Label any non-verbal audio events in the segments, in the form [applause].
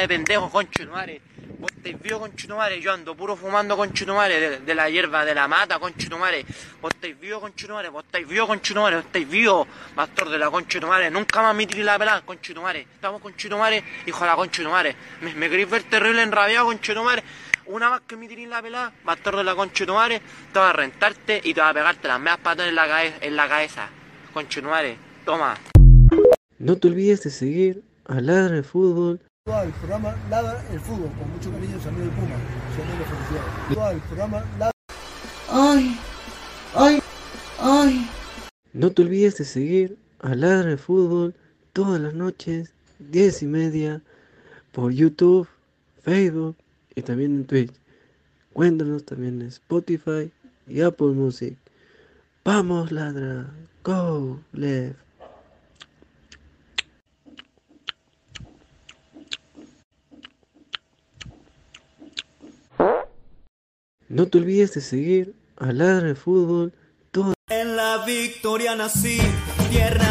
De pendejo, concho de madre. Vos estáis vivos, conchetumare, yo ando puro fumando, conchetumare, de, de la hierba de la mata, conchetumare. Vos estáis vivos, conchetumare, vos estáis vivos, conchetumare, vos estáis vivos, pastor de la conchetumare. Nunca más me tiré la pelada, conchetumare. Estamos, conchetumare, hijo de la conchetumare. Me, me queréis ver terrible enrabiado, conchetumare. Una vez que me tiré la pelada, pastor de la conchetumare, te va a rentarte y te va a pegarte las medias patas en la, cabe- en la cabeza. Conchetumare, toma. No te olvides de seguir a Ladra el Fútbol el programa Ladra el Fútbol, con mucho cariño, amigo el Puma. Amigo felicidades. el programa Ladra Ay, ay, ay. No te olvides de seguir a Ladra el Fútbol todas las noches, 10 y media, por YouTube, Facebook y también en Twitch. Cuéntanos también en Spotify y Apple Music. Vamos, Ladra. Go, left. No te olvides de seguir a Ladra el Fútbol todas En la victoria nací, tierra.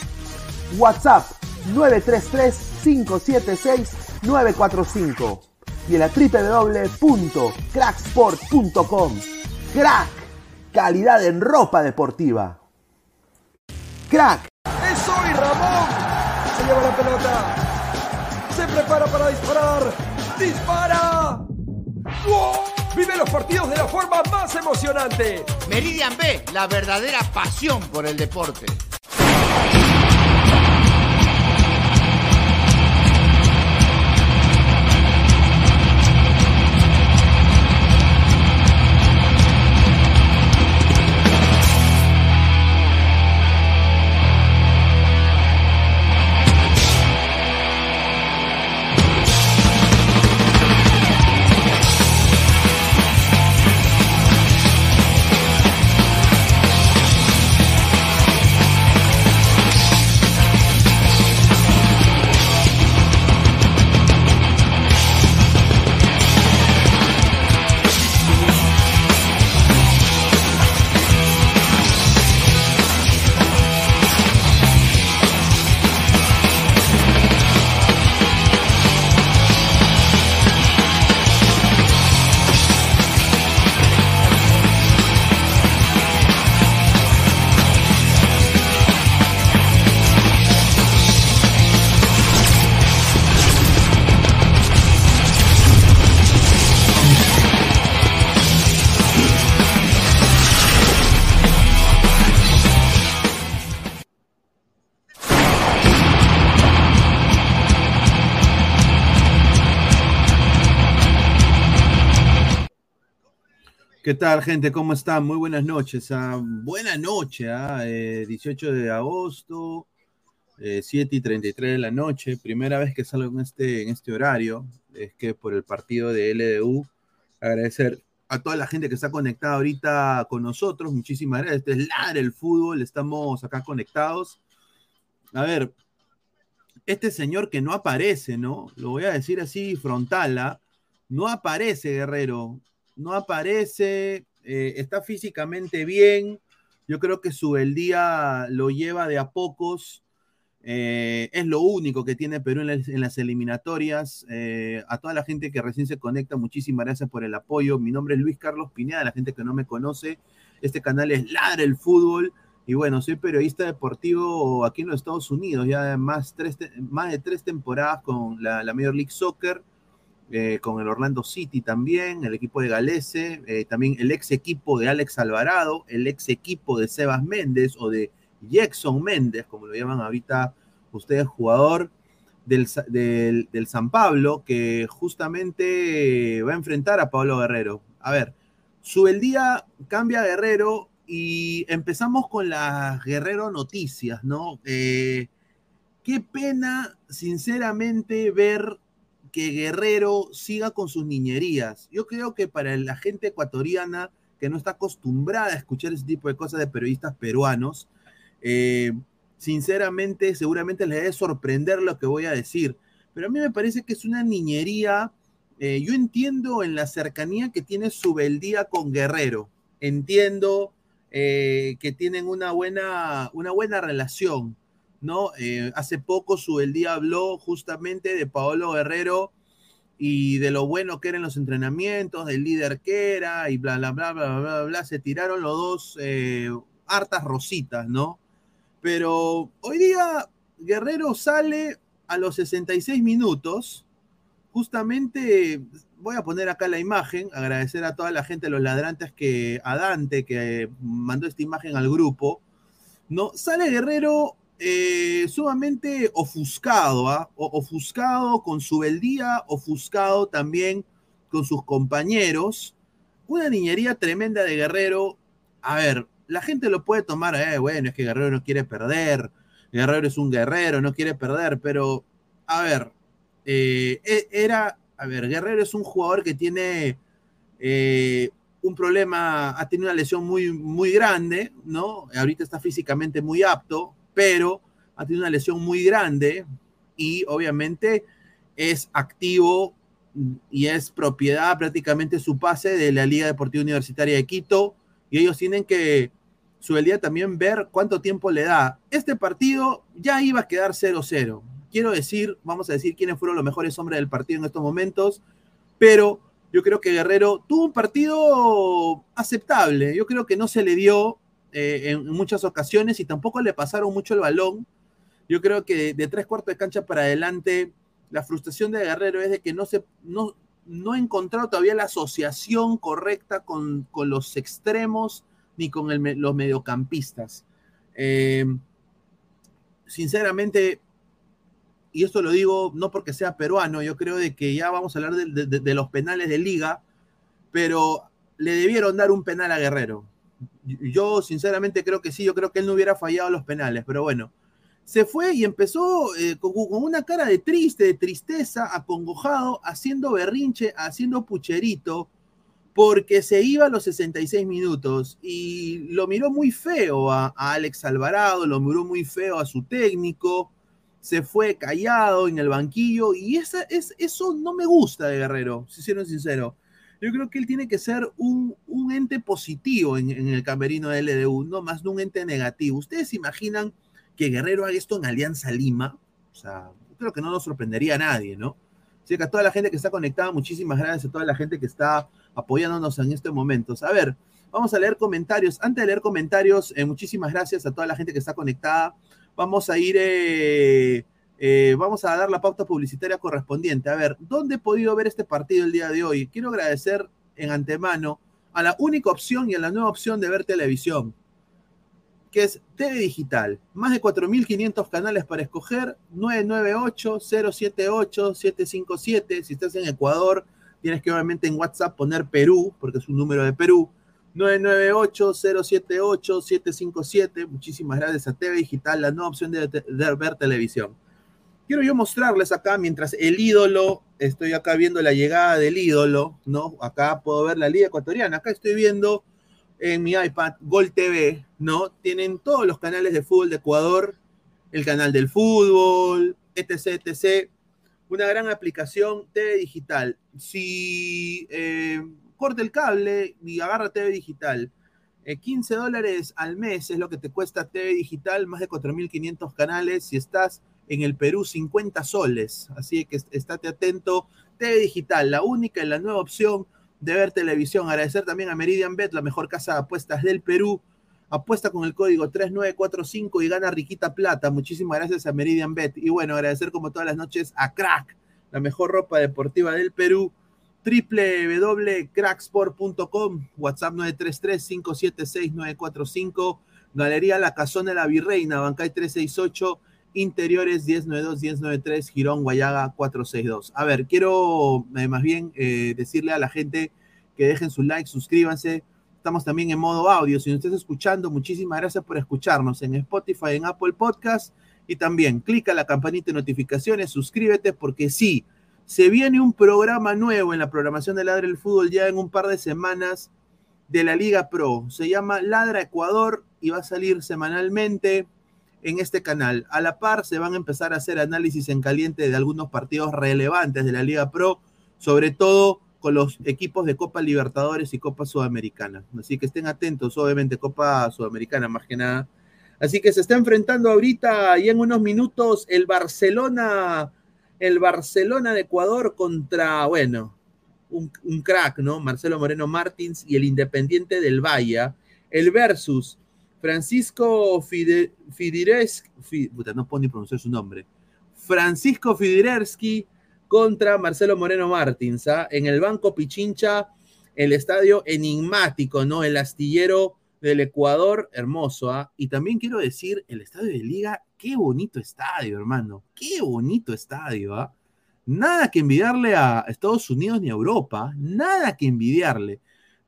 WhatsApp 933-576-945 y en la www.cracksport.com. Crack, calidad en ropa deportiva. Crack, ¡Es hoy, Ramón! Se lleva la pelota. Se prepara para disparar. ¡Dispara! ¡Gol! Vive los partidos de la forma más emocionante. Meridian B, la verdadera pasión por el deporte. ¿Qué tal, gente? ¿Cómo están? Muy buenas noches. ah, buena noche, ah, eh, 18 de agosto, eh, 7 y 33 de la noche. Primera vez que salgo en este, en este horario. Es que por el partido de LDU. Agradecer a toda la gente que está conectada ahorita con nosotros. Muchísimas gracias. Este es Ladra el Fútbol. Estamos acá conectados. A ver, este señor que no aparece, ¿no? Lo voy a decir así frontal, ¿ah? no aparece Guerrero, no aparece, eh, está físicamente bien. Yo creo que su el día lo lleva de a pocos. Eh, es lo único que tiene Perú en las, eliminatorias. Eh, a toda la gente que recién se conecta, muchísimas gracias por el apoyo. Mi nombre es Luis Carlos Pineda, la gente que no me conoce. Este canal es Ladra el Fútbol. Y bueno, soy periodista deportivo aquí en los Estados Unidos, ya más, tres, más de tres temporadas con la Major League Soccer, eh, con el Orlando City también, el equipo de Galese, eh, también el ex equipo de Alex Alvarado, el ex equipo de Sebas Méndez o de Jackson Méndez, como lo llaman ahorita ustedes, jugador del, del, San Pablo, que justamente va a enfrentar a Pablo Guerrero. A ver, sube el día, cambia Guerrero y empezamos con las Guerrero Noticias, ¿no? Eh, qué pena, sinceramente, ver que Guerrero siga con sus niñerías. Yo creo que para la gente ecuatoriana que no está acostumbrada a escuchar ese tipo de cosas de periodistas peruanos, eh, sinceramente, seguramente les debe sorprender lo que voy a decir. Pero a mí me parece que es una niñería. Eh, yo entiendo en la cercanía que tiene su beldía con Guerrero. Entiendo eh, que tienen una buena, una buena relación, ¿no? Eh, hace poco Subeldía habló justamente de Paolo Guerrero y de lo bueno que eran los entrenamientos, del líder que era y bla, bla, bla, bla, bla, bla. Se tiraron los dos eh, hartas rositas, ¿no? Pero hoy día Guerrero sale a los 66 minutos, justamente voy a poner acá la imagen, agradecer a toda la gente, los ladrantes que, a Dante, que mandó esta imagen al grupo. No, sale Guerrero eh, sumamente ofuscado, ¿ah? ofuscado con su beldía, ofuscado también con sus compañeros. Una niñería tremenda de Guerrero. A ver, la gente lo puede tomar, eh, bueno, es que Guerrero no quiere perder. Guerrero es un guerrero, no quiere perder, pero a ver, eh, e, era a ver, Guerrero es un jugador que tiene eh, un problema, ha tenido una lesión muy, muy grande, ¿no? Ahorita está físicamente muy apto, pero ha tenido una lesión muy grande y obviamente es activo y es propiedad prácticamente su pase de la Liga Deportiva Universitaria de Quito y ellos tienen que su día también ver cuánto tiempo le da. Este partido ya iba a quedar 0-0 quiero decir, vamos a decir quiénes fueron los mejores hombres del partido en estos momentos, pero yo creo que Guerrero tuvo un partido aceptable. Yo creo que no se le dio eh, en muchas ocasiones y tampoco le pasaron mucho el balón. Yo creo que de tres cuartos de cancha para adelante, la frustración de Guerrero es de que no se no, no ha encontrado todavía la asociación correcta con, con los extremos ni con el, los mediocampistas. Eh, sinceramente, y esto lo digo no porque sea peruano, yo creo de que ya vamos a hablar de, los penales de liga, pero le debieron dar un penal a Guerrero. Yo sinceramente creo que sí, yo creo que él no hubiera fallado los penales, pero bueno, se fue y empezó eh, con, con, una cara de triste, de tristeza, acongojado, haciendo berrinche, haciendo pucherito, porque se iba a los 66 minutos y lo miró muy feo a, Alex Alvarado, lo miró muy feo a su técnico se fue callado en el banquillo y es, eso no me gusta de Guerrero, si siendo sincero. Yo creo que él tiene que ser un, un ente positivo en, en, el camerino de LDU, no más de un ente negativo. ¿Ustedes imaginan que Guerrero haga esto en Alianza Lima? O sea, creo que no nos sorprendería a nadie, ¿no? Así que a toda la gente que está conectada, muchísimas gracias a toda la gente que está apoyándonos en estos momentos. A ver, vamos a leer comentarios. Antes de leer comentarios, eh, muchísimas gracias a toda la gente que está conectada vamos a ir, eh, eh, vamos a dar la pauta publicitaria correspondiente. A ver, ¿dónde he podido ver este partido el día de hoy? Quiero agradecer en antemano a la única opción y a la nueva opción de ver televisión, que es TV Digital. Más de 4.500 canales para escoger, 998-078-757. Si estás en Ecuador, tienes que obviamente en WhatsApp poner Perú, porque es un número de Perú. 998-078-757. Muchísimas gracias a TV Digital, la nueva opción de, ver televisión. Quiero yo mostrarles acá, mientras el ídolo, estoy acá viendo la llegada del ídolo, ¿no? Acá puedo ver la Liga Ecuatoriana, acá estoy viendo en mi iPad Gol TV, ¿no? Tienen todos los canales de fútbol de Ecuador, el canal del fútbol, etc, etc. una gran aplicación TV Digital. Si eh, corta el cable y agarra TV Digital, 15 dólares al mes es lo que te cuesta TV Digital, más de 4.500 canales. Si estás en el Perú, 50 soles. Así que estate atento. TV Digital, la única y la nueva opción de ver televisión. Agradecer también a Meridian Bet, la mejor casa de apuestas del Perú. Apuesta con el código 3945 y gana riquita plata. Muchísimas gracias a Meridian Bet. Y bueno, agradecer como todas las noches a Crack, la mejor ropa deportiva del Perú. www.cracksport.com, WhatsApp 933-576-945, Galería La Cazón de la Virreina, Bancay 368, Interiores 1092-1093, Girón Guayaga 462. A ver, quiero eh, más bien eh, decirle a la gente que dejen su like, suscríbanse. Estamos también en modo audio. Si nos estás escuchando, muchísimas gracias por escucharnos en Spotify, en Apple Podcast. Y también clica la campanita de notificaciones, suscríbete, porque sí, se viene un programa nuevo en la programación de Ladra el Fútbol ya en un par de semanas de la Liga Pro. Se llama Ladra Ecuador y va a salir semanalmente en este canal. A la par se van a empezar a hacer análisis en caliente de algunos partidos relevantes de la Liga Pro, sobre todo con los equipos de Copa Libertadores y Copa Sudamericana. Así que estén atentos, obviamente, Copa Sudamericana más que nada. Así que se está enfrentando ahorita y en unos minutos el Barcelona, el Barcelona de Ecuador contra, bueno, un, crack, ¿no? Marcelo Moreno Martins y el Independiente del Valle. El versus Francisco Fide, no puedo ni pronunciar su nombre, Francisco Fidirersky contra Marcelo Moreno Martins, ¿ah? en el Banco Pichincha, el estadio enigmático, ¿no? El astillero del Ecuador, hermoso, ¿ah? Y también quiero decir, el estadio de Liga, qué bonito estadio, hermano, qué bonito estadio, ¿ah? Nada que envidiarle a Estados Unidos ni a Europa, nada que envidiarle.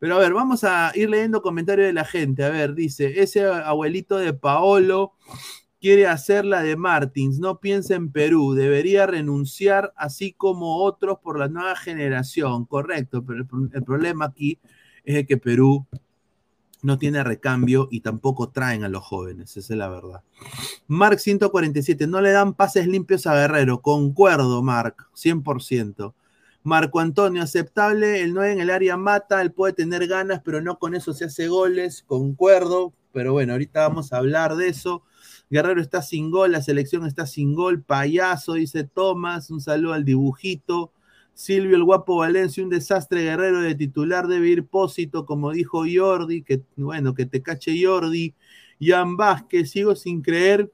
Pero a ver, vamos a ir leyendo comentarios de la gente. A ver, dice, ese abuelito de Paolo quiere hacer la de Martins, no piensa en Perú, debería renunciar así como otros por la nueva generación. Correcto, pero el, problema aquí es que Perú no tiene recambio y tampoco traen a los jóvenes, esa es la verdad. Mark 147, no le dan pases limpios a Guerrero, concuerdo, Mark, 100%. Marco Antonio, aceptable, el 9 en el área mata, él puede tener ganas, pero no con eso se hace goles, concuerdo, pero bueno, ahorita vamos a hablar de eso. Guerrero está sin gol, la selección está sin gol, payaso, dice Tomás, un saludo al dibujito. Silvio el Guapo Valencia, un desastre guerrero de titular debe ir pósito, como dijo Jordi, que bueno, que te cache Jordi. Jan Vázquez, sigo sin creer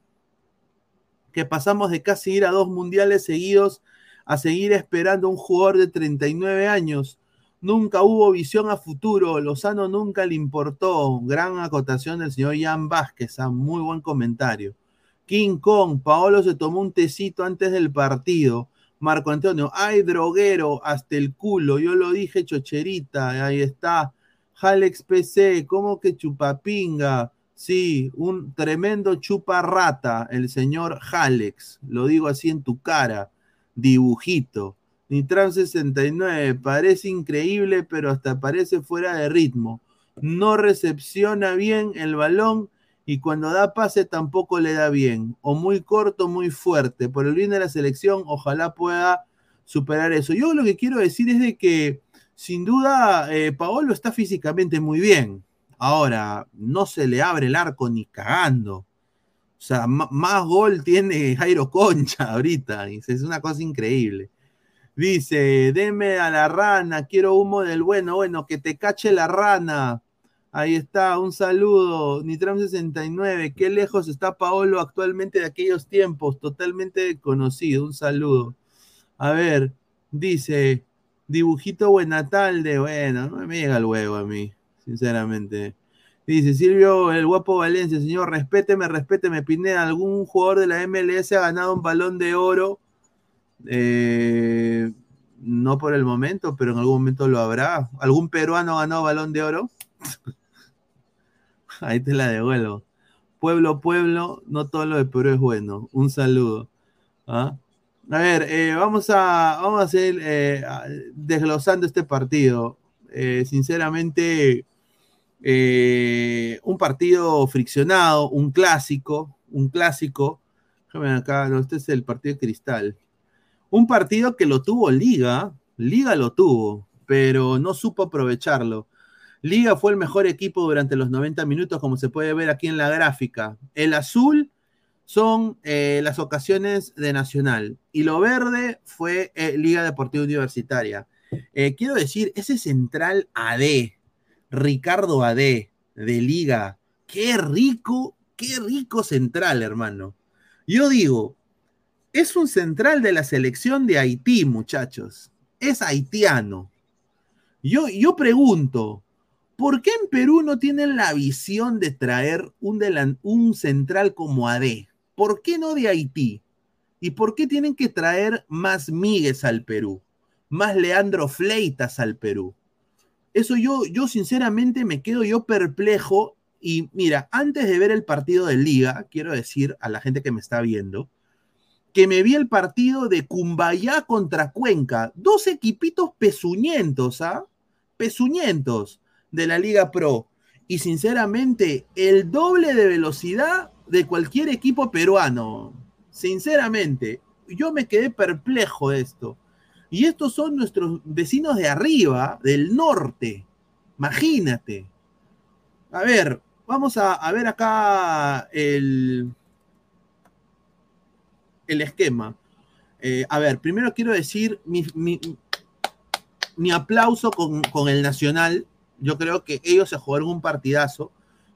que pasamos de casi ir a dos mundiales seguidos a seguir esperando un jugador de 39 años. Nunca hubo visión a futuro, Lozano nunca le importó. Gran acotación del señor Jan Vázquez, ah, muy buen comentario. King Kong, Paolo se tomó un tecito antes del partido. Marco Antonio, ay droguero, hasta el culo, yo lo dije chocherita, ahí está. Jalex PC, ¿cómo que chupapinga? Sí, un tremendo chuparrata, el señor Jalex, lo digo así en tu cara dibujito. Nitram 69, parece increíble, pero hasta parece fuera de ritmo. No recepciona bien el balón y cuando da pase tampoco le da bien. O muy corto, muy fuerte. Por el bien de la selección, ojalá pueda superar eso. Yo lo que quiero decir es de que sin duda eh, Paolo está físicamente muy bien. Ahora, no se le abre el arco ni cagando. O sea, más gol tiene Jairo Concha [laughs] ahorita. Es una cosa increíble. Dice, deme a la rana, quiero humo del bueno. Bueno, que te cache la rana. Ahí está, un saludo. Nitram 69, qué lejos está Paolo actualmente de aquellos tiempos, totalmente conocido. Un saludo. A ver, dice, dibujito de Bueno, no me llega el huevo a mí, sinceramente. Dice Silvio, el guapo Valencia, señor, respéteme, respéteme, Pineda. ¿Algún jugador de la MLS ha ganado un balón de oro? Eh, no por el momento, pero en algún momento lo habrá. ¿Algún peruano ganó balón de oro? [laughs] Ahí te la devuelvo. Pueblo, pueblo, no todo lo de Perú es bueno. Un saludo. ¿Ah? A ver, eh, vamos a vamos a seguir eh, desglosando este partido. sinceramente, eh, un partido friccionado, un clásico, un clásico. Déjame acá, no, este es el partido de Cristal. Un partido que lo tuvo Liga, Liga lo tuvo, pero no supo aprovecharlo. Liga fue el mejor equipo durante los 90 minutos, como se puede ver aquí en la gráfica. El azul son eh, las ocasiones de Nacional y lo verde fue eh, Liga Deportiva Universitaria. Quiero decir, ese central AD, Ricardo AD de Liga, qué rico, qué rico central, hermano. Yo digo, es un central de la selección de Haití, muchachos. Es haitiano. Yo, yo pregunto, ¿por qué en Perú no tienen la visión de traer un, un central como AD? ¿Por qué no de Haití? ¿Y por qué tienen que traer más Migues al Perú? Más Leandro Fleitas al Perú. Eso yo, yo sinceramente me quedo yo perplejo. Y mira, antes de ver el partido de Liga, quiero decir a la gente que me está viendo, que me vi el partido de Cumbayá contra Cuenca. Dos equipitos pezuñentos, ¿ah? Pezuñentos de la Liga Pro. Y sinceramente, el doble de velocidad de cualquier equipo peruano. Sinceramente, yo me quedé perplejo de esto. Y estos son nuestros vecinos de arriba, del norte. Imagínate. A ver, vamos a, ver acá el, el esquema. Eh, a ver, primero quiero decir mi, mi, aplauso con, con, el Nacional. Yo creo que ellos se jugaron un partidazo.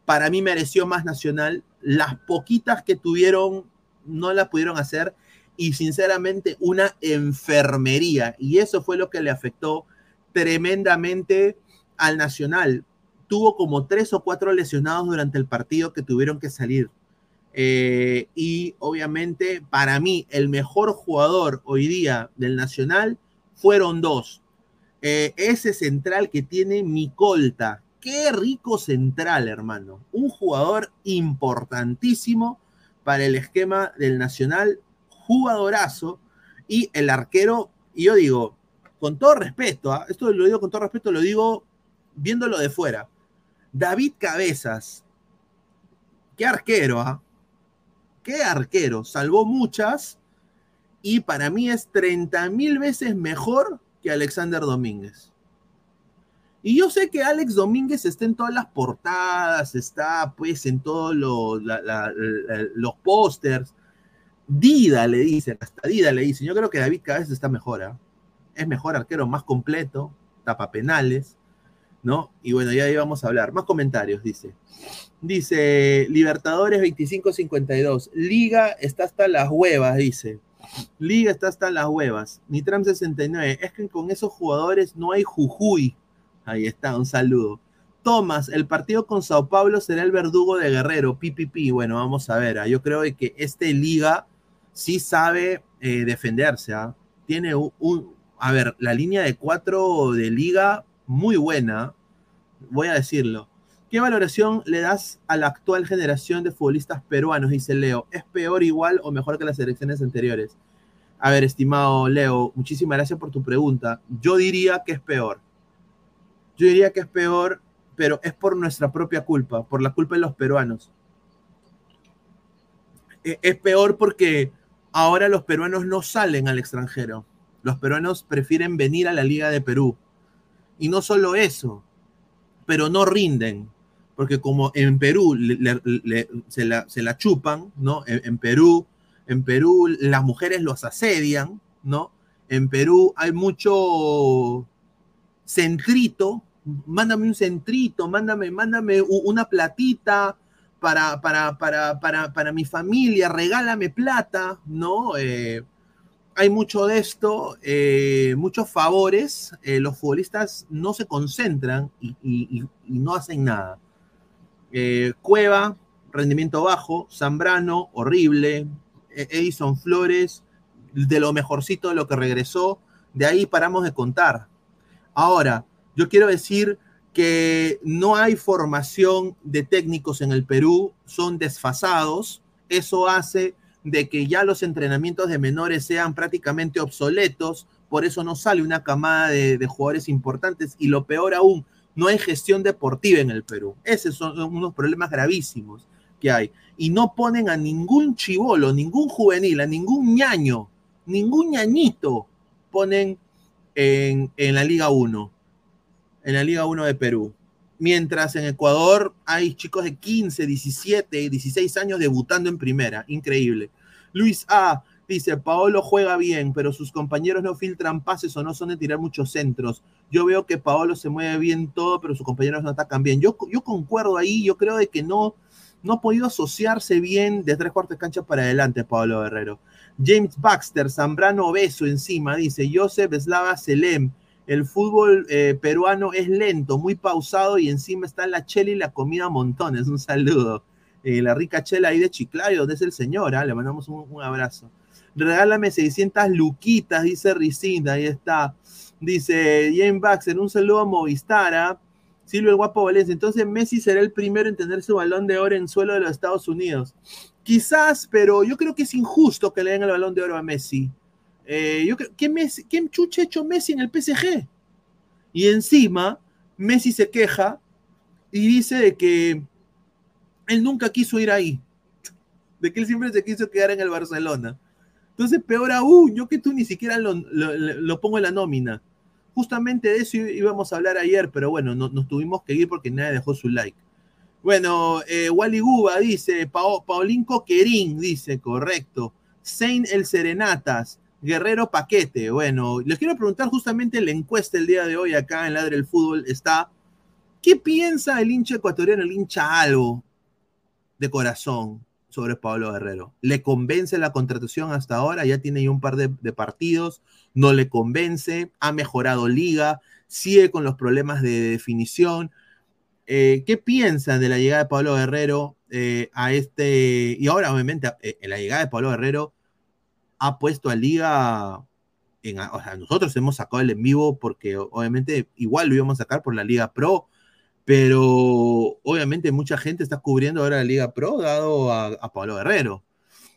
Para mí mereció más Nacional. Las poquitas que tuvieron no las pudieron hacer y sinceramente una enfermería. Y eso fue lo que le afectó tremendamente al Nacional. Tuvo como tres o cuatro lesionados durante el partido que tuvieron que salir. Eh, y obviamente para mí el mejor jugador hoy día del Nacional fueron dos. Eh, ese central que tiene Micolta. Qué rico central, hermano. Un jugador importantísimo para el esquema del Nacional jugadorazo y el arquero, y yo digo, con todo respeto, ¿ah? esto lo digo con todo respeto, lo digo viéndolo de fuera. David Cabezas, qué arquero, ¿ah? qué arquero, salvó muchas y para mí es 30 mil veces mejor que Alexander Domínguez. Y yo sé que Alex Domínguez está en todas las portadas, está pues en todos los pósters, Dida le dicen, hasta Dida le dicen. Yo creo que David cada vez está mejor. ¿ah? Es mejor arquero, más completo, tapa penales, ¿no? Y bueno, ya íbamos a hablar. Más comentarios, dice. Dice Libertadores 2552. Liga está hasta las huevas, dice. Liga está hasta las huevas. Nitram 69. Es que con esos jugadores no hay Jujuy. Ahí está, un saludo. Tomás, el partido con Sao Paulo será el verdugo de Guerrero, pipipi. Bueno, vamos a ver. ¿ah? Yo creo que este Liga sí sabe eh, defenderse. ¿ah? Tiene un, a ver, la línea de cuatro de liga muy buena, voy a decirlo. ¿Qué valoración le das a la actual generación de futbolistas peruanos? Dice Leo. ¿Es peor, igual o mejor que las elecciones anteriores? A ver, estimado Leo, muchísimas gracias por tu pregunta. Yo diría que es peor. Yo diría que es peor, pero es por nuestra propia culpa, por la culpa de los peruanos. E, es peor porque ahora los peruanos no salen al extranjero. Los peruanos prefieren venir a la Liga de Perú. Y no solo eso, pero no rinden. Porque como en Perú se, la, chupan, ¿no? En, Perú, en Perú las mujeres los asedian, ¿no? En Perú hay mucho centrito, mándame un centrito, mándame, mándame una platita, para, para, para, para, para mi familia, regálame plata, ¿no? Eh, hay mucho de esto, eh, muchos favores, eh, los futbolistas no se concentran y, no hacen nada. Cueva, rendimiento bajo, Zambrano, horrible, e-, Edison Flores, de lo mejorcito de lo que regresó, de ahí paramos de contar. Ahora, yo quiero decir que no hay formación de técnicos en el Perú, son desfasados, eso hace de que ya los entrenamientos de menores sean prácticamente obsoletos, por eso no sale una camada de, jugadores importantes y lo peor aún, no hay gestión deportiva en el Perú. Esos son unos problemas gravísimos que hay. Y no ponen a ningún chivolo, ningún juvenil, a ningún ñaño ningún ñañito ponen en, en la Liga 1, en la Liga 1 de Perú. Mientras en Ecuador hay chicos de 15, 17, 16 años debutando en primera. Increíble. Luis A. Dice, Paolo juega bien, pero sus compañeros no filtran pases o no son de tirar muchos centros. Yo veo que Paolo se mueve bien todo, pero sus compañeros no atacan bien. Yo, yo concuerdo ahí, yo creo de que no, no ha podido asociarse bien de tres cuartos de para adelante, Paolo Guerrero. James Baxter, Zambrano Beso encima, dice, Joseph Slava Selem, el fútbol eh, peruano es lento, muy pausado y encima está la chela y la comida montones. Un saludo. Eh, la rica chela ahí de Chiclayo, donde es el señor, ¿ah? le mandamos un, un abrazo. Regálame 600 luquitas, dice Ricinda, ahí está. Dice James Baxter, un saludo a Movistar, ¿ah? Silvio el Guapo Valencia. Entonces Messi será el primero en tener su balón de oro en suelo de los Estados Unidos. Quizás, pero yo creo que es injusto que le den el balón de oro a Messi. Eh, ¿qué, Messi, ¿Qué chucha ha hecho Messi en el PSG? Y encima, Messi se queja y dice de que él nunca quiso ir ahí. De que él siempre se quiso quedar en el Barcelona. Entonces, peor aún, yo que tú ni siquiera lo, pongo en la nómina. Justamente de eso íbamos a hablar ayer, pero bueno, no, nos tuvimos que ir porque nadie dejó su like. Bueno, eh, Wally Guba dice, Pao, Paulín Coquerín dice, correcto. Saint El Serenatas, Guerrero Paquete. Bueno, les quiero preguntar justamente en la encuesta el día de hoy acá en Ladre el Fútbol está, ¿qué piensa el hincha ecuatoriano, el hincha algo de corazón sobre Pablo Guerrero? ¿Le convence la contratación hasta ahora? Ya tiene un par de, partidos, no le convence, ha mejorado liga, sigue con los problemas de definición. Eh, ¿Qué piensan de la llegada de Pablo Guerrero eh, a este? Y ahora, obviamente, eh, en la llegada de Pablo Guerrero ha puesto a Liga. En, nosotros hemos sacado el en vivo porque, obviamente, igual lo íbamos a sacar por la Liga Pro, pero obviamente mucha gente está cubriendo ahora la Liga Pro dado a, Pablo Guerrero.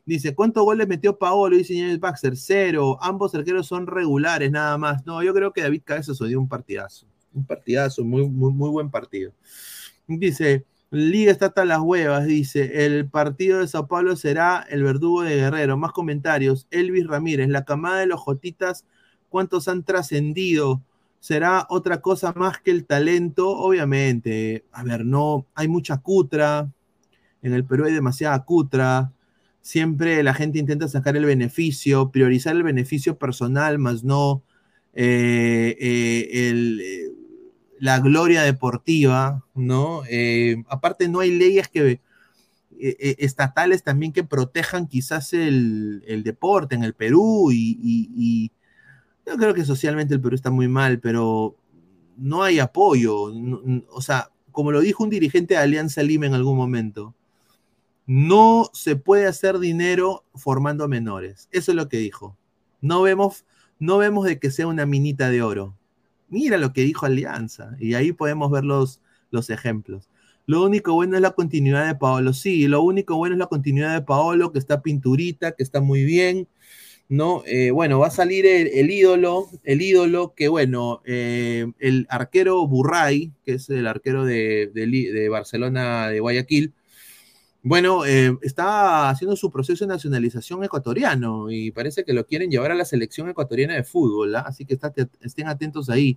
Dice, ¿cuántos goles metió Paolo? Dice James Baxter, cero. Ambos arqueros son regulares, nada más. No, yo creo que David Cabezas dio un partidazo. Un partidazo, muy, muy buen partido. Dice, Liga está hasta las huevas, dice, el partido de Sao Paulo será el verdugo de Guerrero. Más comentarios, Elvis Ramírez, la camada de los Jotitas, ¿cuántos han trascendido? ¿Será otra cosa más que el talento? Obviamente, a ver, no, hay mucha cutra, en el Perú hay demasiada cutra, siempre la gente intenta sacar el beneficio, priorizar el beneficio personal, más no eh, eh, el, eh, la gloria deportiva, ¿no? Eh, aparte no hay leyes que estatales también que protejan quizás el, deporte en el Perú y, yo creo que socialmente el Perú está muy mal, pero no hay apoyo, o sea, como lo dijo un dirigente de Alianza Lima en algún momento, no se puede hacer dinero formando menores. Eso es lo que dijo. No vemos, no vemos de que sea una minita de oro. Mira lo que dijo Alianza. Y ahí podemos ver los, los ejemplos. Lo único bueno es la continuidad de Paolo. Sí, lo único bueno es la continuidad de Paolo, que está pinturita, que está muy bien. ¿no? Eh, bueno, va a salir el, ídolo, el ídolo que, bueno, eh, el arquero Burray, que es el arquero de, de Barcelona, de Guayaquil, bueno, eh, está haciendo su proceso de nacionalización ecuatoriano y parece que lo quieren llevar a la selección ecuatoriana de fútbol, ¿ah? así que estén atentos ahí.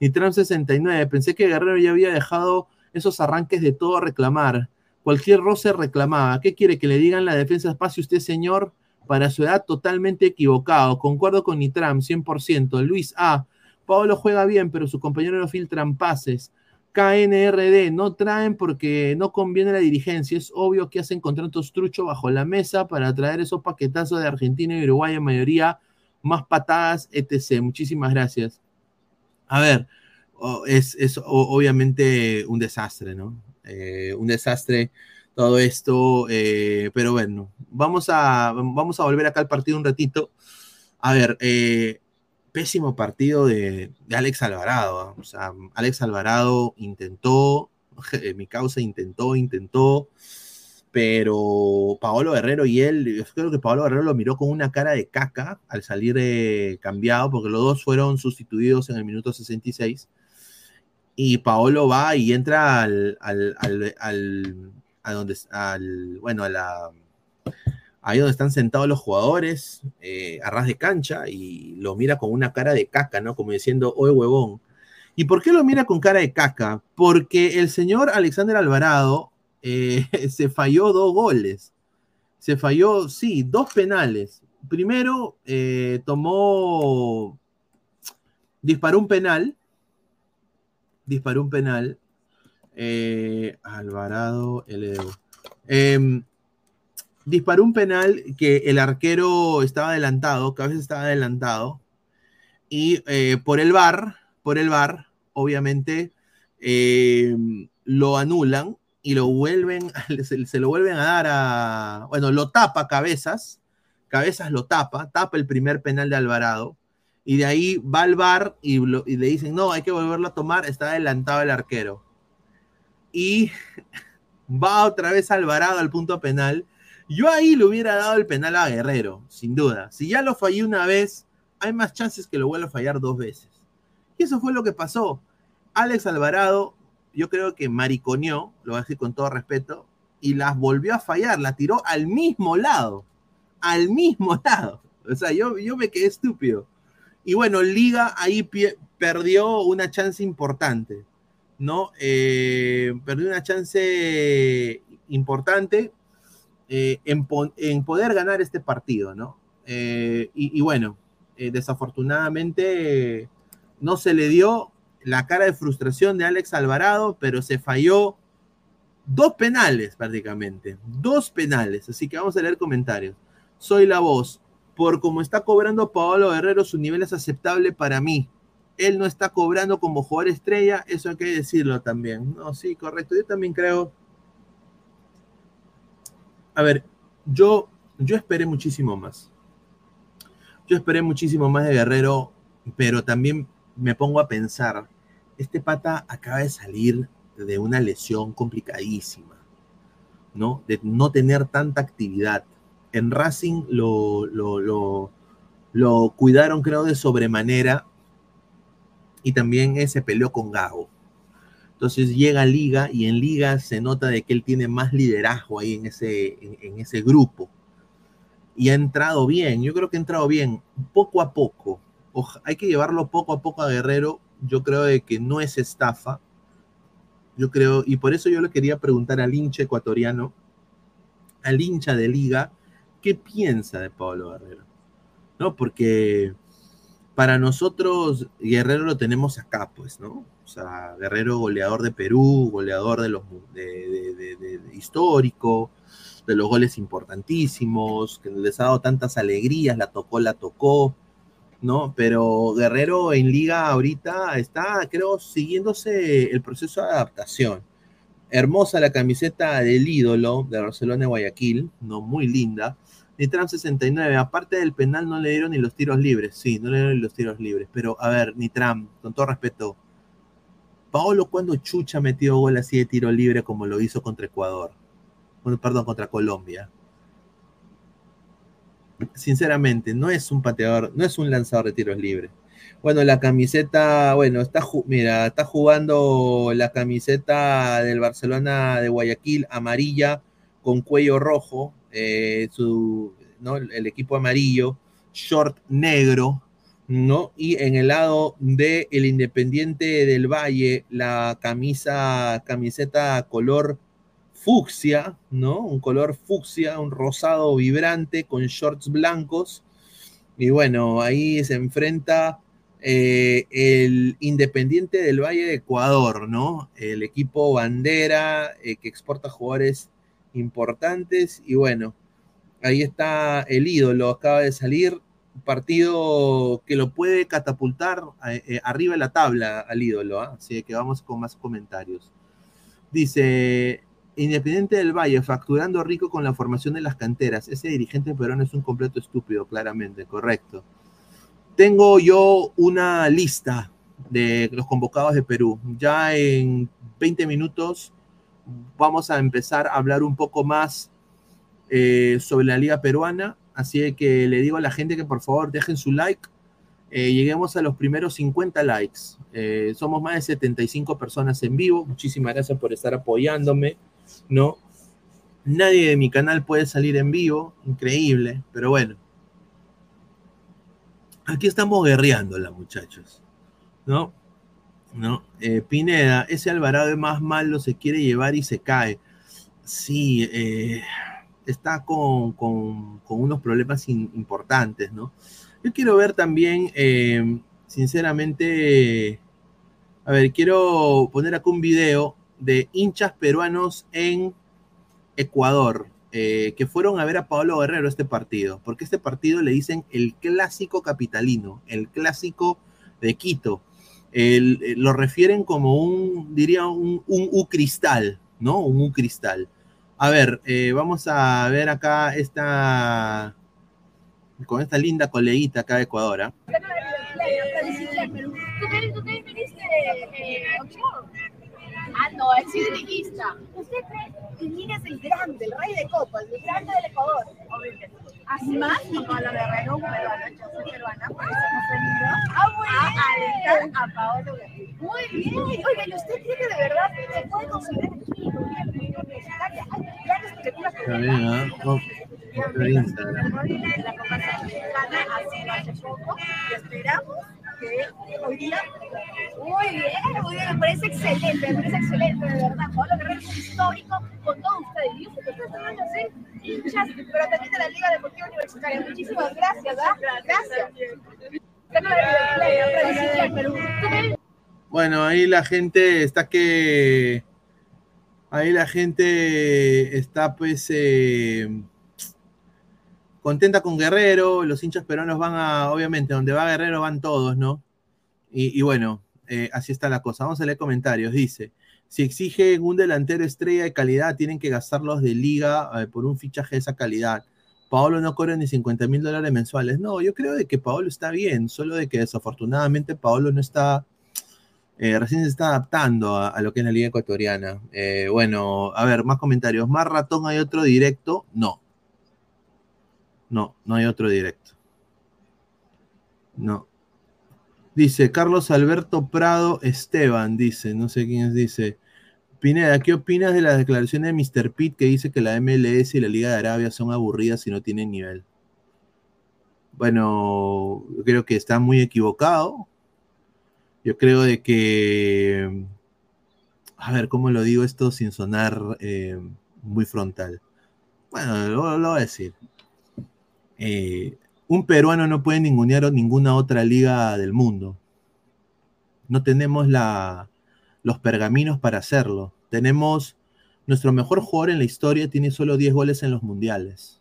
Nitram 69, pensé que Guerrero ya había dejado esos arranques de todo reclamar. Cualquier roce reclamaba. ¿Qué quiere que le digan la defensa espacio usted, señor? Para su edad, totalmente equivocado. Concuerdo con Nitram, 100%. Luis A. Pablo juega bien, pero sus compañeros no filtran pases. KNRD no traen porque no conviene la dirigencia. Es obvio que hacen contratos trucho bajo la mesa para traer esos paquetazos de Argentina y Uruguay en mayoría, más patadas, etc. Muchísimas gracias. A ver, es, es obviamente un desastre, ¿no? Eh, un desastre todo esto, eh, pero bueno, vamos a, vamos a volver acá al partido un ratito. A ver, eh, pésimo partido de, Alex Alvarado. ¿eh? O sea, Alex Alvarado intentó, [laughs] mi causa intentó, intentó, pero Paolo Guerrero y él, yo creo que Paolo Guerrero lo miró con una cara de caca al salir eh, cambiado, porque los dos fueron sustituidos en el minuto 66. Y Paolo va y entra al, al, al, al a donde, al, bueno, a la, ahí donde están sentados los jugadores, eh, a ras de cancha, y lo mira con una cara de caca, ¿no? Como diciendo, oye, huevón. ¿Y por qué lo mira con cara de caca? Porque el señor Alexander Alvarado eh, [laughs] se falló dos goles. Se falló, sí, dos penales. Primero, eh, tomó, disparó un penal, disparó un penal. Alvarado, el disparó un penal que el arquero estaba adelantado, veces estaba adelantado, y eh, por el bar, por el bar, obviamente em, lo anulan y lo vuelven, [laughs] se, se, lo vuelven a dar a, bueno, lo tapa Cabezas, Cabezas lo tapa, tapa el primer penal de Alvarado, y de ahí va al bar y, y le dicen, no, hay que volverlo a tomar, está adelantado el arquero. Y [laughs] va otra vez Alvarado al punto penal. Yo ahí le hubiera dado el penal a Guerrero, sin duda. Si ya lo fallé una vez, hay más chances que lo vuelva a fallar dos veces. Y eso fue lo que pasó. Alex Alvarado, yo creo que mariconeó, lo voy a decir con todo respeto, y las volvió a fallar, la tiró al mismo lado. Al mismo [laughs] lado. O sea, yo, yo me quedé estúpido. Y bueno, Liga ahí perdió una chance importante, ¿no? Eh, perdió una chance importante eh, en, en, poder ganar este partido, ¿no? Eh, y, bueno, desafortunadamente no se le dio la cara de frustración de Alex Alvarado, pero se falló dos penales prácticamente, dos penales. Así que vamos a leer comentarios. Soy la voz por como está cobrando Paolo Guerrero, su nivel es aceptable para mí. Él no está cobrando como jugador estrella, eso hay que decirlo también. No, sí, correcto. Yo también creo. A ver, yo, yo esperé muchísimo más. Yo esperé muchísimo más de Guerrero, pero también me pongo a pensar, este pata acaba de salir de una lesión complicadísima, ¿no? De no tener tanta actividad en Racing lo, lo, lo, lo, cuidaron, creo, de sobremanera. Y también se peleó con Gago. Entonces llega a Liga y en Liga se nota de que él tiene más liderazgo ahí en ese, en, ese grupo. Y ha entrado bien, yo creo que ha entrado bien, poco a poco. hay que llevarlo poco a poco a Guerrero. Yo creo de que no es estafa. Yo creo, y por eso yo le quería preguntar al hincha ecuatoriano, al hincha de liga, qué piensa de Pablo Guerrero. ¿No? Porque para nosotros Guerrero lo tenemos acá, pues, ¿no? O sea, Guerrero goleador de Perú, goleador de los de, histórico, de los goles importantísimos, que les ha dado tantas alegrías, la tocó, la tocó, ¿no? Pero Guerrero en liga ahorita está, creo, siguiéndose el proceso de adaptación. Hermosa la camiseta del ídolo de Barcelona de Guayaquil, ¿no? Muy linda. Nitram 69, aparte del penal no le dieron ni los tiros libres. Sí, no le dieron ni los tiros libres. Pero, a ver, Nitram, con todo respeto, Paolo cuando Chucha metió gol así de tiro libre como lo hizo contra Ecuador. Bueno, perdón, contra Colombia. Sinceramente, no es un pateador, no es un lanzador de tiros libres. Bueno, la camiseta, bueno, está, mira, está jugando la camiseta del Barcelona de Guayaquil, amarilla, con cuello rojo, eh, su, ¿no? el equipo amarillo, short negro, ¿no? Y en el lado de el Independiente del Valle, la camisa, camiseta color fucsia, ¿no? Un color fucsia, un rosado vibrante con shorts blancos. Y bueno, ahí se enfrenta eh, el Independiente del Valle de Ecuador, ¿no? El equipo bandera eh, que exporta jugadores importantes y bueno, ahí está el ídolo, acaba de salir, partido que lo puede catapultar eh, arriba de la tabla al ídolo, ¿ah? así que vamos con más comentarios. Dice, Independiente del Valle, facturando rico con la formación de las canteras. Ese dirigente peruano es un completo estúpido, claramente, correcto. Tengo yo una lista de los convocados de Perú. Ya en 20 minutos vamos a empezar a hablar un poco más eh, sobre la liga peruana. Así que le digo a la gente que por favor dejen su like. Eh, lleguemos a los primeros 50 likes. Eh, somos más de 75 personas en vivo. Muchísimas gracias por estar apoyándome, ¿no? Nadie de mi canal puede salir en vivo, increíble, pero bueno. Aquí estamos guerreándola, muchachos. ¿No? ¿No? Eh, Pineda, ese Alvarado es más malo, se quiere llevar y se cae. Sí, eh, está con, con- unos problemas importantes, ¿no? Yo quiero ver también, eh, sinceramente, a ver, quiero poner acá un video de hinchas peruanos en Ecuador, eh, que fueron a ver a Pablo Guerrero este partido, porque este partido le dicen el clásico capitalino, el clásico de Quito. Eh, lo refieren como un, diría, un, un U cristal, ¿no? Un U cristal. A ver, eh, vamos a ver acá esta, con esta linda coleguita acá de Ecuador, ¿ah? ¿Tú qué, viniste? Eh, Ochoa? Ah, no, es sidriquista. ¿Usted cree que Miguel es el grande, el rey de copas, el grande del Ecuador? Obviamente. ¿Así más? No, Pablo Guerrero, un peruano, yo soy peruana, por eso hemos venido ah, muy a alentar a Paolo Guerrero. Muy bien. Oiga, ¿y usted cree que de verdad se puede considerar Instagram. la Copa Sudamericana ha sido hace poco y esperamos que. Muy bien, muy bien, me parece excelente, me parece excelente, de verdad. Pablo Guerrero es un histórico con todos ustedes. Y son hinchas, pero también de la Liga Deportiva Universitaria. Muchísimas gracias, ¿ah? Gracias. Ganó la Liga Play, otra vez en Perú. ¿Tú qué Bueno, ahí la gente está que. Ahí la gente está, pues. eh, contenta con Guerrero. Los hinchas peruanos van a. Obviamente, donde va Guerrero van todos, ¿no? Y, bueno, eh, así está la cosa. Vamos a leer comentarios. Dice: Si exigen un delantero estrella de calidad, tienen que gastarlos de liga eh, por un fichaje de esa calidad. Paolo no cobra ni 50 mil dólares mensuales. No, yo creo de que Paolo está bien, solo de que desafortunadamente Paolo no está eh, recién se está adaptando a, lo que es la liga ecuatoriana. Bueno, a ver, más comentarios. ¿Más ratón hay otro directo? No. No, no hay otro directo. No. Dice Carlos Alberto Prado Esteban, dice, no sé quién es, dice. Pineda, ¿qué opinas de las declaraciones de Mr. Pitt que dice que la MLS y la Liga de Arabia son aburridas y no tienen nivel? Bueno, yo creo que está muy equivocado. Yo creo de que, a ver, ¿cómo lo digo esto sin sonar eh, muy frontal? Bueno, lo, lo voy a decir. Eh, un peruano no puede ningunear ninguna otra liga del mundo. No tenemos los pergaminos para hacerlo. Tenemos nuestro mejor jugador en la historia, tiene solo 10 goles en los mundiales.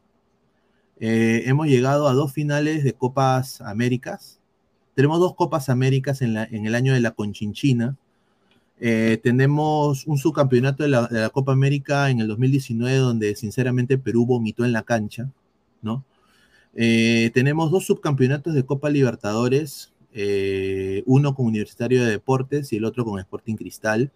Eh, hemos llegado a dos finales de Copas Américas. Tenemos dos Copas Américas en el año de la Conchinchina. Eh, tenemos un subcampeonato de la, de la, Copa América en el 2019 donde sinceramente Perú vomitó en la cancha, ¿no? Eh, tenemos dos subcampeonatos de Copa Libertadores, eh, uno con Universitario de Deportes y el otro con Sporting Cristal.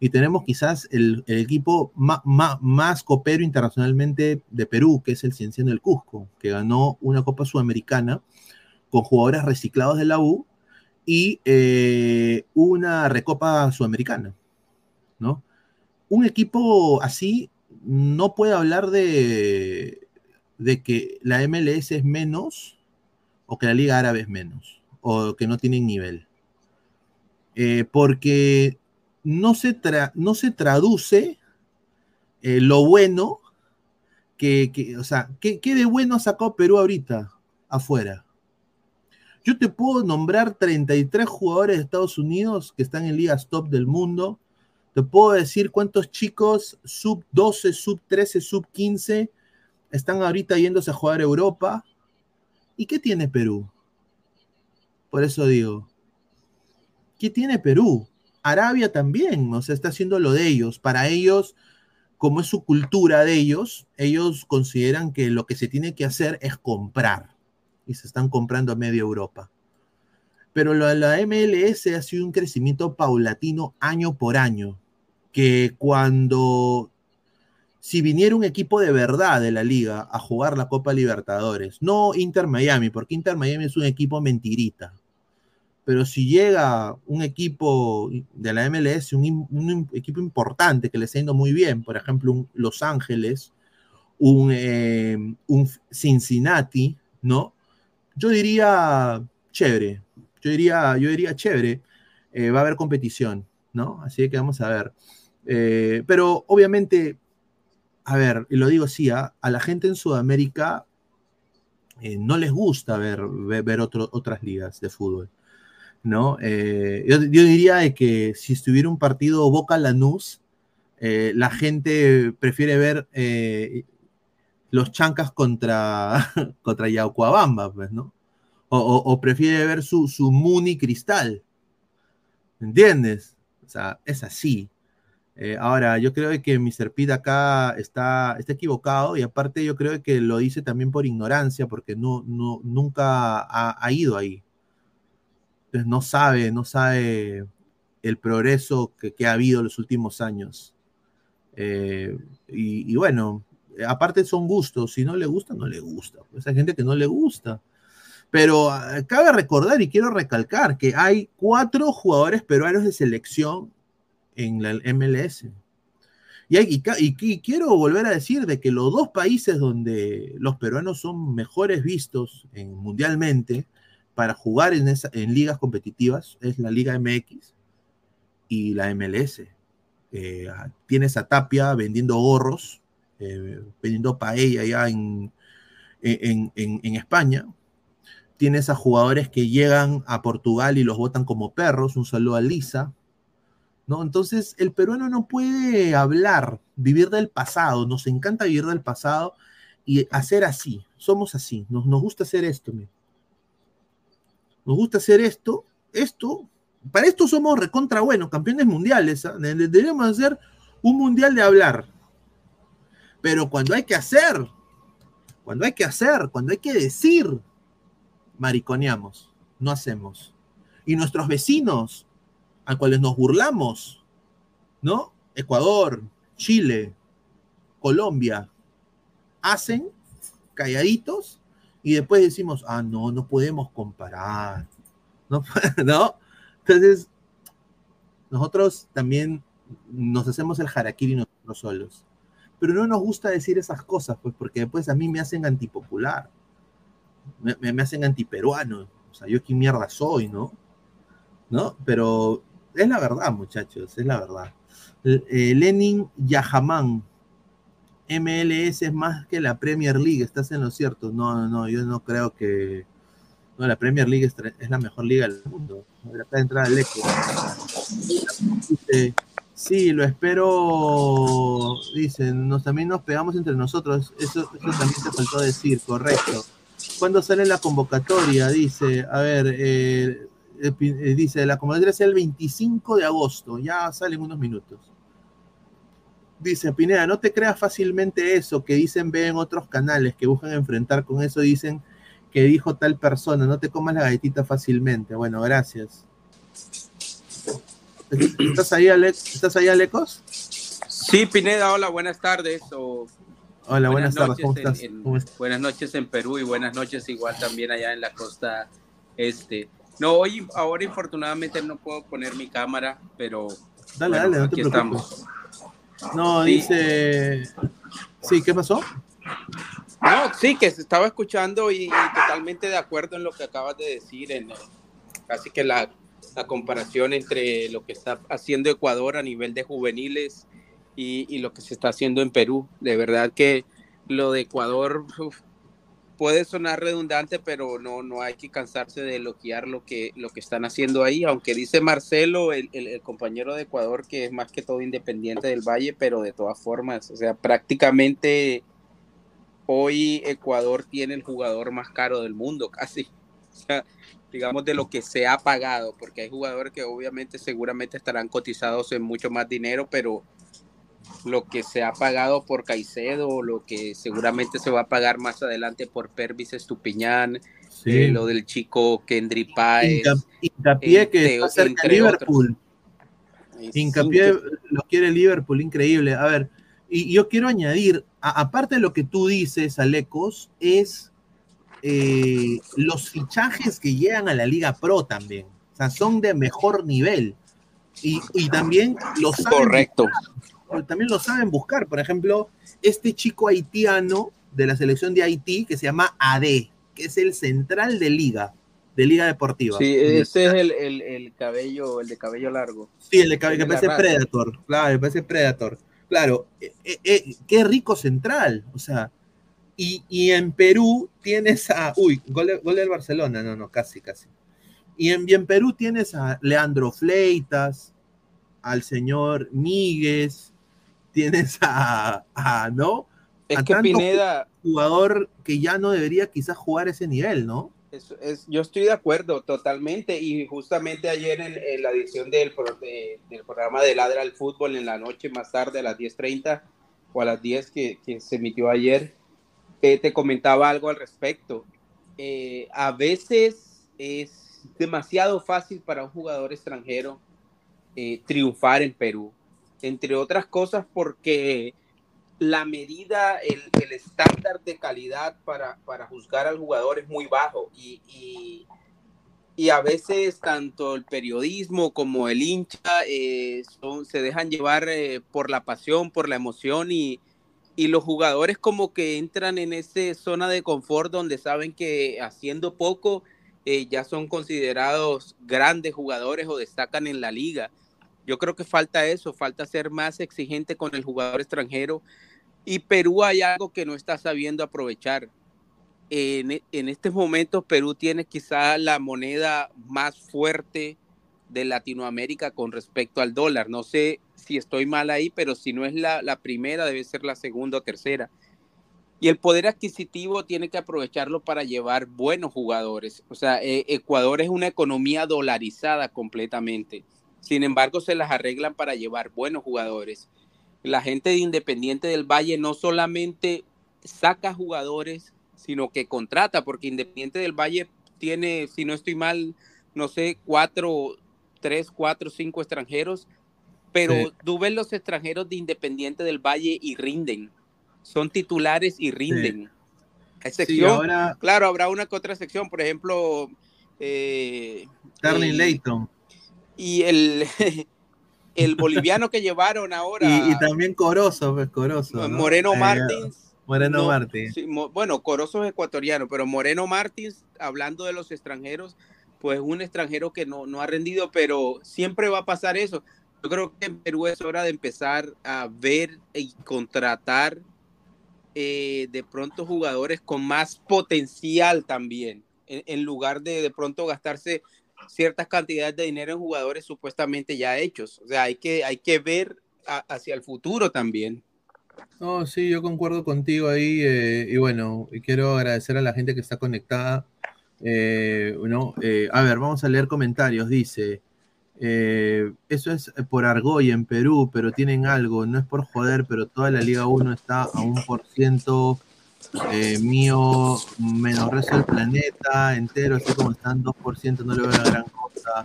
Y tenemos quizás el, equipo más, más, copero internacionalmente de Perú, que es el Cienciano del Cusco, que ganó una Copa Sudamericana con jugadores reciclados de la U y eh, una Recopa Sudamericana, ¿no? Un equipo así no puede hablar de, de que la MLS es menos o que la Liga Árabe es menos o que no tienen nivel. Eh, porque no se, tra no se traduce eh, lo bueno que, que o sea, ¿qué, ¿qué, de bueno ha sacado Perú ahorita afuera? Yo te puedo nombrar 33 jugadores de Estados Unidos que están en ligas top del mundo. Te puedo decir cuántos chicos sub 12, sub 13, sub 15 están ahorita yéndose a jugar a Europa. ¿Y qué tiene Perú? Por eso digo, ¿qué tiene Perú? Arabia también, o sea, está haciendo lo de ellos. Para ellos, como es su cultura de ellos, ellos consideran que lo que se tiene que hacer es comprar. Y se están comprando a media Europa. Pero de la MLS ha sido un crecimiento paulatino año por año. Que cuando si viniera un equipo de verdad de la liga a jugar la Copa Libertadores, no Inter Miami, porque Inter Miami es un equipo mentirita, pero si llega un equipo de la MLS, un, equipo importante que le está yendo muy bien, por ejemplo, un Los Ángeles, un, un Cincinnati, ¿no? Yo diría chévere, yo diría, yo diría chévere, eh, va a haber competición, ¿no? Así que vamos a ver. Eh, pero obviamente, a ver, y lo digo así, ¿ah? a la gente en Sudamérica eh, no les gusta ver, ver, otras ligas de fútbol. ¿no? Eh, yo, yo diría que si estuviera un partido Boca Lanús, eh, la gente prefiere ver eh, los chancas contra, [laughs] contra Yaucuabamba, pues, ¿no? O, o- o prefiere ver su, su Muni Cristal. ¿Entiendes? O sea, es así. Eh, ahora, yo creo que Mr. Pete acá está, está equivocado y aparte yo creo que lo dice también por ignorancia porque no, no, nunca ha, ha ido ahí. Entonces no sabe, no sabe el progreso que, que ha habido en los últimos años. Eh, y, bueno, aparte son gustos, si no le gusta, no le gusta. Pues hay gente que no le gusta. Pero ah, cabe recordar y quiero recalcar que hay cuatro jugadores peruanos de selección en la MLS. Y, quiero volver a decir de que los dos países donde los peruanos son mejores vistos en- mundialmente para jugar en, ligas competitivas es la Liga MX y la MLS. Eh, tienes a Tapia vendiendo gorros, eh, vendiendo paella en- en- en España. Tienes a jugadores que llegan a Portugal y los votan como perros. Un saludo a Lisa. Entonces, el peruano no puede hablar, vivir del pasado. Nos encanta vivir del pasado y hacer así. Somos así. Nos, gusta hacer esto. Nos gusta hacer esto. Esto. Para esto somos recontra buenos, campeones mundiales. de- Deberíamos hacer un mundial de hablar. Pero cuando hay que hacer, cuando hay que hacer, cuando hay que decir, mariconeamos, no hacemos. Y nuestros vecinos, a cuales nos burlamos, ¿no? Ecuador, Chile, Colombia, hacen calladitos y después decimos, ah, no, no podemos comparar. ¿No? [laughs] ¿No? Entonces, nosotros también nos hacemos el harakiri nosotros solos. Pero no nos gusta decir esas cosas, pues, porque después a mí me hacen antipopular. Me, me, me hacen antiperuano. O sea, yo qué mierda soy, ¿no? ¿No? Pero es la verdad, muchachos, es la verdad. Eh, Lenin Yahamán, MLS es más que la Premier League, estás en lo cierto. No, no, no, yo no creo que. No, la Premier League es la mejor liga del mundo. Acá de entrada el eco. Dice, sí, lo espero. Dicen, nos, también nos pegamos entre nosotros. Eso, eso también te faltó decir, correcto. ¿Cuándo sale la convocatoria? Dice, a ver, eh, eh, eh, dice, la convocatoria será el 25 de agosto, ya salen unos minutos. Dice Pineda, no te creas fácilmente eso que dicen ve en otros canales que buscan enfrentar con eso, dicen que dijo tal persona, no te comas la galletita fácilmente. Bueno, gracias. ¿Estás ahí, Alex? ¿Estás ahí, Alecos? Sí, Pineda, hola, buenas tardes. O Hola, buenas, tardes, ¿Cómo estás? buenas noches en Perú y buenas noches igual también allá en la costa este. No, hoy, ahora infortunadamente no puedo poner mi cámara, pero Dale, bueno, dale, no te aquí preocupes. estamos. No, Sí. dice... Sí, ¿qué pasó? No, sí, que se estaba escuchando y, y totalmente de acuerdo en lo que acabas de decir, en eh, casi que la, la comparación entre lo que está haciendo Ecuador a nivel de juveniles y, y lo que se está haciendo en Perú. De verdad que lo de Ecuador uf, puede sonar redundante, pero no, no hay que cansarse de elogiar lo que, lo que están haciendo ahí, aunque dice Marcelo, el, el- el compañero de Ecuador, que es más que todo independiente del Valle, pero de todas formas, o sea, prácticamente hoy Ecuador tiene el jugador más caro del mundo, casi. O sea, digamos de lo que se ha pagado, porque hay jugadores que obviamente seguramente estarán cotizados en mucho más dinero, pero lo que se ha pagado por Caicedo, lo que seguramente se va a pagar más adelante por Pervis Estupiñán, Sí. eh, lo del chico Kendry Páez, Hinca- Hincapié que entre- está cerca de entre Liverpool. Hincapié lo quiere Liverpool, increíble. A ver, y yo quiero añadir, a- aparte de lo que tú dices, Alecos, es eh, los fichajes que llegan a la Liga Pro también. O sea, son de mejor nivel. Y, y también los saben También lo saben buscar. Por ejemplo, este chico haitiano de la selección de Haití que se llama AD, que es el central de liga, de liga deportiva. Sí, ese es el, el, el cabello, el de cabello largo. Sí, el de cabello, que parece Predator, claro, me parece Predator. Claro, eh, eh, eh, qué rico central, o sea, y, y, en Perú tienes a, uy, gol, gol del Barcelona, no, no, casi, casi. Y en, y en Perú tienes a Leandro Fleitas, al señor Míguez, tienes a, a ¿no? Es a que Pineda, jugador que ya no debería quizás jugar ese nivel, ¿no? es, es- yo estoy de acuerdo totalmente y justamente ayer en, en la edición del, pro- de- del programa de Ladra al Fútbol en la noche más tarde a las 10.30 o a las 10 que, que se emitió ayer, eh, te comentaba algo al respecto. Eh, a veces es demasiado fácil para un jugador extranjero eh, triunfar en Perú, entre otras cosas porque la medida, el, el estándar de calidad para, para juzgar al jugador es muy bajo y, y, a veces tanto el periodismo como el hincha eh, son, se dejan llevar eh, por la pasión, por la emoción y, y los jugadores como que entran en esa zona de confort donde saben que haciendo poco eh, ya son considerados grandes jugadores o destacan en la liga. Yo creo que falta eso, falta ser más exigente con el jugador extranjero y Perú hay algo que no está sabiendo aprovechar. En, e- en estos momentos Perú tiene quizá la moneda más fuerte de Latinoamérica con respecto al dólar. No sé si estoy mal ahí, pero si no es la, primera, debe ser la segunda o tercera. Y el poder adquisitivo tiene que aprovecharlo para llevar buenos jugadores. O sea, eh, Ecuador es una economía dolarizada completamente. Sin embargo, se las arreglan para llevar buenos jugadores. La gente de Independiente del Valle no solamente saca jugadores, sino que contrata, porque Independiente del Valle tiene, si no estoy mal, no sé, cuatro, tres, cuatro, cinco extranjeros, pero Sí. tú ves los extranjeros de Independiente del Valle y rinden. Son titulares y rinden. Sí, sección, ahora claro, habrá una que otra sección, por ejemplo, eh, Darling Layton. Y el, [laughs] el boliviano que llevaron ahora, Y, y también Corozo, pues Corozo. ¿no? Moreno Eh, Martins. Moreno no, Martins. sí, mo- bueno, Corozo es ecuatoriano, pero Moreno Martins, hablando de los extranjeros, pues un extranjero que no, no ha rendido, pero siempre va a pasar eso. Yo creo que en Perú es hora de empezar a ver y contratar eh, de pronto jugadores con más potencial también, en, en lugar de de pronto gastarse ciertas cantidades de dinero en jugadores supuestamente ya hechos. O sea, hay que, hay que ver hacia el futuro también. No, sí, yo concuerdo contigo ahí. eh, y bueno, quiero agradecer a la gente que está conectada. eh, ¿no? Eh, a ver, vamos a leer comentarios. Dice, eh, eso es por Argoy en Perú, pero tienen algo, no es por joder, pero toda la Liga 1 está a un por ciento eh, mío menos resto del planeta entero, así como están 2%, no le veo la gran cosa.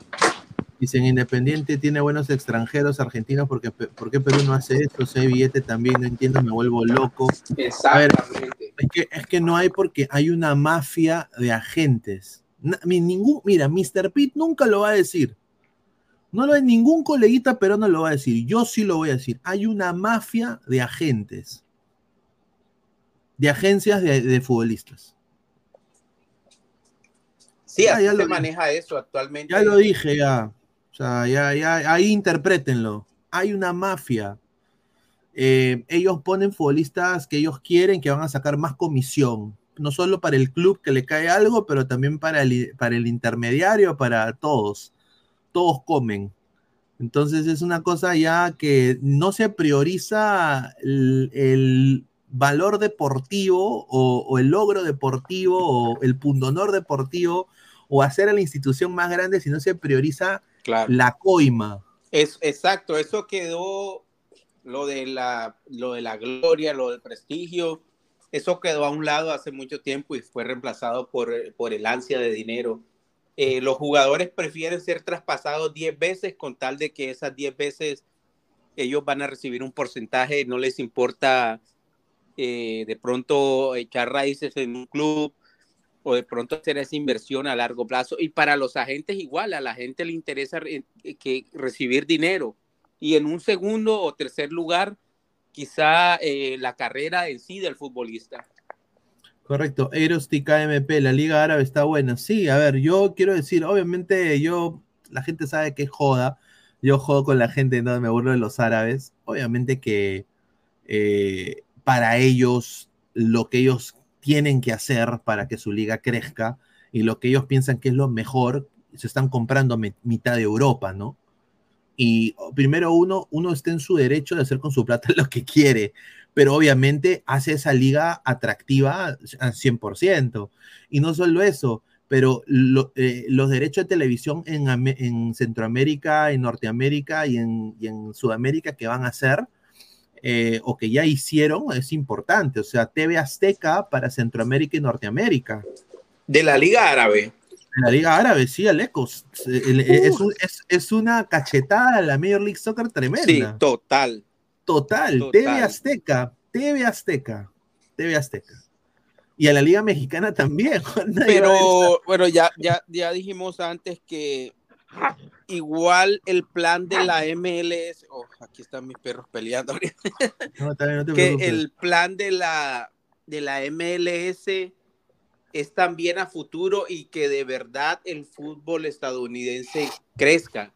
Dicen, Independiente tiene buenos extranjeros argentinos, porque ¿por qué Perú no hace esto? Hay billete también, no entiendo, me vuelvo loco. A ver, Exactamente. es que, es que no hay porque hay una mafia de agentes. Na- ningún, mira, Mr. Pitt nunca lo va a decir. No lo hay ningún coleguita, pero no lo va a decir. Yo sí lo voy a decir. Hay una mafia de agentes. De agencias de, de futbolistas. Sí, Ya, así ya se lo- maneja eso actualmente. Ya lo dije, ya. O sea, ya, ya, ahí interprétenlo. Hay una mafia. Eh, ellos ponen futbolistas que ellos quieren que van a sacar más comisión. No solo para el club que le cae algo, pero también para el, para el intermediario, para todos. Todos comen. Entonces es una cosa ya que no se prioriza el, el valor deportivo o, o el logro deportivo o el pundonor deportivo o hacer a la institución más grande, sino se prioriza Claro. la coima. Es, exacto, eso quedó lo de la lo de la gloria, lo del prestigio, eso quedó a un lado hace mucho tiempo y fue reemplazado por, por el ansia de dinero. Eh, los jugadores prefieren ser traspasados 10 veces con tal de que esas 10 veces ellos van a recibir un porcentaje, no les importa eh, de pronto echar raíces en un club o de pronto hacer esa inversión a largo plazo. Y para los agentes igual, a la gente le interesa re- que recibir dinero. y en un segundo o tercer lugar, quizá eh, la carrera en sí del futbolista. Correcto, Eros KMP, la Liga Árabe está buena. Sí, a ver, yo quiero decir, obviamente yo, la gente sabe que joda, yo juego con la gente, no me burlo de los árabes. Obviamente que eh, para ellos, lo que ellos tienen que hacer para que su liga crezca y lo que ellos piensan que es lo mejor, se están comprando mitad de Europa, ¿no? Y primero uno, uno está en su derecho de hacer con su plata [laughs] lo que quiere, pero obviamente hace esa liga atractiva al 100%. Y no solo eso, pero eh, los derechos de televisión en, Centroamérica, en Norteamérica y en, Sudamérica que van a hacer eh, o que ya hicieron es importante. O sea, TV Azteca para Centroamérica y Norteamérica. De la Liga Árabe. De la Liga Árabe, sí, Alecos. Es, es, es, una cachetada a la Major League Soccer tremenda. Sí, total. Total. total. TV Azteca, TV Azteca, TV Azteca y a la Liga Mexicana también. [laughs] Pero bueno, ya, ya, ya dijimos antes que igual el plan de la [laughs] MLS, oh, aquí están mis perros peleando. [laughs] que el plan de la, de la MLS es también a futuro y que de verdad el fútbol estadounidense crezca.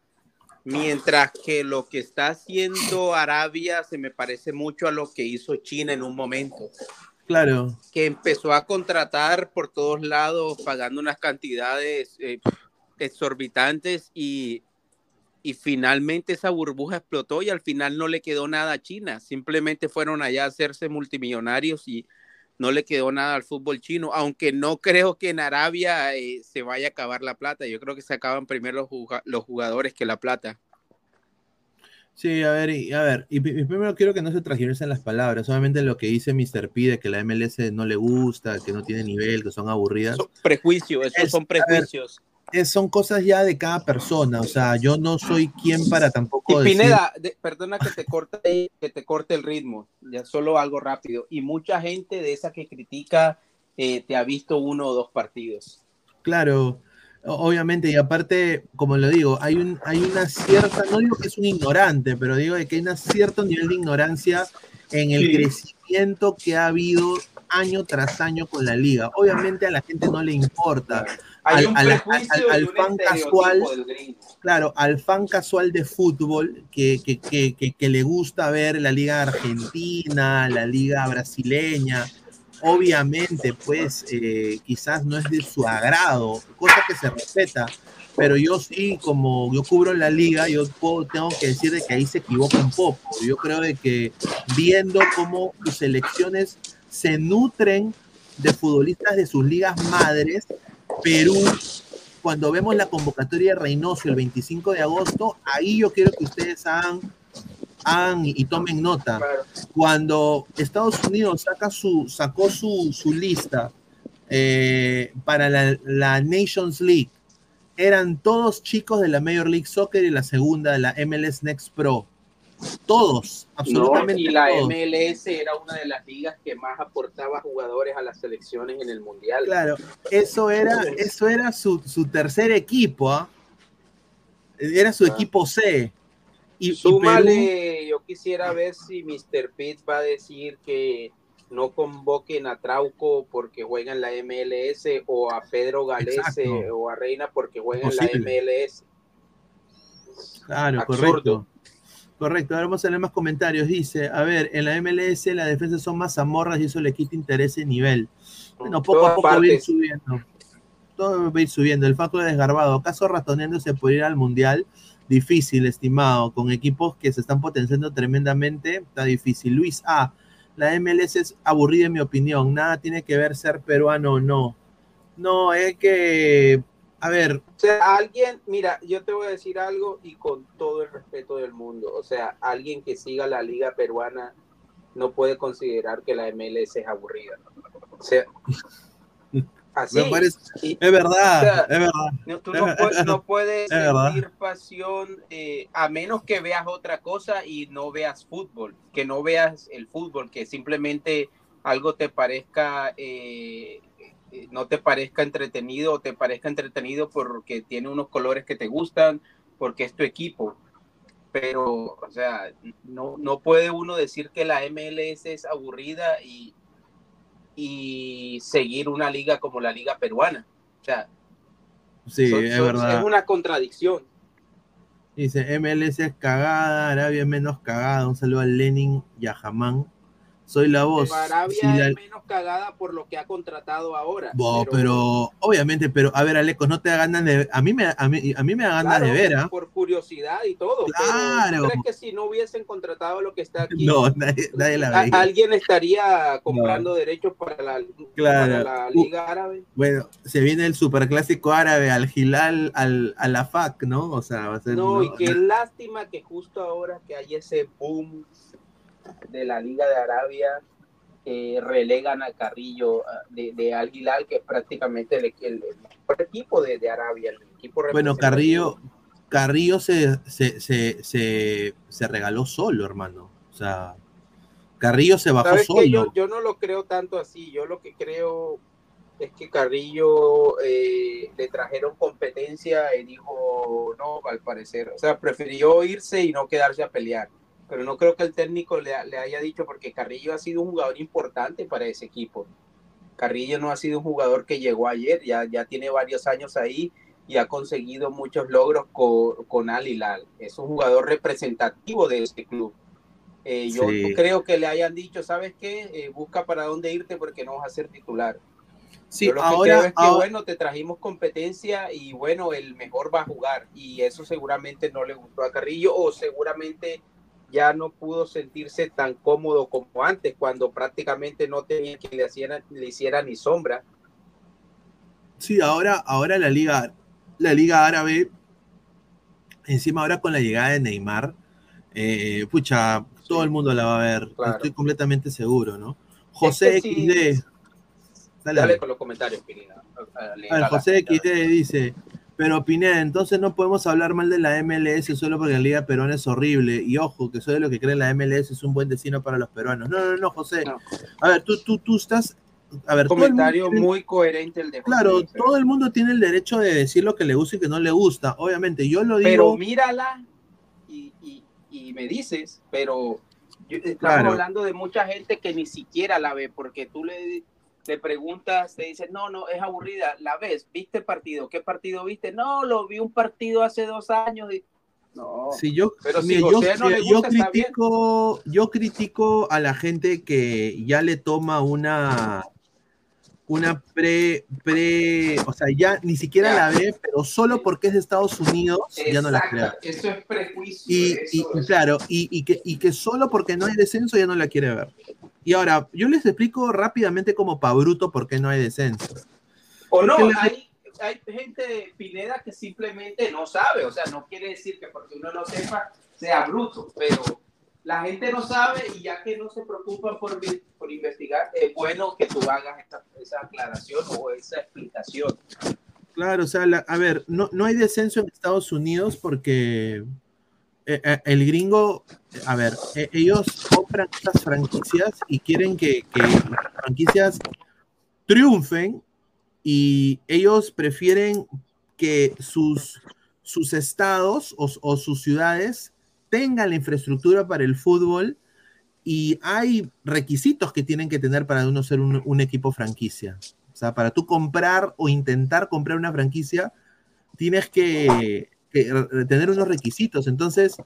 Mientras que lo que está haciendo Arabia se me parece mucho a lo que hizo China en un momento. Claro. Que empezó a contratar por todos lados, pagando unas cantidades eh, exorbitantes y, y finalmente esa burbuja explotó y al final no le quedó nada a China. Simplemente fueron allá a hacerse multimillonarios y no le quedó nada al fútbol chino, aunque no creo que en Arabia eh, se vaya a acabar la plata. Yo creo que se acaban primero los jugadores que la plata. Sí, a ver, y, a ver, y, primero quiero que no se en las palabras, solamente lo que dice Mr. P de que la MLS no le gusta, que no tiene nivel, que son aburridas. Son prejuicios, esos son prejuicios. Son cosas ya de cada persona, o sea, yo no soy quien para tampoco. Y Pineda, perdona que te corte, que te corte el ritmo, ya solo algo rápido. Y mucha gente de esa que critica eh, te ha visto uno o dos partidos. Claro, Obviamente, y aparte, como lo digo, hay, un, hay una cierta, no digo que es un ignorante, pero digo que hay un cierto nivel de ignorancia en el crecimiento que ha habido año tras año con la liga. Obviamente a la gente no le importa. Al, fan casual, claro, al fan casual de fútbol que, que, que, que, le gusta ver la liga argentina, la liga brasileña, obviamente, pues eh, quizás no es de su agrado, cosa que se respeta, pero yo sí, como yo cubro la liga, yo tengo que decir de que ahí se equivoca un poco. Yo creo de que viendo cómo sus selecciones se nutren de futbolistas de sus ligas madres, Perú, cuando vemos la convocatoria de Reynoso el 25 de agosto, ahí yo quiero que ustedes hagan y, tomen nota. Cuando Estados Unidos saca su, sacó su, su lista eh, para la, la, Nations League, eran todos chicos de la Major League Soccer y la segunda de la MLS Next Pro. Todos, absolutamente. y la MLS era una de las ligas que más aportaba jugadores a las selecciones en el Mundial. Claro, eso era, eso era su, su tercer equipo. ¿ah? Era su ah. equipo C. Y, Súmale, yo quisiera ver si Mr. Pitt va a decir que no convoquen a Trauco porque juega en la MLS o a Pedro Galese o a Reina porque juega en la MLS. Claro, correcto. Correcto, ahora vamos a leer más comentarios. Dice, a ver, en la MLS las defensas son más zamorras y eso le quita interés y nivel. Bueno, poco a poco va a ir subiendo. Todo va a ir subiendo. El Faco desgarbado. ¿Acaso ratoneándose por ir al Mundial? Difícil, estimado, con equipos que se están potenciando tremendamente, está difícil. Luis A, la MLS es aburrida en mi opinión, nada tiene que ver ser peruano o no. No, es que, a ver. O sea, alguien, mira, yo te voy a decir algo y con todo el respeto del mundo, o sea, alguien que siga la liga peruana no puede considerar que la MLS es aburrida. O sea, [laughs] es verdad, es verdad. Tú no, puedes, sentir pasión eh, a menos que veas otra cosa y no veas fútbol, que no veas el fútbol, que simplemente algo te parezca, eh, no te parezca entretenido o te parezca entretenido porque tiene unos colores que te gustan, porque es tu equipo. pero, o sea, no, no puede uno decir que la MLS es aburrida y, y seguir una liga como la liga peruana. O sea, Sí, son- es son- verdad. es una contradicción. Dice, MLS es cagada, Arabia es menos cagada. Un saludo a Lenin y a Jamán. Soy la voz. Pero Arabia Si la- es menos cagada por lo que ha contratado ahora. Bo, pero... obviamente, pero a ver, Alecos, no te da ganas de. A mí me, a mí, a mí me da ganas Claro, de ver, ¿ah? Por curiosidad y todo. Claro. Pero ¿tú crees que si no hubiesen contratado lo que está aquí, No, nadie, nadie la ve. alguien estaría comprando derechos para la, Claro. para la Uh, Liga Árabe? Bueno, se viene el superclásico árabe al Gilal, al, a la FAC, ¿no? O sea, va a ser. No, ¿no? y qué lástima que justo ahora que hay ese boom de la Liga de Arabia, eh, relegan a Carrillo de, de Al Hilal, que es prácticamente el, el- equipo de, de Arabia. El equipo Bueno. Carrillo, Carrillo se, se, se, se, se regaló solo, hermano. O sea, Carrillo se bajó ¿Sabes solo. Yo, yo no lo creo tanto así. Yo lo que creo es que Carrillo eh, le trajeron competencia y dijo no, al parecer. O sea, prefirió irse y no quedarse a pelear. Pero no creo que el técnico le, le haya dicho, porque Carrillo ha sido un jugador importante para ese equipo. Carrillo no ha sido un jugador que llegó ayer, ya, ya tiene varios años ahí y ha conseguido muchos logros con, con Al Hilal. Es un jugador representativo de este club. Eh, yo Sí. creo que le hayan dicho, ¿sabes qué? Eh, busca para dónde irte porque no vas a ser titular. Sí, Yo lo que ahora- creo es que, ahora- bueno, te trajimos competencia y, bueno, el mejor va a jugar. Y eso seguramente no le gustó a Carrillo o seguramente ya no pudo sentirse tan cómodo como antes, cuando prácticamente no tenía que le, hiciera, le hiciera ni sombra. Sí, ahora, ahora la liga, la liga árabe, encima ahora con la llegada de Neymar, eh, pucha, todo el mundo la va a ver, estoy completamente seguro, ¿no? José Es que sí. XD, dale, Dale, dale. con los comentarios, Pineda. A- a leer A ver, a la José. XD dice, pero Pineda, entonces no podemos hablar mal de la MLS solo porque la Liga Peruana es horrible. Y ojo, que soy de lo que cree la MLS es un buen destino para los peruanos. No, no, no, José. A ver, tú, tú, tú estás. A ver, Comentario tiene- muy coherente el de José, Claro, pero- todo el mundo tiene el derecho de decir lo que le gusta y que no le gusta. Obviamente, yo lo digo. Pero mírala y, y- y me dices, pero yo- estamos Claro. hablando de mucha gente que ni siquiera la ve, porque tú le, le preguntas, te dicen, no, no, es aburrida, la ves, viste el partido, ¿qué partido viste? No, lo vi un partido hace dos años. Y... No, Si yo, pero si mira, yo, José no le yo gusta, bien. critico, yo critico a la gente que ya le toma una una pre, pre, o sea, ya ni siquiera la ve, pero solo porque es de Estados Unidos, ya no la cree. Eso es prejuicio. Y, eso claro, y, y que, y que solo porque no hay descenso ya no la quiere ver. Y ahora, yo les explico rápidamente como pa' bruto por qué no hay descenso. O no, hay, hay gente, Pineda, que simplemente no sabe. O sea, no quiere decir que porque uno no sepa sea bruto, pero la gente no sabe y ya que no se preocupan por, por investigar, es bueno que tú hagas esa, esa aclaración o esa explicación. Claro, o sea, la- a ver, no, no hay descenso en Estados Unidos porque eh, eh, el gringo, a ver, eh, ellos compran estas franquicias y quieren que, que las franquicias triunfen y ellos prefieren que sus, sus estados o, o sus ciudades tengan la infraestructura para el fútbol y hay requisitos que tienen que tener para uno ser un, un equipo franquicia. O sea, para tú comprar o intentar comprar una franquicia, tienes que, que tener unos requisitos. Entonces,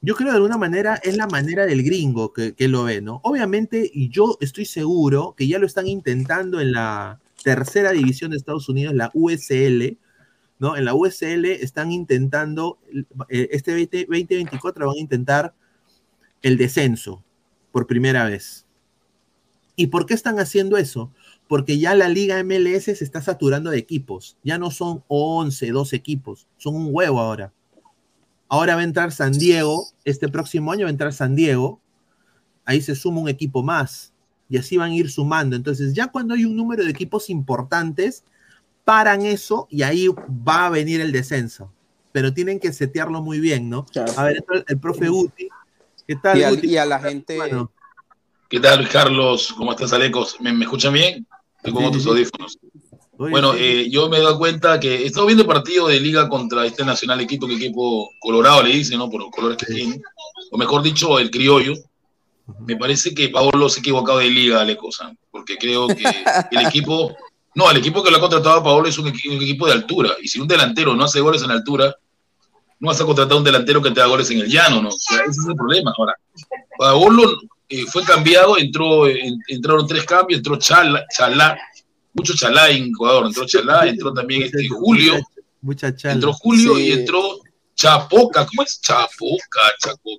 yo creo de alguna manera es la manera del gringo que, que lo ve, ¿no? Obviamente, y yo estoy seguro que ya lo están intentando en la tercera división de Estados Unidos, la USL, ¿no? En la USL están intentando, eh, este 20 2024 van a intentar el descenso por primera vez. ¿Y por qué están haciendo eso? Porque ya la liga MLS se está saturando de equipos. Ya no son 11, 12 equipos, son un huevo ahora. Ahora va a entrar San Diego, este próximo año va a entrar San Diego, ahí se suma un equipo más y así van a ir sumando. Entonces ya cuando hay un número de equipos importantes, paran eso y ahí va a venir el descenso. Pero tienen que setearlo muy bien, ¿no? A ver, el profe Guti. ¿Qué tal? Y, al- Guti? y a la gente, Bueno, ¿Qué tal, Luis Carlos? ¿Cómo estás, Alecos? ¿Me, me escuchan bien? Estoy con Sí, otros sí. Audífonos. Bueno, eh, yo me he dado cuenta que he estado viendo el partido de liga contra este nacional equipo, que equipo colorado le dice, ¿no? Por los colores que tiene. O mejor dicho, el criollo. Me parece que Paolo se ha equivocado de liga, Ale Cosa, porque creo que el equipo, no, el equipo que lo ha contratado a Paolo es un equipo, un equipo de altura. Y si un delantero no hace goles en altura, no vas a contratar un delantero que te haga goles en el llano, ¿no? O sea, ese es el problema. Ahora, Paolo eh, fue cambiado, entró, en- entraron tres cambios, entró Chala, Chalá, mucho Chalá en Ecuador, entró Chalá, entró también este Julio, Mucha chala. entró Julio Sí. y entró Chapoca, ¿cómo es? Chapoca, Chaco,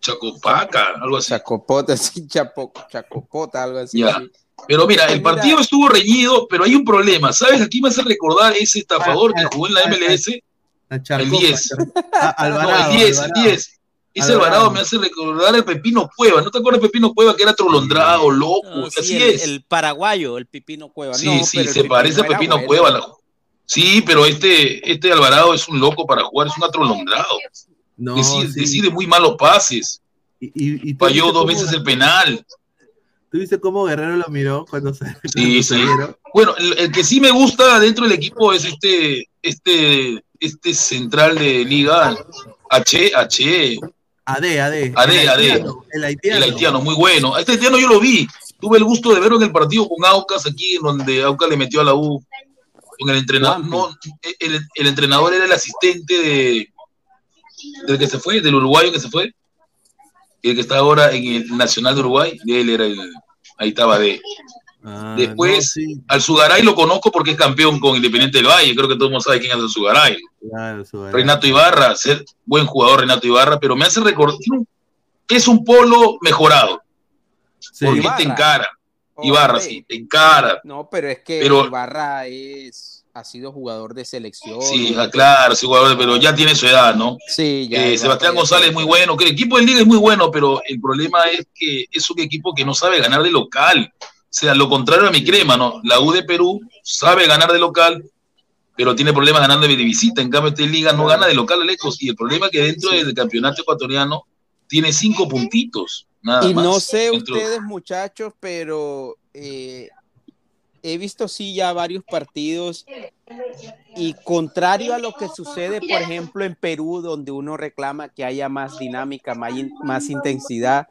Chacopaca, algo así. Chacopota, [laughs] sí, chapo, chacopota, algo así. Ya. Pero mira, el Mira. partido estuvo reñido, pero hay un problema. ¿Sabes? Aquí me hace recordar ese estafador que jugó en la MLS, La el Charcopa, 10. Ah, Alvarado, no, el 10, el Alvarado. 10. Ese Alvarado. Alvarado me hace recordar el Pepino Cueva. ¿No te acuerdas de Pepino Cueva que era trolondrado, loco? No, sí, Así el, es. el paraguayo, el Pipino Cueva. Sí, No, sí, pero se parece a Pepino bueno. Cueva. la- Sí, pero este, este Alvarado es un loco para jugar, es un atrolondrado. No, decide, sí. decide muy malos pases. Y, y- y tú Falló dos cómo- veces el penal. ¿Tú viste cómo Guerrero lo miró cuando se Sí, [laughs] cuando sí. Bueno, el, el que sí me gusta dentro del equipo es este, este, este central de liga, H, H, AD, AD. AD, el El haitiano. el haitiano, muy bueno. Este haitiano yo lo vi. Tuve el gusto de verlo en el partido con Aucas aquí, en donde Aucas le metió a la U. Con el entrenador, no, el, el entrenador era el asistente de, del que se fue, del uruguayo que se fue, el que está ahora en el Nacional de Uruguay, él era el, ahí estaba de. Ah, Después, no, sí, al Sugaray lo conozco porque es campeón con Independiente del Valle, creo que todo el mundo sabe quién es el Sugaray. claro. Renato Ibarra, ser buen jugador Renato Ibarra, pero me hace recordar, un- es un polo mejorado, Sí. porque Ibarra. te encara. Oh, Ibarra, sí, te encara. No, pero es que Pero- Ibarra es, ha sido jugador de selección. Sí, ah, claro, sí, jugador, pero ya tiene su edad, ¿no? Sí, ya. Eh, Sebastián González tiene muy bueno, que el equipo de liga es muy bueno, pero el problema es que es un equipo que no sabe ganar de local. O sea, lo contrario a mi crema, ¿no? La U de Perú sabe ganar de local, pero tiene problemas ganando de visita. En cambio, esta liga no gana de local, lejos. Y el problema es que dentro del campeonato ecuatoriano tiene cinco puntitos. Nada Y más. no sé Dentro- ustedes, muchachos, pero eh, he visto sí ya varios partidos y contrario a lo que sucede, por ejemplo, en Perú, donde uno reclama que haya más dinámica, más, in- más intensidad,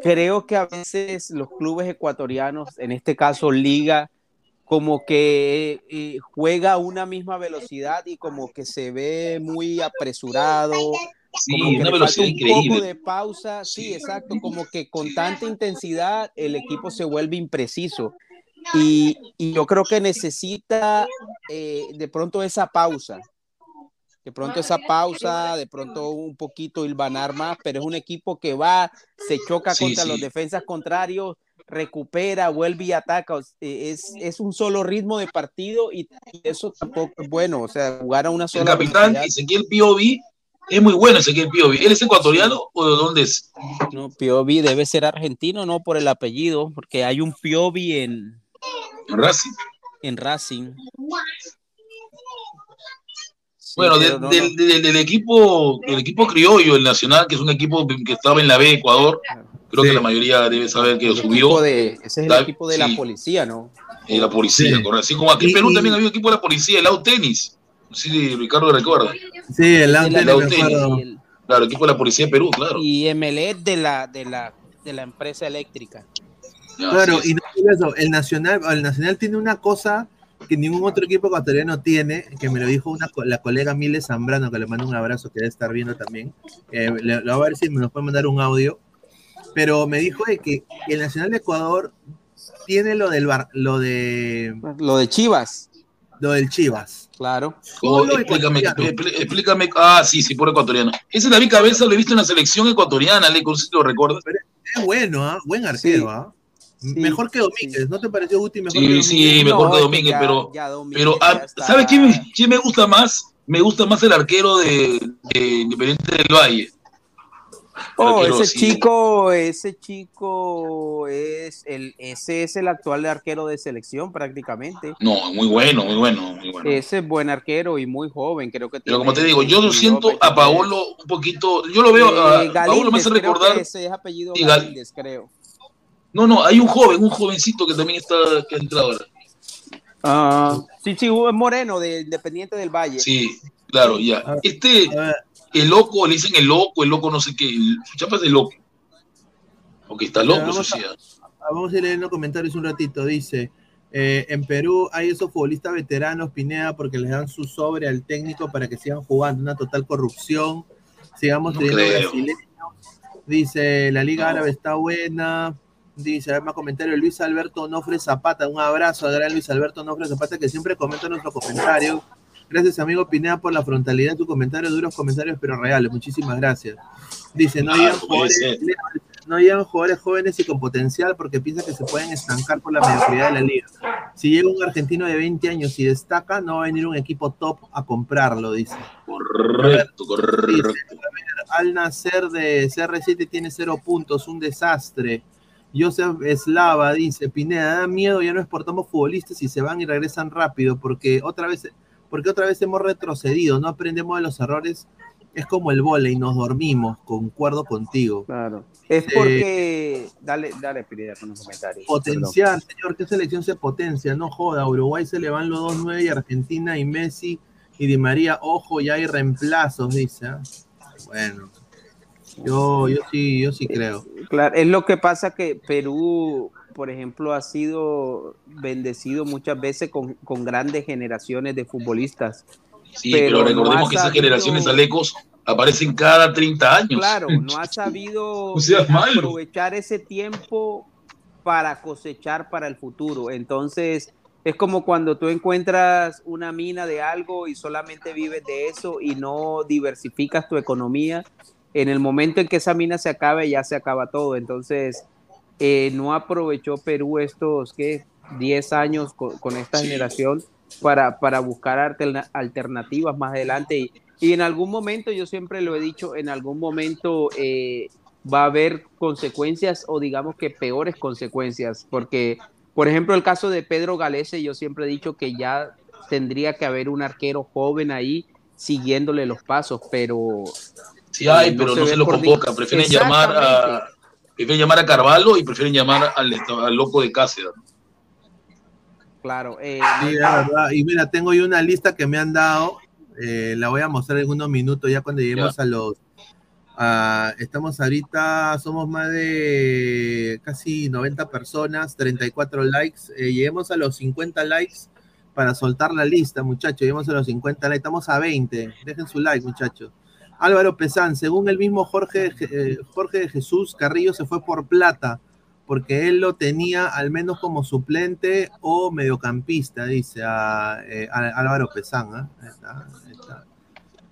creo que a veces los clubes ecuatorianos, en este caso Liga, como que eh, juega a una misma velocidad y como que se ve muy apresurado, Sí, como que una falta velocidad un increíble. poco de pausa, sí, exacto, como que con tanta intensidad el equipo se vuelve impreciso. Y, y yo creo que necesita eh, de pronto esa pausa, de pronto esa pausa, de pronto un poquito hilvanar más, pero es un equipo que va, se choca Sí, contra sí. los defensas contrarios, recupera, vuelve y ataca. eh, Es, es un solo ritmo de partido y, y eso tampoco es bueno, o sea, jugar a una El sola capitán velocidad. Ezequiel Piovi es muy bueno, Ezequiel Piovi. ¿Él es ecuatoriano o de dónde es? No, Piovi debe ser argentino, no por el apellido, porque hay un Piovi en, Racing. en Racing. Sí, Bueno, de- pero no, del, del- del equipo, del equipo criollo, el Nacional, que es un equipo que estaba en la B, Ecuador, creo Sí. que la mayoría debe saber que lo El subió. de, ese es el equipo de la policía, ¿no? eh, la policía, Sí. correcto. Así como aquí en Perú también había un equipo de la policía, el Lau Tenis. No sé si Ricardo recuerda. Sí, el de la- Antel, Lau me Tenis. acuerdo. y el- Claro, el equipo de la policía de Perú, claro. y Emelet de la, de la, de la empresa eléctrica. Claro, y no solo eso, el Nacional, el Nacional tiene una cosa que ningún otro equipo ecuatoriano tiene, que me lo dijo una, la colega Miles Zambrano, que le mando un abrazo, que debe estar viendo también. Eh, le, le voy a ver si me nos puede mandar un audio. Pero me dijo de que el Nacional de Ecuador tiene lo del bar, lo de Lo de Chivas, lo del Chivas. claro. Oh, explícame, explícame. Ah, sí, sí, por ecuatoriano. Ese David Cabeza lo he visto en la selección ecuatoriana, Le, si lo recuerdas. Es bueno, ¿ah? Buen arquero, Sí. ¿ah? Sí, Mejor que Domínguez, ¿no te pareció Guti mejor que Domínguez? sí, mejor No, que es que Domínguez, ya- pero, ya Domínguez pero ah, está- ¿sabes quién me, quién me gusta más? Me gusta más el arquero de, de Independiente del Valle. Oh, Arquero, ese sí. chico, ese chico es el, ese es el actual arquero de selección prácticamente. No, muy bueno, muy bueno, muy bueno. Ese es buen arquero y muy joven, creo que Pero tiene como te digo, yo 22, siento a 23. Paolo un poquito, yo lo veo, a Eh, Paolo me hace recordar, ese es apellido Gal- creo. No, no, hay un joven, un jovencito que también está, que ha entrado ahora. Ah, sí, sí, es Moreno, de Independiente del Valle. Sí, claro, ya. Este, el loco, le dicen el loco, el loco no sé qué, el- su chapa es el loco. Porque está loco, Vamos eso a- sí. Vamos a ir leyendo comentarios un ratito. Dice, eh, en Perú hay esos futbolistas veteranos, Pineda, porque les dan su sobre al técnico para que sigan jugando. Una total corrupción. Sigamos No teniendo brasileños. Dice, la Liga Árabe está buena. Dice, a ver, más comentario, Luis Alberto Onofre Zapata. Un abrazo al gran Luis Alberto Onofre Zapata, que siempre comenta nuestros comentarios. Gracias, amigo Pineda, por la frontalidad de tu comentario. Duros comentarios, pero reales. Muchísimas gracias. Dice, no Claro, llegan jugadores, no llegan jugadores jóvenes y con potencial porque piensan que se pueden estancar por la mediocridad de la liga. Si llega un argentino de 20 años y destaca, no va a venir un equipo top a comprarlo, dice. Correcto, correcto. Al nacer de CR7 tiene cero puntos, un desastre. Joseph Eslava dice, Pineda, da miedo, ya no exportamos futbolistas y se van y regresan rápido porque otra vez, porque otra vez hemos retrocedido, no aprendemos de los errores. Es como el y nos dormimos, concuerdo contigo. Claro. Es Eh, porque. Dale, dale, Pineda, con los comentarios. Potencial, señor, ¿qué selección se potencia? No joda, a Uruguay se le van los 2-9 y Argentina y Messi y Di María, ojo, ya hay reemplazos, dice. ¿ah? Bueno, yo, yo sí, yo sí creo. Claro, es lo que pasa que Perú, por ejemplo, ha sido bendecido muchas veces con, con grandes generaciones de futbolistas. Sí, pero, recordemos que esas sabido- generaciones alecos aparecen cada 30 años. Claro, no ha [laughs] sabido aprovechar ese tiempo para cosechar para el futuro. Entonces, es como cuando tú encuentras una mina de algo y solamente vives de eso y no diversificas tu economía. En el momento en que esa mina se acabe, ya se acaba todo. Entonces, eh, no aprovechó Perú estos, ¿qué? 10 años con, con esta generación para, para buscar alterna- alternativas más adelante. Y, y en algún momento, yo siempre lo he dicho, en algún momento eh, va a haber consecuencias o digamos que peores consecuencias, porque, por ejemplo, el caso de Pedro Galese, yo siempre he dicho que ya tendría que haber un arquero joven ahí siguiéndole los pasos, pero... Sí hay, pero no se lo convoca. Prefieren llamar a, prefieren llamar a Carvalho y prefieren llamar al, al loco de Cáceres. Claro, eh, Sí, la verdad. Y mira, tengo yo una lista que me han dado. eh, la voy a mostrar en unos minutos ya cuando lleguemos a los. a- estamos ahorita, somos más de casi 90 personas, 34 likes. eh, lleguemos a los 50 likes para soltar la lista, muchachos. Lleguemos a los 50 likes. Estamos a 20. Dejen su like, muchachos. Álvaro Pesán, según el mismo Jorge, eh, Jorge de Jesús, Carrillo se fue por plata porque él lo tenía al menos como suplente o mediocampista, dice a, eh, a- Álvaro Pesán. ¿ah? Está, está.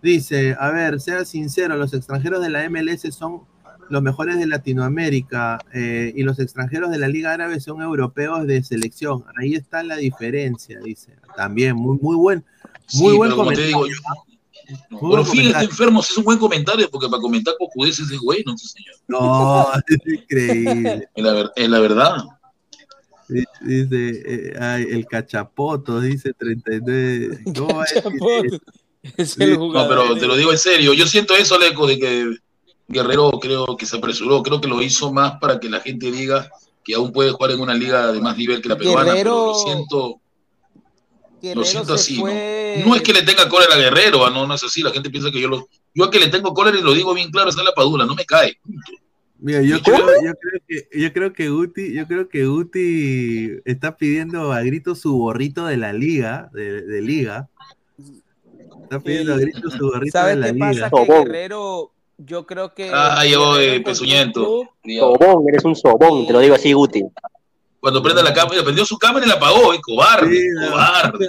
Dice, a ver, sea sincero, los extranjeros de la MLS son los mejores de Latinoamérica eh, y los extranjeros de la Liga Árabe son europeos de selección. Ahí está la diferencia, dice. También, muy, muy buen, muy Sí, buen pero como te comentario. digo, yo- Buen fíjate, comentario. enfermos, es un buen comentario, porque para comentar cojudeces es bueno, ese señor. No, [laughs] es increíble. Es la, ver- es la verdad. Di- Dice, eh, ay, el cachapoto, dice 39. ¿Cómo va a decir Cachapoto. eso? Es Sí, el No, pero te lo digo en serio. Yo siento eso, Leco, de que Guerrero creo que se apresuró. Creo que lo hizo más para que la gente diga que aún puede jugar en una liga de más nivel que la peruana. Guerrero- Pero lo siento, Guerrero lo siento se así, fue- ¿no? No es que le tenga cólera a Guerrero, ah, no, no es así. La gente piensa que yo lo. Yo a que le tengo cólera y lo digo bien claro, esa es la padula, no me cae. Mira, yo creo, yo creo que, yo creo que Guti, yo creo que Guti está pidiendo a grito su gorrito de la liga, de, de liga. Está pidiendo a grito su gorrito de ¿Sabes la qué liga. pasa? Que Guerrero, yo creo que. Ah, yo, eh, pezuñento. Sobón, eres un sobón, te lo digo así, Guti. Cuando prenda la cámara, prendió su cámara y la apagó, eh, cobarde, cobarde.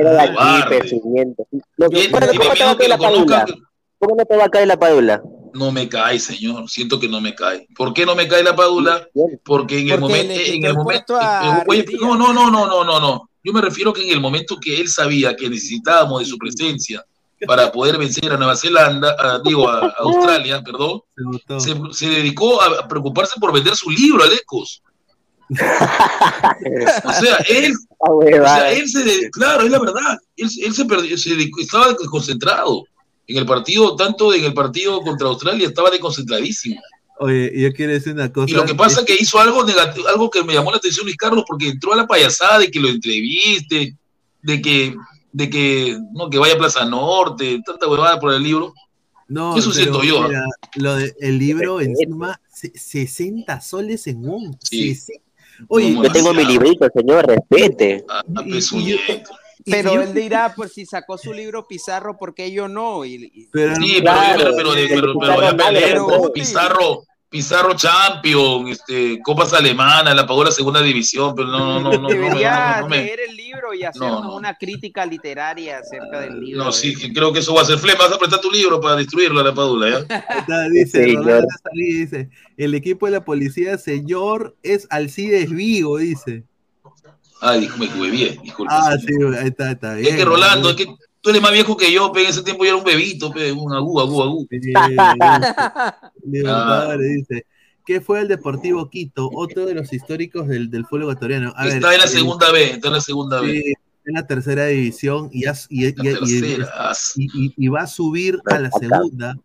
Era aquí, Cobarde. Lo que- ¿Cómo no te va a caer la padula? ¿Cómo no te va a caer la padula? No me cae, señor. Siento que no me cae. ¿Por qué no me cae la padula? Porque en el Porque momento, en el momento, a no, no, no, no, no, no, no. Yo me refiero que en el momento que él sabía que necesitábamos de su presencia para poder vencer a Nueva Zelanda, a- digo, a, a Australia, perdón, se, se dedicó a preocuparse por vender su libro, Alecos. [laughs] O sea, él, o sea, él se, de- claro, es la verdad, él, él se perdió, se estaba desconcentrado en el partido, tanto en el partido contra Australia, estaba desconcentradísimo. Oye, yo quiero decir una cosa. Y lo que pasa es que hizo algo negativo, algo que me llamó la atención Luis Carlos, porque entró a la payasada de que lo entreviste, de que, de que, no, que vaya a Plaza Norte, tanta huevada por el libro. No, Eso pero siento yo. mira, lo de, el libro encima, se- 60 soles en un. Sí. sesen- Oye, Yo tengo mi librito, señor, respete. Ah, yo- Pero él dirá, pues si sacó su libro Pizarro, ¿por qué yo no? Y, y- Pero, Sí, pero, Claro, pero, pero- Pizarro, Pizarro Champion, este, Copas Alemanas, la pagó la segunda división, pero no, no, no, no, no, debería no, no, me- leer el libro y No, no. una crítica literaria acerca del libro. no, sí, que creo que eso va a ser flema, vas a prestar tu libro para destruirlo la Padula, ¿ya? [laughs] Está- dice, Sí, claro. Salí, dice, el equipo de la policía, señor, es Alcides Vigo, dice. Ay, me equivoqué bien, disculpe. Ah, señor. sí, ahí está, está bien. es que Rolando, es que tú eres más viejo que yo, pe, en ese tiempo yo era un bebito, pe, un agú, agú, agú. [laughs] Dice. ¿Qué fue el Deportivo Quito? Otro de los históricos del, del fútbol ecuatoriano. A ver, está en la el- segunda vez, está en la segunda sí, en la tercera división y, as- y- y- La y- tercera. y- y- y va a subir a la segunda.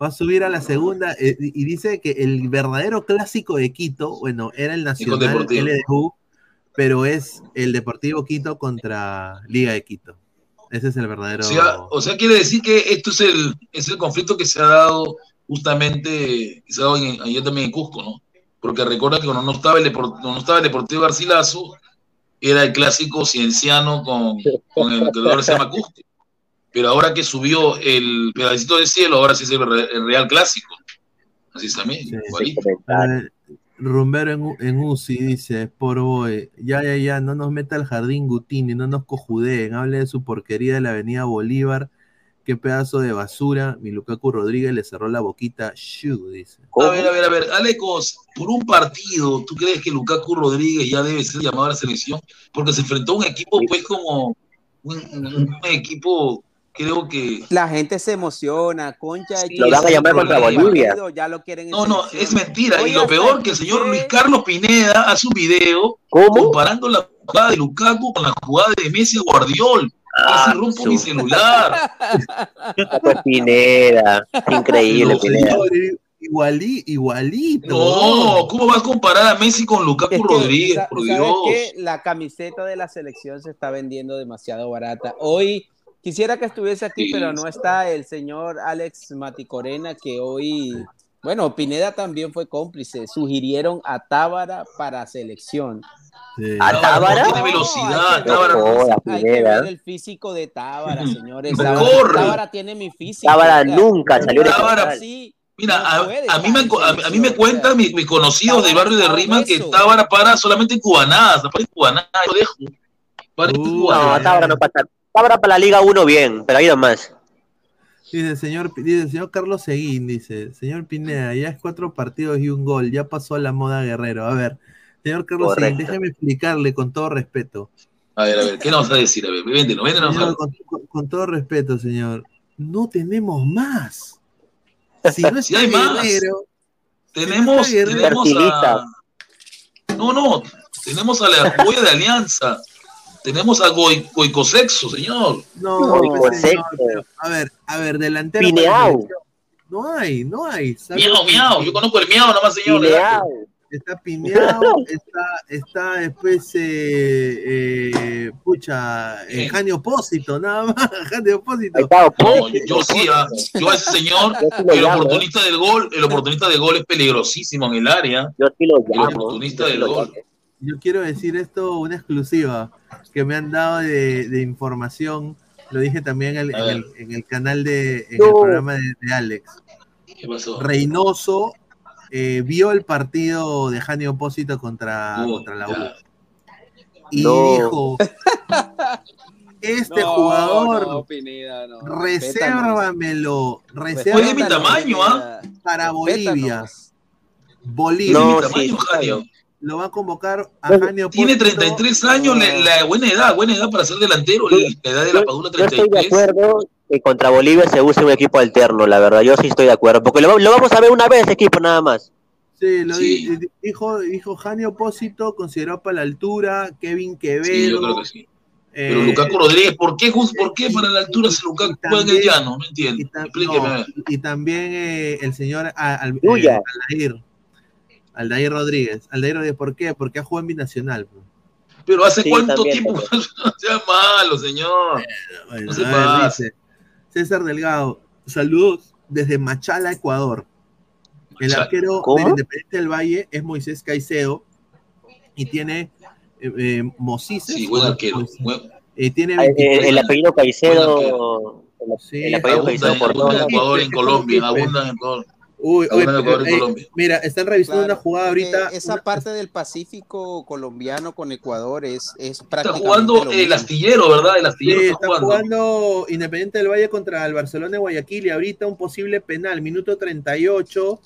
Va a subir a la segunda eh, y dice que el verdadero clásico de Quito, bueno, era el Nacional. LDU, pero es el Deportivo Quito contra Liga de Quito. Ese es el verdadero. O sea, o sea, quiere decir que esto es el, es el conflicto que se ha dado justamente, que se ha dado en- ayer también en Cusco, ¿no? Porque recuerda que cuando no estaba el, no estaba el Deportivo Garcilaso, era el clásico cienciano con, con el que ahora se llama Cusco. Pero ahora que subió el pedacito del cielo, ahora sí es el, el real clásico. Así es también, igualito. A ver, Rumbero en, en UCI dice, por boy, ya, ya, ya, no nos meta al jardín Gutini, no nos cojudeen, hable de su porquería de la avenida Bolívar, qué pedazo de basura, mi Lukaku Rodríguez le cerró la boquita, shoo, dice. A ver, a ver, a ver, Alecos, por un partido, ¿tú crees que Lukaku Rodríguez ya debe ser llamado a la selección? Porque se enfrentó a un equipo, pues, como un equipo, creo que. La gente se emociona, concha. de Lo van a llamar contra Bolivia. Ya lo quieren en No, no, es mentira. y lo peor que el señor Luis Carlos Pineda hace un video comparando la jugada de Lukaku con la jugada de Messi a Guardiol. Ah, Casi rompo mi celular. [laughs] Pues Pineda, increíble, No, Pineda. Igualí, igualito. No, ¿cómo vas a comparar a Messi con Lukaku Es que, Rodríguez? Por ¿sabes Dios. qué? La camiseta de la selección se está vendiendo demasiado barata. Hoy quisiera que estuviese aquí, Sí. pero no está el señor Alex Maticorena, que hoy, bueno, Pineda también fue cómplice. Sugirieron a Tábara para selección. ¿A Tábara? Tiene velocidad, Tábara. Hay que ver el físico de Tábara, señores. No Tábara, corre. Tábara tiene mi físico. Tábara nunca salió de Tábara, sí, Mira, no a, puede a mí me, a, mí- a mí me cuentan mis, mis conocidos del barrio de Rima que. Tábara para solamente en cubanadas, para en cubanadas, lo dejo. Para en Uh, No, cubanadas. Tábara no pasa. Tábara para la Liga 1 bien, pero ahí nomás. Dice señor, dice el señor Carlos Seguín, dice, señor Pineda, ya es cuatro partidos y un gol, ya pasó la moda guerrero. A ver, señor Carlos Seguín, déjeme explicarle con todo respeto. A ver, a ver, ¿qué nos vas a decir? A ver, véndenos, véndenos. Señor, con, con- con todo respeto, señor, no tenemos más. Si no [laughs] está hay más. Guerrero, Tenemos, Si no tenemos a... No, no, tenemos a la joya de Alianza. Tenemos a Goy, Goicosexo, señor. no, Uy, con señor, sexo. pero, a ver, a ver, delantero. selección. No hay, no hay. Miau, miau. Yo conozco el miau nomás, señor. Pineao. Está Pineao, está, está después, eh, eh, pucha, eh, Jani Opósito, nada más, [laughs] Jani Opósito. Está, No, yo, yo sí, ah, yo a ese señor, sí el llamo, oportunista del gol, el oportunista del gol es peligrosísimo en el área. Yo sí lo El llamo. oportunista yo sí del gol. Yo quiero decir esto, una exclusiva que me han dado de, de información, lo dije también en el, A en ver. el, en el canal de, en el No. programa de, de Alex. ¿Qué pasó? Reynoso eh, vio el partido de Jani Opósito contra, Uh, contra la U ya. y No. dijo, [laughs] este No, jugador, no, Pineda, no. resérvamelo, Fue de mi resérvamelo tamaño, ¿ah? para Bolivia. Bolivia. No, mi tamaño, sí. Lo va a convocar a Bueno, Jani Tiene Opósito. 33 años, la, la buena edad, buena edad para ser delantero, la edad de la Padula yo estoy de 33. acuerdo que contra Bolivia se use un equipo alterno, la verdad. Yo sí estoy de acuerdo. Porque lo, lo vamos a ver una vez, equipo, nada más. Sí, lo Sí. di- di- dijo, dijo Jani Opósito, considerado para la altura, Kevin Quevedo. Sí, yo creo que sí. Pero eh, Lukaku Rodríguez, ¿por qué, ¿por qué para la altura se Lukaku juega en el llano? No y, entiendo. ta- Explíqueme. no, y también eh, el señor al, eh. Aldair, Rodríguez. Aldair Rodríguez, ¿por qué? Porque ha jugado en binacional. pues. Pero hace Sí, cuánto también, tiempo [laughs] no sea malo, señor. Bueno, No se ver, dice, César Delgado, saludos desde Machala, Ecuador. El Machala. arquero ¿Cómo? del Independiente del Valle es Moisés Caicedo y tiene eh, eh. Sí, buen arquero. Eh, tiene Ah, El, 23 el apellido Caicedo. El, Sí, el apellido Caicedo por abunda en todos. Ecuador y en Colombia. como Abunda en Ecuador. Uy, y eh, Colombia. mira, están revisando Claro, una jugada ahorita. esa una- parte del Pacífico colombiano con Ecuador es, es Está prácticamente jugando lo el astillero, ¿verdad? El astillero Sí, está está jugando. jugando Independiente del Valle contra el Barcelona de Guayaquil y ahorita un posible penal, minuto 38,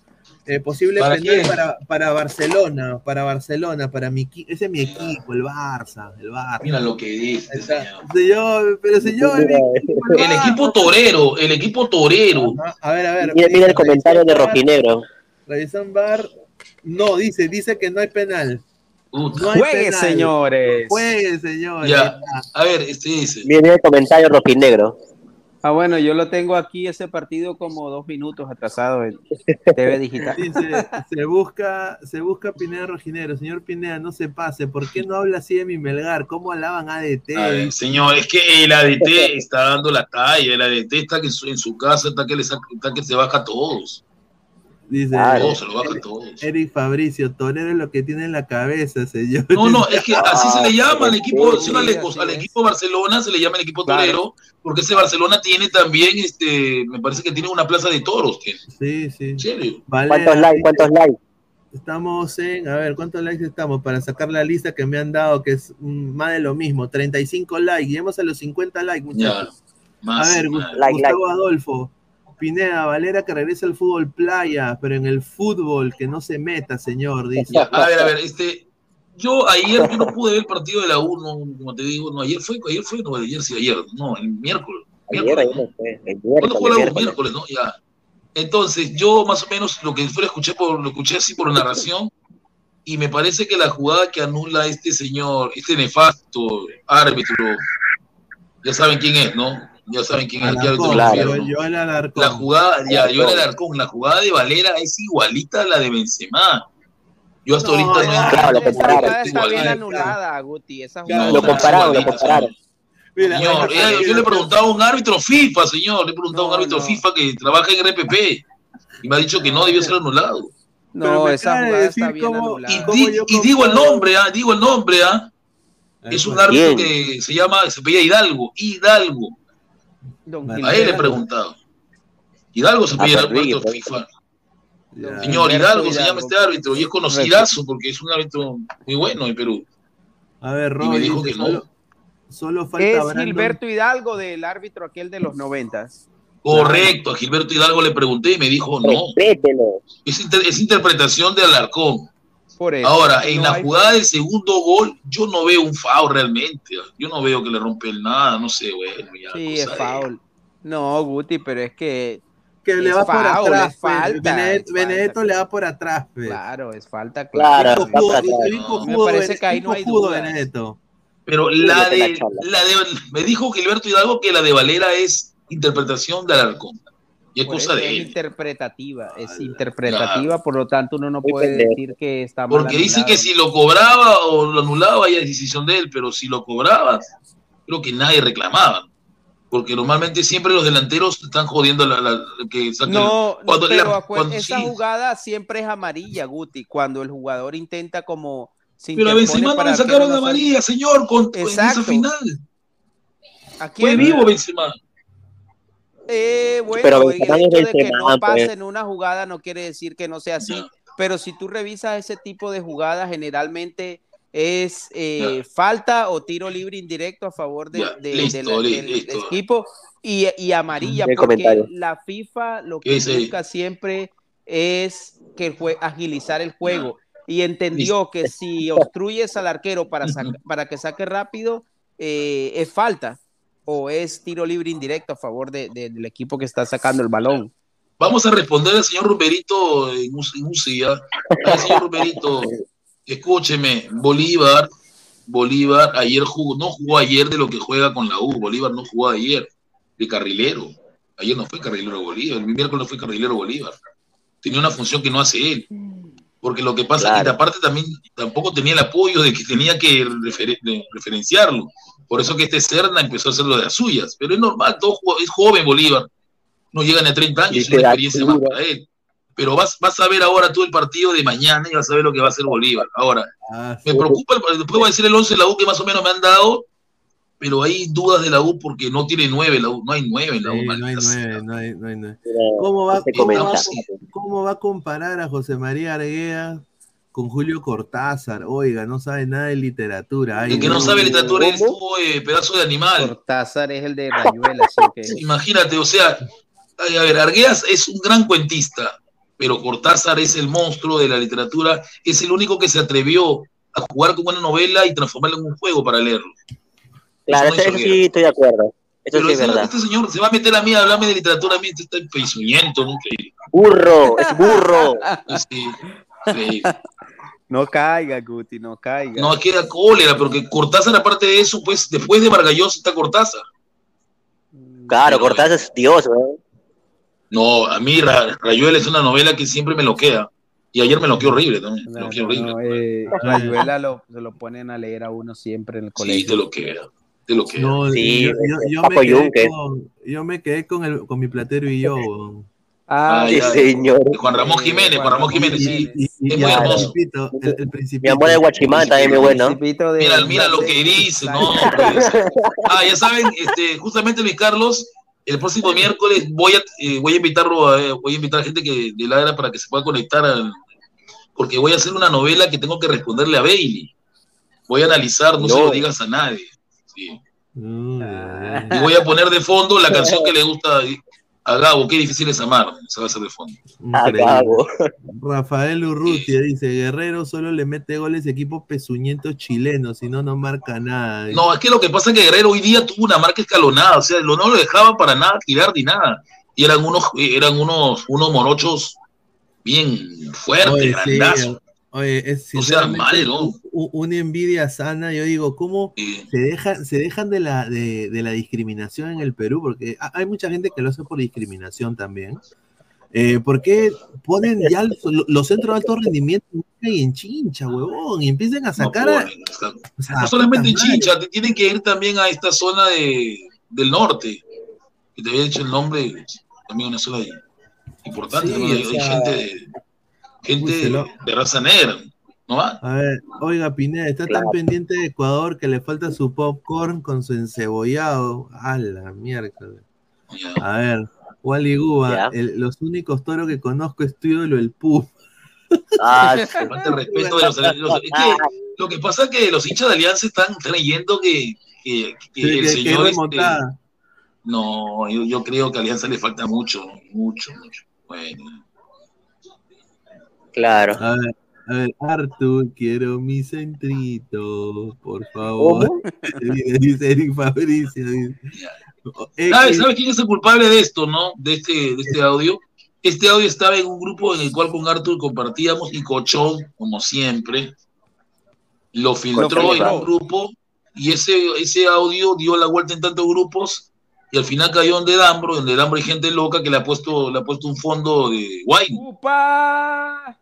eh, posible ¿Para penal para, para Barcelona, para Barcelona, para mi ese es mi equipo, el Barça, el Barça. Mira lo que dice, señor. Señor, pero señor, equipo, el El Barça. equipo torero, el equipo torero. Ajá, A ver, a ver. Mira, mira el comentario de Rojinegro. Revisan VAR. No, dice, dice que no hay penal. Puta. No hay Juegue, penal. señores. Juegue, señor. Ya, a ver, este dice. Mira, mira el comentario rojinegro. Ah, bueno, yo lo tengo aquí ese partido como dos minutos atrasado en TV Digital. Se busca, se busca Pineda Rojinero. Señor Pineda, no se pase. ¿Por qué no habla así de mi Melgar? ¿Cómo alaban ADT? A ver, señor, es que el ADT está dando la talla, el ADT está que en su, en su casa, está que, le saca- está que se baja a todos. Dice Todos, se lo baja a todos. Eric Fabricio, Torero es lo que tiene en la cabeza, señor. No, no, es que así se le llama al equipo, sí, al equipo Barcelona se le llama el equipo Claro. torero, porque ese Barcelona tiene también, este, me parece que tiene una plaza de toros, tiene. Sí, sí. ¿En serio? Valera, ¿Cuántos likes? ¿Cuántos likes? Estamos en, a ver, ¿cuántos likes estamos? Para sacar la lista que me han dado, que es mm, más de lo mismo, 35 likes. Llegamos a los 50 likes, Ya, muchachos. más. a ver, más. Like, Gustavo Adolfo. Pineda, Valera que regrese al fútbol playa, pero en el fútbol que no se meta, señor, dice. [laughs] A ver, a ver, este, yo ayer yo no pude ver el partido de la U, no, como te digo, no, ayer fue, ayer fue, no, ayer sí, ayer, no, el miércoles. Ayer, miércoles, ayer ¿no? no fue. El ¿Cuándo jugó la U? miércoles, Miércoles, ¿no? Ya. Entonces, yo más o menos lo que fue lo escuché por, lo escuché así por narración, y me parece que la jugada que anula este señor, este nefasto árbitro, ya saben quién es, ¿no? Ya saben quién es, a qué árbitro me Alarcón, yo, ¿no? yo el Alarcón. La jugada, ya, yo era el Arcón, la jugada de Valera es igualita a la de Benzema. Yo hasta No, ahorita no he Claro, lo Esa compararon. jugada está bien Igualita. anulada, Guti. Esa Claro, jugada Lo compararon, lo compararon. Mira, Señor, eh, yo le he preguntado a un árbitro FIFA, señor, le he preguntado a un No, árbitro no. FIFA que trabaja en RPP y me ha dicho que no debió ser anulado. No, esa jugada decir está bien cómo- anulada. ¿Cómo di- yo y digo el nombre, ah, digo el nombre, ah. Es un árbitro que se llama, se apellida Hidalgo, Hidalgo. Don A A Gilberto. él le he preguntado. Hidalgo se Ah, apellida Rodríguez, árbitro pues. FIFA. Ya. Señor Gilberto Hidalgo se llama este árbitro y es conocidazo porque es un árbitro muy bueno en Perú. A ver, Y Roy me dijo que no. solo, solo falta Es Brandon. Gilberto Hidalgo del árbitro aquel de los noventas. Correcto, a Gilberto Hidalgo le pregunté y me dijo no. Es, inter- es interpretación de Alarcón. Por eso. Ahora, en No la hay- jugada del segundo gol, yo no veo un foul realmente. Yo no veo que le rompe el nada, no sé, bueno. ya, Sí, cosa es de- foul. No, Guti, pero es que que le va por foul, atrás. es pues. falta, Benedetto, es Benedetto falta. le va por atrás. pues. claro, es falta Claro, atrás. bien No. Me parece Benedetto, que ahí bien no hay cojudo, dudas. Benedetto. Pero la de, la de. Me dijo Gilberto Hidalgo que la de Valera es interpretación de Alarcón. Y es Por cosa de es él. interpretativa, es interpretativa, por lo tanto uno no Muy puede pendejo. decir que está mal Porque dice anulado. que si lo cobraba o lo anulaba ya es decisión de él, pero si lo cobraba, creo que nadie reclamaba. Porque normalmente siempre los delanteros están jodiendo la, la- que saquen- No, cuando pero la- cuando- esa sí. jugada siempre es amarilla, Guti, cuando el jugador intenta como Pero a Benzema no le sacaron amarilla, señor, con, en esa final. ¿A Fue vivo Benzema. Eh, bueno, Pero el hecho de que no pase pues. en una jugada no quiere decir que no sea así. Pero si tú revisas ese tipo de jugadas, generalmente es eh, falta o tiro libre indirecto a favor de- Ya, de- listo, de la- del listo. equipo y, y amarilla, porque comentario. la FIFA lo ¿Qué que busca siempre es que el jue- agilizar el juego. Y entendió que si obstruyes al arquero para, para que saque rápido, eh, es falta o es tiro libre indirecto a favor de- de- del equipo que está sacando el balón. Vamos a responder al señor Ruperito en un, en un día. A ver, señor Ruperito, escúcheme, Bolívar, Bolívar ayer jugó, no jugó ayer de lo que juega con la U, Bolívar no jugó ayer, de carrilero. Ayer no fue carrilero Bolívar, el miércoles no fue carrilero Bolívar. Tenía una función que no hace él. Porque lo que pasa es que aparte también tampoco tenía el apoyo de que tenía que refer- de- referenciarlo. Por eso que este Serna empezó a hacerlo de las suyas. Pero es normal, todo jo- es joven Bolívar. No llega ni a 30 años, es una experiencia más para él. Pero vas, vas a ver ahora tú el partido de mañana y vas a ver lo que va a hacer Bolívar. Ahora, Ah, me preocupa, el- después voy a decir el 11 de la U que más o menos me han dado, pero hay dudas de la U porque no tiene 9 la U, no hay 9 en la U. Sí, no hay maldita sea. nueve, no hay, no hay nueve. ¿Cómo va, cómo, va, comentario. cómo va a comparar a José María Arguea con Julio Cortázar? Oiga, no sabe nada de literatura. Ay, El que no sabe literatura es tú, eh, pedazo de animal. Cortázar es el de Rayuela, sí que [laughs] Imagínate, o sea, ay, a ver, Argueas es un gran cuentista, pero Cortázar es el monstruo de la literatura, es el único que se atrevió a jugar con una novela y transformarla en un juego para leerlo. Claro, Eso no eso, sí estoy de acuerdo. Eso Pero sí es ese- verdad. este señor se va a meter a mí a hablarme de literatura, a mí este está pezuñento, ¿no? Burro, es burro. Sí, increíble. No caiga, Guti, no caiga. No, queda cólera, porque Cortázar, aparte de eso, pues después de Vargallosa está Cortázar. Claro, Cortázar es Dios, weón. No, a mí Ra- Rayuela es una novela que siempre me loquea. Y ayer me horrible también. Me loqueó horrible. No, eh, Rayuela lo, se lo ponen a leer a uno siempre en el Sí, colegio. te lo queda. Te lo queda. No, Sí, yo, yo- yo Papo me quedé con, yo me quedé con, el, con mi platero y yo. Ah, Ay, Sí, señor. Juan Ramón Jiménez, Juan Ramón Jiménez, sí. Y, y- Es muy hermoso. Principito, el, el Mi amor de Guachimán también muy bueno. Mira, mira lo que dice, no, pues. [laughs] Ah, ya saben, este, justamente Luis Carlos, el próximo miércoles voy a, eh, voy a invitarlo a, voy a invitar a gente que de Ladra para que se pueda conectar al- porque voy a hacer una novela que tengo que responderle a Bailey. Voy a analizar, no, se lo digas a nadie. sí. Mm, Y voy a poner de fondo la [laughs] canción que le gusta a Gabo, qué difícil es amar, se va a hacer de fondo. increíble. Acabo. Rafael Urrutia dice, Guerrero solo le mete goles a equipos pezuñentos chilenos, si no, no marca nada. No, es que lo que pasa es que Guerrero hoy día tuvo una marca escalonada, o sea, no lo dejaban para nada tirar ni nada. Y eran unos, eran unos, unos morochos bien fuertes, Oye, sí, grandazos. Oye, es mal, ¿no? una envidia sana. Yo digo, ¿cómo se dejan, se dejan de la, de, de la discriminación en el Perú? Porque ha- hay mucha gente que lo hace por discriminación también. Eh, ¿Por qué ponen ya los, los centros de alto rendimiento y en chincha, huevón? Y empiezan a sacar a, ponen, está- o sea, no solamente en. Chincha, te- tienen que ir también a esta zona de, del norte, que te había dicho el nombre, también una zona importante, Sí, ¿no? hay, o hay sea, gente, de, gente uy, se lo- de raza negra, ¿no va? A ver, oiga, Pineda, está tan pendiente de Ecuador que le falta su popcorn con su encebollado. A la mierda. A ver, Wally Guba, el- los únicos toros que conozco es tu ídolo, [laughs] el Pu. Ah, Falta de respeto de los, los- es que lo que pasa es que los hinchas de Alianza están creyendo que, que, que Sí, el señor es este, no, yo, yo creo que a Alianza le falta mucho, mucho, mucho. Bueno, Claro. A ver, a ver, Arthur, quiero mi centrito, por favor. ¿Cómo? [laughs] dice Eric Fabricio. dice. ¿Sabes, ¿Sabes quién es el culpable de esto, no? De este, de este audio. Este audio estaba en un grupo en el cual con Arthur compartíamos y Cochón, como siempre, lo filtró en un grupo y ese, ese audio dio la vuelta en tantos grupos y al final cayó en Dedambro, en Dedambro hay gente loca que le ha puesto, le ha puesto un fondo de wine. ¡Upa!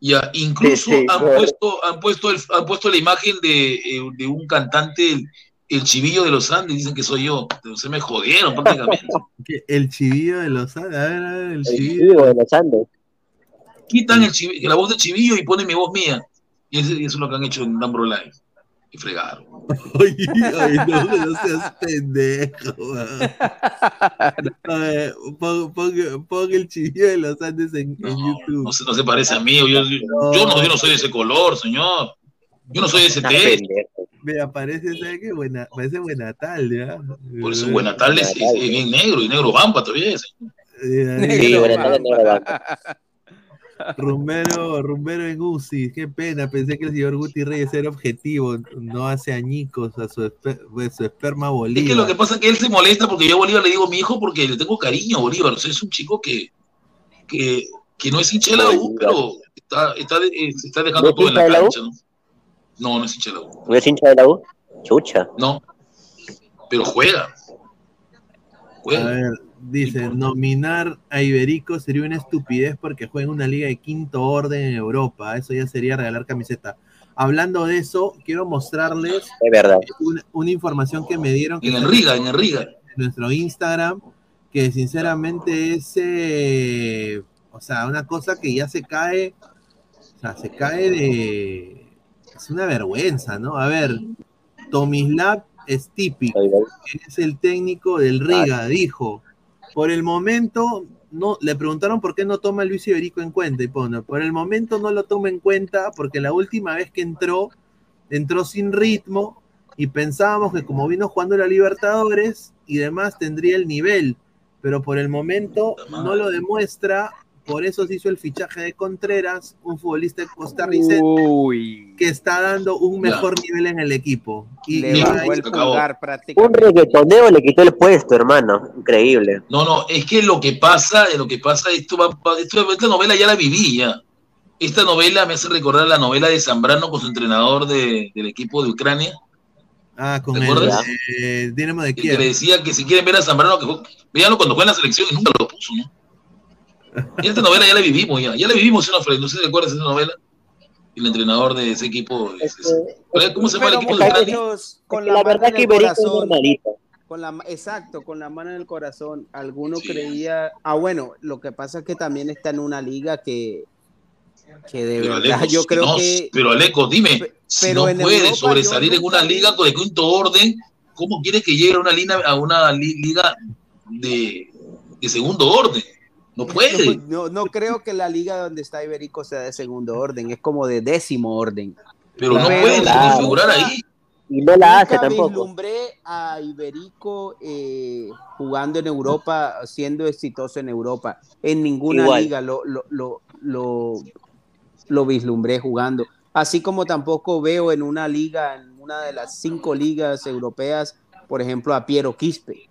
Ya, incluso Sí, sí, han claro. puesto, han puesto el- han puesto la imagen de, eh, de un cantante, el, el chivillo de los Andes, dicen que soy yo. Se me jodieron prácticamente. [laughs] el chivillo de los Andes. A ver, a ver, el El chivillo. de los Andes. quitan el chivi- la voz de Chivillo y ponen mi voz mía. Y eso, y eso es lo que han hecho en Dumbro Live. Y fregaron. [laughs] Oye, oye, no, no seas pendejo. ver, pon, pon- pon el chivillo de los Andes en, en YouTube. No se, no se parece a mí. Yo, yo, yo no, yo no soy de ese color, señor. Yo no soy de ese pendejo. Mira, parece, ¿sabes qué? Buena, parece Buenatal, ¿ya? Por eso Buenatal es, es, es bien negro y negro vampa todavía es. Eh, Sí, buenas tardes, negro banco. Rumbero, Rumbero en UCI, qué pena, pensé que el señor Guti Reyes era objetivo, no hace añicos a su, esper- pues, su esperma Es Bolívar. que lo que pasa es que él se molesta porque yo a Bolívar le digo mi hijo porque le tengo cariño a Bolívar. O sea, es un chico que, que, que no es hincha de la U, pero está, está, eh, se está dejando ¿No es todo en la de la cancha. ¿no? no, no es hincha de la U. ¿No es hincha de la U? Chucha. No, pero juega. A Juega. ver, Dice, nominar a Iberico sería una estupidez porque juega en una liga de quinto orden en Europa. Eso ya sería regalar camiseta. Hablando de eso, quiero mostrarles Es verdad. una, una información que me dieron. que En el Riga, en el Riga. en nuestro Instagram, que sinceramente es, eh, o sea, una cosa que ya se cae, o sea, se cae de, es una vergüenza, ¿no? A ver, Tomislav Stipic, que es el técnico del Riga, dijo, por el momento, no, le preguntaron por qué no toma a Luis Iberico en cuenta, y pone, por el momento no lo toma en cuenta porque la última vez que entró, entró sin ritmo, y pensábamos que como vino jugando la Libertadores y demás tendría el nivel, pero por el momento no lo demuestra, por eso se hizo el fichaje de Contreras, un futbolista costarricense que está dando un mejor nivel en el equipo. Y, Le y bajó el pulgar Un reggaetoneo le quitó el puesto, hermano. Increíble. No, no, es que lo que pasa, lo que pasa, esto va, esto- esta novela ya la viví ya. Esta novela me hace recordar la novela de Zambrano con su entrenador de- del equipo de Ucrania. Ah, con ¿Te el acuerdas? eh, Dinamo de El que Kiev. le decía que si quieren ver a Zambrano, que véanlo cuando juega en la selección y nunca lo puso, ¿no? [laughs] Y esta novela ya la vivimos, ya. Ya la vivimos, ¿no, Fred? No sé si te acuerdas de esa novela. El entrenador de ese equipo. es- es- ¿Cómo se llama el equipo de muchachos, con la, la mano verdad en que el Iberico es corazón, normalito. con la, exacto, con la mano en el corazón, alguno creía, ah bueno, lo que pasa es que también está en una liga que, que de Pero verdad Aleco, yo creo no, que pero Aleco, dime, si no puede sobresalir yo en una liga de quinto orden, ¿cómo quiere que llegue a una, lina- a una li- liga de, de segundo orden? [laughs] No puede. no, no creo que la liga donde está Iberico sea de segundo orden, es como de décimo orden. Pero no puede figurar ahí. Y no la hace Nunca tampoco. vislumbré a Iberico eh, jugando en Europa, siendo exitoso en Europa. En ninguna Igual. liga lo, lo, lo, lo, lo vislumbré jugando. Así como tampoco veo en una liga, en una de las cinco ligas europeas, por ejemplo, a Piero Quispe.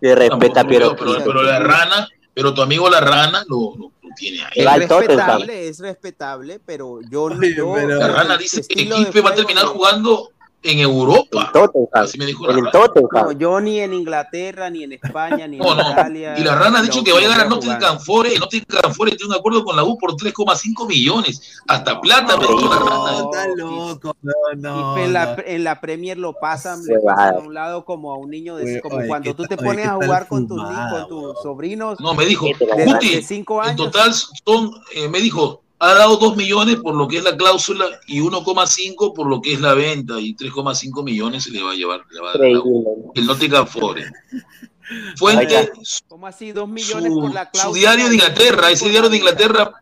Le respeta a Piero. Pero, pero la rana, pero tu amigo la rana lo, lo- lo tiene ahí. Es respetable, es respetable, pero yo no. yo- La rana dice que Quispe va a terminar jugando en Europa. Así me dijo. No, yo ni en Inglaterra, ni en España, ni en [laughs] No, no. Italia. Y la rana ha dicho que va a llegar a Nottingham. Forest. Nottingham Forest tiene un acuerdo con la U por 3,5 millones. Hasta plata me dijo la rana. Está loco, no, no. Quispe en, la, en la Premier lo pasan, le a un lado como a un niño, de, Oye, como oye, cuando ¿qué tú te pones a jugar con tus, con tus sobrinos. No, me dijo, de, Guti, en total son, eh, me dijo, ha dado 2 millones por lo que es la cláusula y 1,5 por lo que es la venta y 3,5 millones se le va a llevar, le va a dar la U. el Nottingham Forest. [laughs] Fuente, ¿Cómo así? Dos millones su, por la su diario de Inglaterra, ese diario de Inglaterra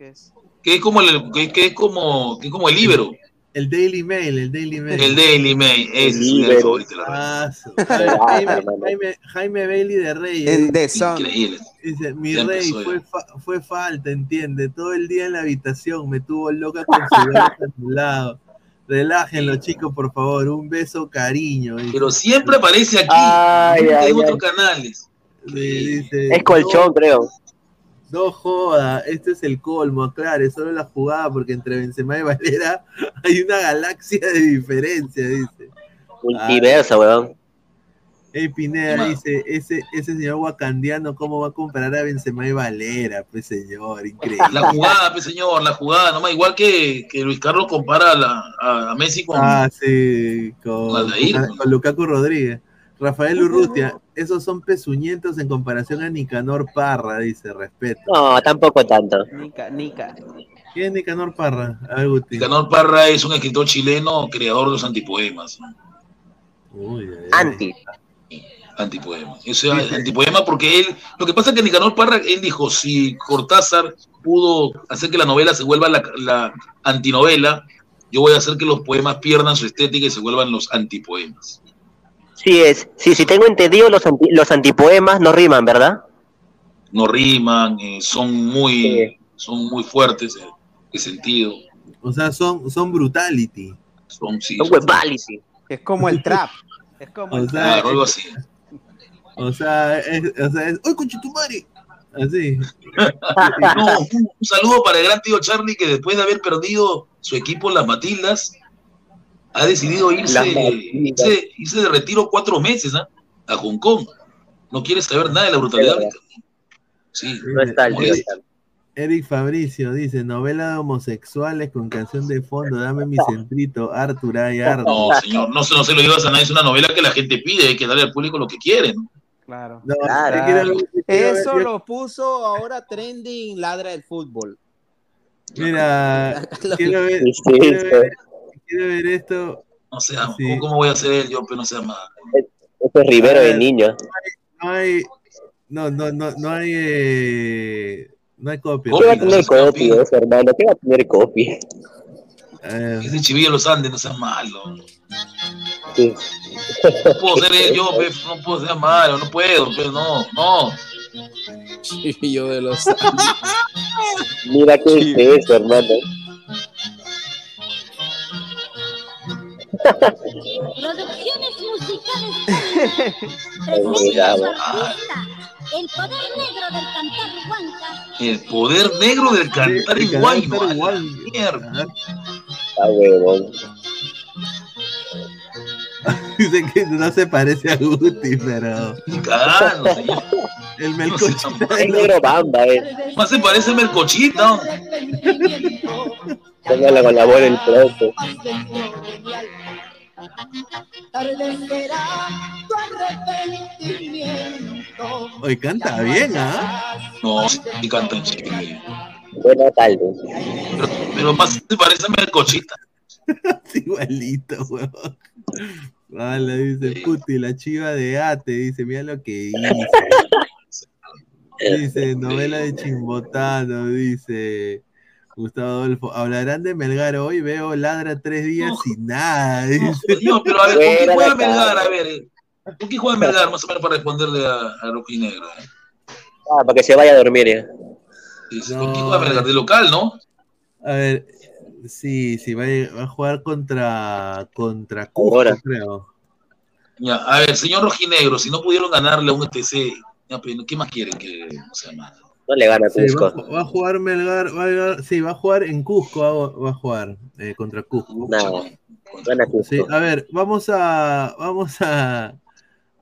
que es como el, que, que es como, que es como el Ibero, El Daily Mail, el Daily Mail. el Daily Mail, ese es Ibero. favorito. [laughs] Ah, Jaime, Jaime, Jaime Bailey de Reyes. Sun. Increíble. Dice, mi rey, fue, fa- fue falta, entiende. Todo el día en la habitación me tuvo loca con su [laughs] brazo a tu lado. Relájenlo, chicos, por favor. Un beso, cariño. dice. Pero siempre aparece aquí, Ay, nunca ay, en otros ay. canales. Sí, dice, Es colchón, creo. No, joda, este es el colmo, aclare, solo la jugada porque entre Benzema y Valera [laughs] hay una galaxia de diferencia, dice. Multiverso, weón. Ey, Pineda dice, ese, ese señor wakandiano, ¿cómo va a comparar a Benzema y Valera? Pues señor, increíble. La jugada, pues, señor, la jugada, nomás igual que, que Luis Carlos compara a, la- a- a Messi con Ah, sí, con, con, con Lukaku Rodríguez. Rafael Urrutia, esos son pezuñentos en comparación a Nicanor Parra, dice, respeto. No, tampoco tanto. Nica, Nica. ¿Quién es Nicanor Parra? A ver, Guti. Nicanor Parra es un escritor chileno, creador de los antipoemas. Anti. Antipoemas. Eso es antipoema porque él, lo que pasa es que Nicanor Parra, él dijo, si Cortázar pudo hacer que la novela se vuelva la, la antinovela, yo voy a hacer que los poemas pierdan su estética y se vuelvan los antipoemas. Sí, es. Sí, si tengo entendido, los, anti- los antipoemas no riman, ¿verdad? No riman, eh, son muy, son muy fuertes en qué sentido. O sea, son, son brutality. Son, sí, Son son- huevality. Es como el trap. Es como O el sea, trap. claro, algo así. O sea, es, o sea, es, ¡Uy, conchetumare! Así. [laughs] No, un, un saludo para el gran tío Charlie que después de haber perdido su equipo, las Matildas, ha decidido irse, irse, irse de retiro cuatro meses ¿ah? a Hong Kong. No quiere saber nada de la brutalidad. Sí. No está. Eric, Fabricio dice, novela de homosexuales con canción de fondo, dame mi centrito, Arthur ay Arthur. No, señor, no, se- no se lo llevas a nadie, es una novela que la gente pide, hay que darle al público lo que quiere. ¿no? Claro. No, Claro. quiero- Eso yo- lo puso ahora trending ladra del fútbol. Mira, [laughs] quiero ver, Sí, sí, quiero sí. ver, quiero ver esto. No sea, Sí. ¿cómo, voy a hacer yo, pero no sea más? Este es Rivero de niño. No hay, no, no, no, no hay, eh, no hay copia. ¿Qué va a tener copia hermano? ¿Qué va a tener copia? Eh, Es de Chivillo Los Andes, no sea malo. Sí. No puedo ser él, yo, pe, no puedo ser malo, no puedo, pero no, no. [laughs] yo de los Mira qué es eso, hermano. Producciones musicales. [laughs] El poder negro del cantar huanca. El poder negro del cantar el igual, cantar no, a la igual. mierda. Ah, huevón. [laughs] Dice que no se parece a Guti, pero señor. el melcochita Es negro bamba, eh. Más se parece a Mercochita. Póngala con la bola en el tronco. hoy canta bien, ¿ah? No, sí canta en Chile. Buena tarde. Pero, pero más se parece a Mercochita. [laughs] Igualito, huevón. Vale, dice Puti, la chiva de Ate, dice, mira lo que dice. [laughs] Dice, novela de Chimbotano, dice Gustavo Adolfo. Hablarán de Melgar hoy, veo ladra tres días sin nada. Señor, pero a ver, ¿por qué juega. Melgar? A ver, eh, ¿por qué juega Melgar? Más o menos para responderle a, a Rojinegro. eh. Ah, para que se vaya a dormir. eh. ¿Por qué juega Melgar? De local, ¿no? A ver, sí, sí, va a, va a jugar contra, contra Cusco, Ahora. creo. Ya, a ver, señor Rojinegro, si no pudieron ganarle a un ETC, ya, pero ¿qué más quieren que no sea más? No le gana a Sí, va, Cusco. va a jugar Melgar, va a, jugar- sí, va a jugar en Cusco, va, va a jugar eh, contra Cusco. Nada. Gana Cusco. Sí, a ver, vamos a, vamos a,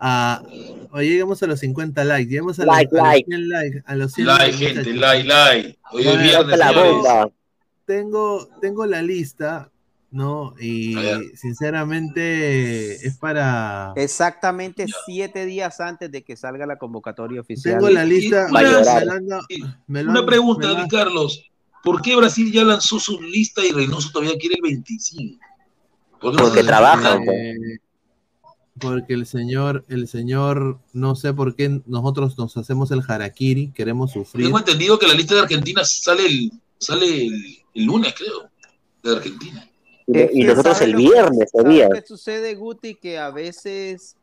a, oye, llegamos a los 50 likes, llegamos a, los- Like, a los, like. 100 likes, a los 100 Like, likes, gente, like, like. Hoy es viernes, la bomba. Tengo, tengo la lista, ¿no? Y sinceramente es para... Exactamente siete días antes de que salga la convocatoria oficial. Tengo la lista, Y- Va a me lo Una pregunta, me lo Carlos. ¿Por qué Brasil ya lanzó su lista y Reynoso todavía quiere el 25? ¿Por qué no Porque se- trabajan. Eh, porque el señor, el señor, no sé por qué nosotros nos hacemos el harakiri, queremos sufrir. Tengo entendido que la lista de Argentina sale el, sale el, el lunes, creo. De Argentina. Y, Es y que nosotros ¿sabe el que- viernes ¿sabe sería. lo que sucede, Guti? Que a veces,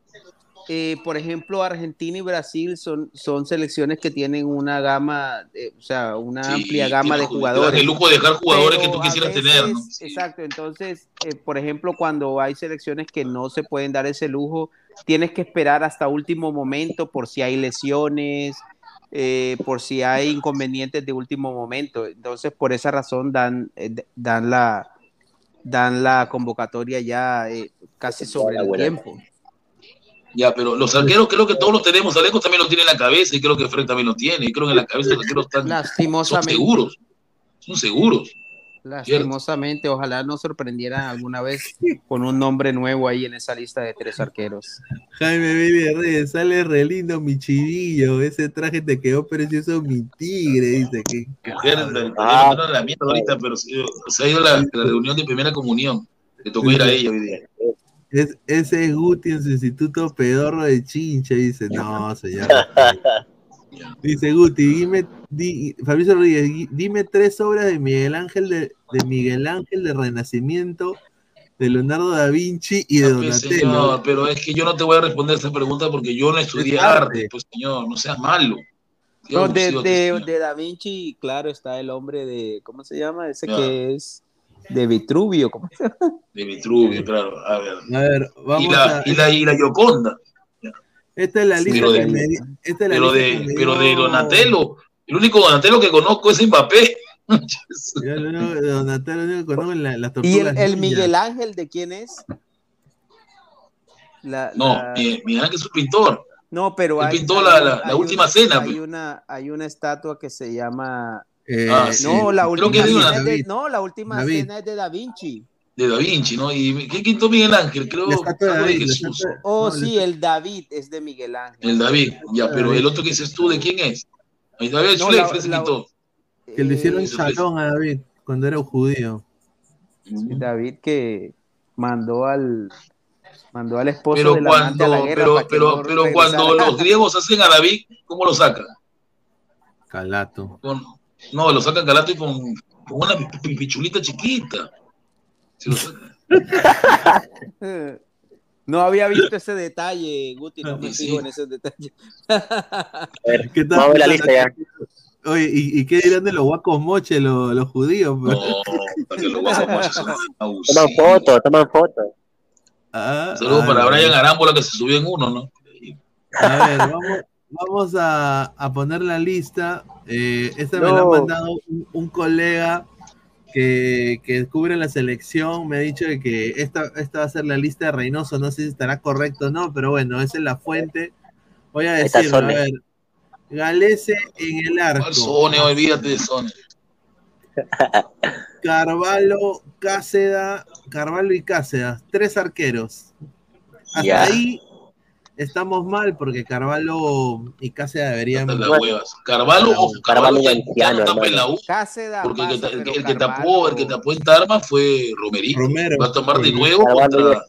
eh, por ejemplo, Argentina y Brasil son, son selecciones que tienen una gama, eh, o sea, una Sí, amplia gama de jugadores. El lujo de dejar jugadores Pero que tú quisieras veces- tener, ¿no? Exacto, entonces, eh, por ejemplo, cuando hay selecciones que no se pueden dar ese lujo, tienes que esperar hasta último momento por si hay lesiones, eh, por si hay inconvenientes de último momento. Entonces, por esa razón dan, eh, dan la dan la convocatoria ya eh, casi sobre el tiempo. Ya, pero los arqueros creo que todos los tenemos. Alecos también lo tiene en la cabeza y creo que Fred también lo tiene. Y creo que en la cabeza los arqueros están, son seguros. Son seguros. Lastimosamente, ojalá nos sorprendieran alguna vez [laughs] con un nombre nuevo ahí en esa lista de tres arqueros. Jaime Billy Reyes, sale re lindo mi chivillo, ese traje te quedó precioso mi tigre, dice que Mujer, la, Ah. la, la mierda ahorita, pero se, se ha ido la, la reunión de primera comunión. Le tocó ir a ella hoy día. es, ese es Guti en su instituto pedorro de chincha, dice, no señor. [laughs] Dice Guti, dime, di, Fabricio Rodríguez, di- dime tres obras de Miguel Ángel de, de Miguel Ángel de Renacimiento, de Leonardo da Vinci y de Donatello. señor, pero es que yo no te voy a responder esa pregunta porque yo no estudié Es arte. arte. Pues, señor, no seas malo. No, de, de, Da Vinci, claro, está el hombre de, ¿cómo se llama? Ese que es de Vitruvio. ¿cómo se llama? De Vitruvio, claro. A ver. A ver, vamos Y la, a... y la, y la Gioconda. Esta es la lista Pero de- que me esta es la Pero lista de, que me pero de Donatello. El único Donatello que conozco es Mbappé. [laughs] Yo Donatello, que conozco la- las ¿Y tortugas el, el ninja. Miguel Ángel de quién es? La, No, la- mi- Miguel Ángel es un pintor. No, pero Él hay, pintó hay- la, la- la hay última una- cena. Hay pues. una, hay una estatua que se llama. Eh, Ah, sí. No, la última cena es de, no, la última David. cena es de Da Vinci. De Da Vinci, ¿no? ¿Y qué pintó Miguel Ángel? Creo de de David, la Jesús. estatua- Oh, no, sí, el David es de Miguel Ángel. El David, ya, pero David. el otro que dices tú, ¿de quién es? Ahí David No, la- la- pintó. Que le hicieron Eh, chalón a David cuando era un judío. David que mandó al mandó al esposo Pero a la cuando, guerra pero, pero, no pero cuando los griegos hacen a David, ¿cómo lo sacan? Calato. Con- no, lo sacan calato y con, con una pi- pi- pichulita chiquita. [laughs] No había visto ese detalle, Guti, no me Sí. en ese detalle. ¿Qué tal? Vamos a ver la lista ya. Oye, ¿y, y qué dirán de los guacos moches, los, los judíos? pues? No, los guacamoches son Toman fotos, toman fotos. Ah, Saludos ah, para no. Brian Arámbola que se subió en uno, ¿no? A ver, vamos, vamos a, a poner la lista. Eh, esta me la ha mandado un, un colega que, que cubre la selección. Me ha dicho de que esta, esta va a ser la lista de Reynoso. No sé si estará correcto o no, pero bueno, esa es la fuente. Voy a decirlo, a ver. Galese en el arco. ¿Cuál Sone? Olvídate de Sone. [laughs] Carvalho, Cáceda, Carvalho y Cáceda, tres arqueros. Hasta ahí estamos mal porque Carvalho y Cáceda deberían. Carvalho, ojo, Carvalho anciano, tapa en la hermano. U. Cáceda Porque el que, pasa, ta- el, pero que- el que tapó, el que tapó en Tarma fue Romerito. Romero. Va a tapar de nuevo Carvalho contra.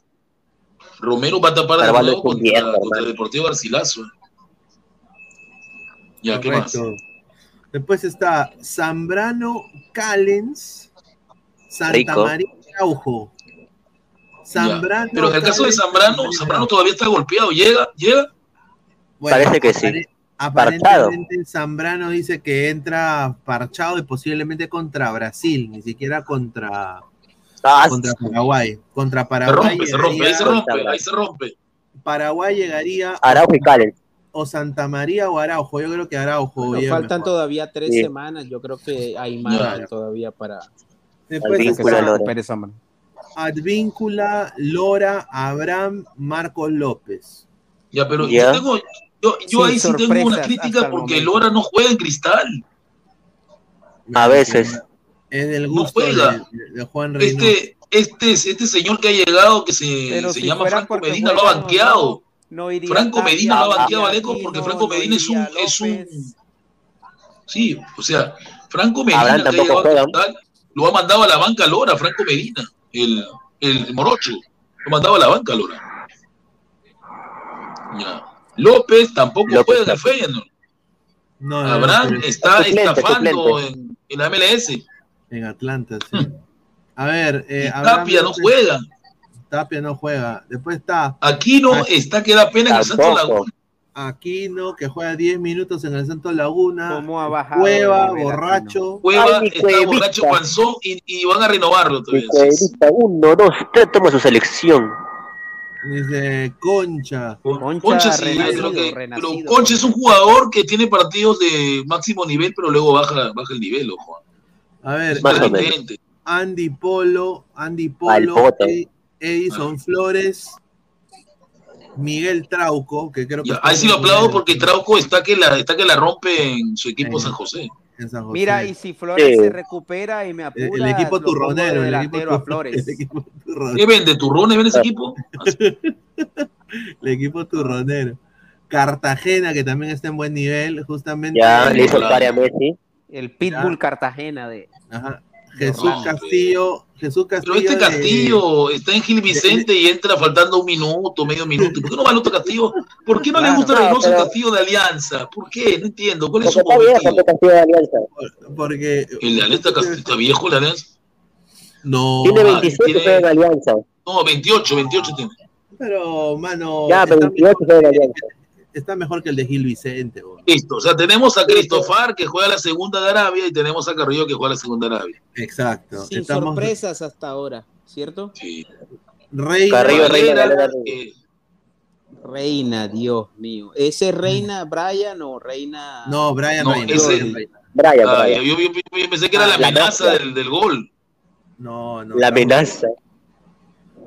Romero va a tapar de Carvalho nuevo contra, contra el. Deportivo Garcilaso. Ya, ¿qué más? Después está Zambrano, Callens, Santa Rico. María Araujo. Zambrano. Pero en el caso de Zambrano, Zambrano todavía está golpeado. Llega, llega. Bueno, Parece que sí. Parchado. Aparentemente Zambrano dice que entra parchado y posiblemente contra Brasil, ni siquiera contra, Ah, contra Paraguay. Contra Se Paraguay. rompe, se rompe, ahí se rompe, ahí se rompe. Paraguay llegaría Araujo y Calen. o Santa María o Araujo. Yo creo que Araujo. Bueno, faltan mejor. todavía tres Sí. semanas. Yo creo que hay Ya. todavía para Después se Zambrano. Advíncula, Lora, Abraham, Marcos López. Ya, pero Ya. yo tengo, yo, yo ahí sí tengo una crítica porque momento. Lora no juega en cristal. A veces. Es del No gusto juega. de, de Juan. Este, este, este señor que ha llegado, que se, Pero se si llama Franco Medina, lo ha banqueado. No iría Franco Medina lo ha banqueado a Aleco porque Franco no Medina es un, es un. Sí, o sea, Franco Medina que ha llegado a. Cristal, lo ha mandado a la banca Lora, Franco Medina, el, el morocho, lo mandaba a la banca Lora. Ya. López tampoco López juega en el tampoco. Feyenoord. No, no, no, Abraham está Suplente, estafando suplente. en, en la MLS. en Atlanta, sí. A ver, eh, Tapia no juega. Tapia no juega. Después está Aquino Ah, está que da pena en el. Laguna. Aquino, que juega 10 minutos en el Santos Laguna. ¿Cómo ha bajado Cueva, borracho. Cueva Ay, mi está cuevita. borracho panzón y, y van a renovarlo todavía. cuevita, uno, dos, tres, toma su selección. Dice Concha. Concha, Concha sí, renacido, creo que- renacido. pero Concha es un jugador que tiene partidos de máximo nivel, pero luego baja, baja el nivel, ojo. A ver, intermitente. Andy Polo, Andy Polo. Ed- Edison Flores, Miguel Trauco, que creo que ahí sí lo aplaudo porque Trauco está que la, está que la rompe en su equipo Sí. San José. en San José. Mira, y si Flores Sí. se recupera y me el, apura, el equipo turronero, el equipo, a Flores. el equipo ¿Qué turronero. vende? ¿Turrones vende ese equipo? [laughs] El equipo turronero. Cartagena, que también está en buen nivel, justamente. Ya le hizo a Messi. El Pitbull Cartagena de Ajá. Jesús Castillo, Jesús Pero Castillo. este de- Castillo está en Gil Vicente y entra faltando un minuto, medio minuto. ¿Por qué no va el otro Castillo? ¿Por qué no le Claro. gusta No, Reynoso el pero- Castillo de Alianza? ¿Por qué? No entiendo. ¿Cuál es su está viejo, objetivo? Castillo de Alianza. Porque. ¿El de Alianza Castillo está viejo, el de Alianza? No. Tiene ah, 27 tiene- juega en Alianza. No, 28, 28 tiene. Pero, mano. Ya, está, 28 juega en Alianza. Está mejor que el de Gil Vicente. Listo. O sea, tenemos a Cristofar que juega la segunda de Arabia y tenemos a Carrillo que juega la segunda de Arabia. Exacto. sin Estamos. sorpresas hasta ahora, ¿cierto? Sí. Reina, Carrillo, Reina, que- Reina, Dios mío. ¿Ese es Reina Brian o Reina? No, Brian No, Reina. ese- Brian Reina. Brian, Ah, Brian. yo, yo- yo pensé que era Ah, la amenaza del, del gol. No, no. La amenaza.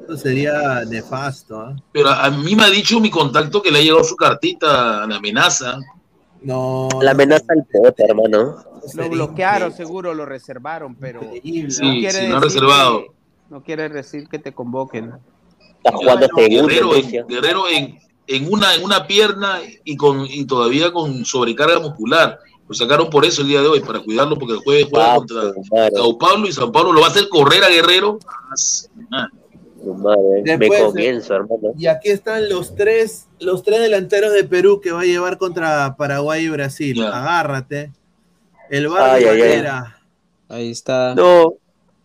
Eso sería nefasto. ¿ah? Pero a, mí me ha dicho mi contacto que le ha llegado su cartita, la amenaza. No. La amenaza al pote, hermano. Lo bloquearon, seguro lo reservaron, pero Sí, no quiere no ha decir reservado. que- no quiere decir que te convoquen. Está jugando seguro, Guerrero, en. Guerrero en, en una, en una pierna y, con, y todavía con sobrecarga muscular. Lo sacaron por eso el día de hoy, para cuidarlo, porque el jueves juega Ah, contra. Sao Paulo y Sao Paulo lo va a hacer correr a Guerrero. Ah, madre. Ve Después, comienzo, hermano. Y aquí están los tres, los tres delanteros de Perú que va a llevar contra Paraguay y Brasil. Agárrate. El Bar Ay, de ay, ay. Valera, Ahí está. No.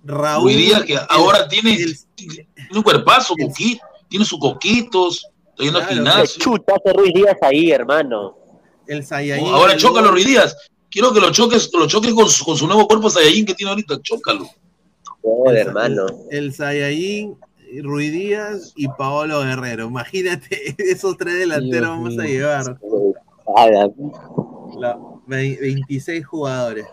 Raúl. Díaz, que ahora tiene, tiene un cuerpazo, coqui- tiene sus coquitos, está yendo al gimnasio. Chuta hace Ruiz Díaz ahí, hermano. El Saiyajin. Ahora chócalo, Ruiz Díaz. Quiero que lo choques, lo choques con su, con su nuevo cuerpo Saiyajin que tiene ahorita. Chócalo. Joder, hermano. El Saiyajin, Ruiz Díaz y Paolo Guerrero. Imagínate, [laughs] esos tres delanteros vamos a llevar. La- ve- 26 jugadores.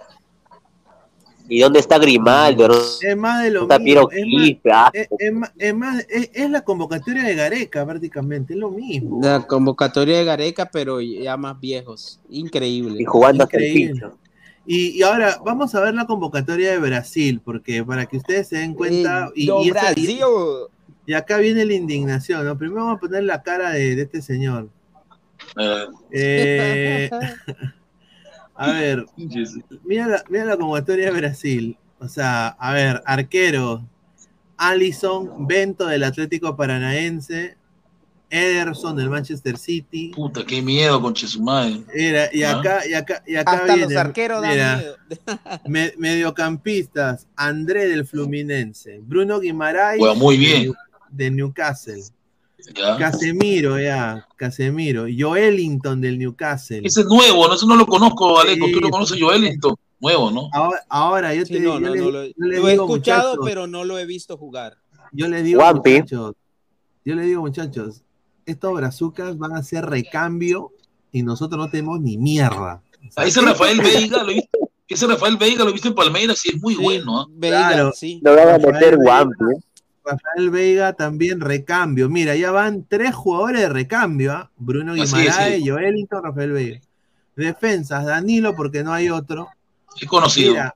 ¿Y dónde está Grimaldo? Es más de lo Está mismo. Más, ah. es, es más, es más- es- la convocatoria de Gareca prácticamente, es lo mismo. La convocatoria de Gareca, pero ya más viejos. Increíble. Y jugando hasta el Increíble. pincho. Y, y ahora vamos a ver la convocatoria de Brasil, porque para que ustedes se den cuenta. Y, do y y- Brasil. y acá viene la indignación, ¿no? Primero vamos a poner la cara de, de este señor. Eh, [laughs] a ver, mira la, mira la convocatoria de Brasil. O sea, a ver, arquero, Allison, Bento del Atlético Paranaense, Ederson del Manchester City. Puta, qué miedo con Chesumay. Mira, y ¿Ah? acá, y acá, y acá Hasta los arqueros dan mira, miedo. [laughs] me- mediocampistas, André del Fluminense, Bruno Guimaraes Juega muy bien. de, New- de Newcastle, Ya. Casemiro, ya, Casemiro, Joelinton del Newcastle. Ese es nuevo, no, eso no lo conozco, Aleco. Sí. Tú lo conoces, Joelinton. Nuevo, ¿no? Ahora, ahora yo Sí, te no, yo no, le- no lo, yo le lo he escuchado, muchachos, pero no lo he visto jugar. yo le digo, muchachos, yo le digo, muchachos, estos brazucas van a ser recambio y nosotros no tenemos ni mierda. O sea, A ese Rafael Veiga, lo viste. Ese Rafael Veiga lo viste en Palmeiras y es muy bueno. ¿ah? Veiga, Claro. sí. No van a Rafael meter. ¿eh? Rafael Veiga también recambio. Mira, ya van tres jugadores de recambio. ¿ah? Bruno Guimaraes, sí. Joelinton, Rafael Veiga. Defensas, Danilo, porque no hay otro. Es conocido. Mira,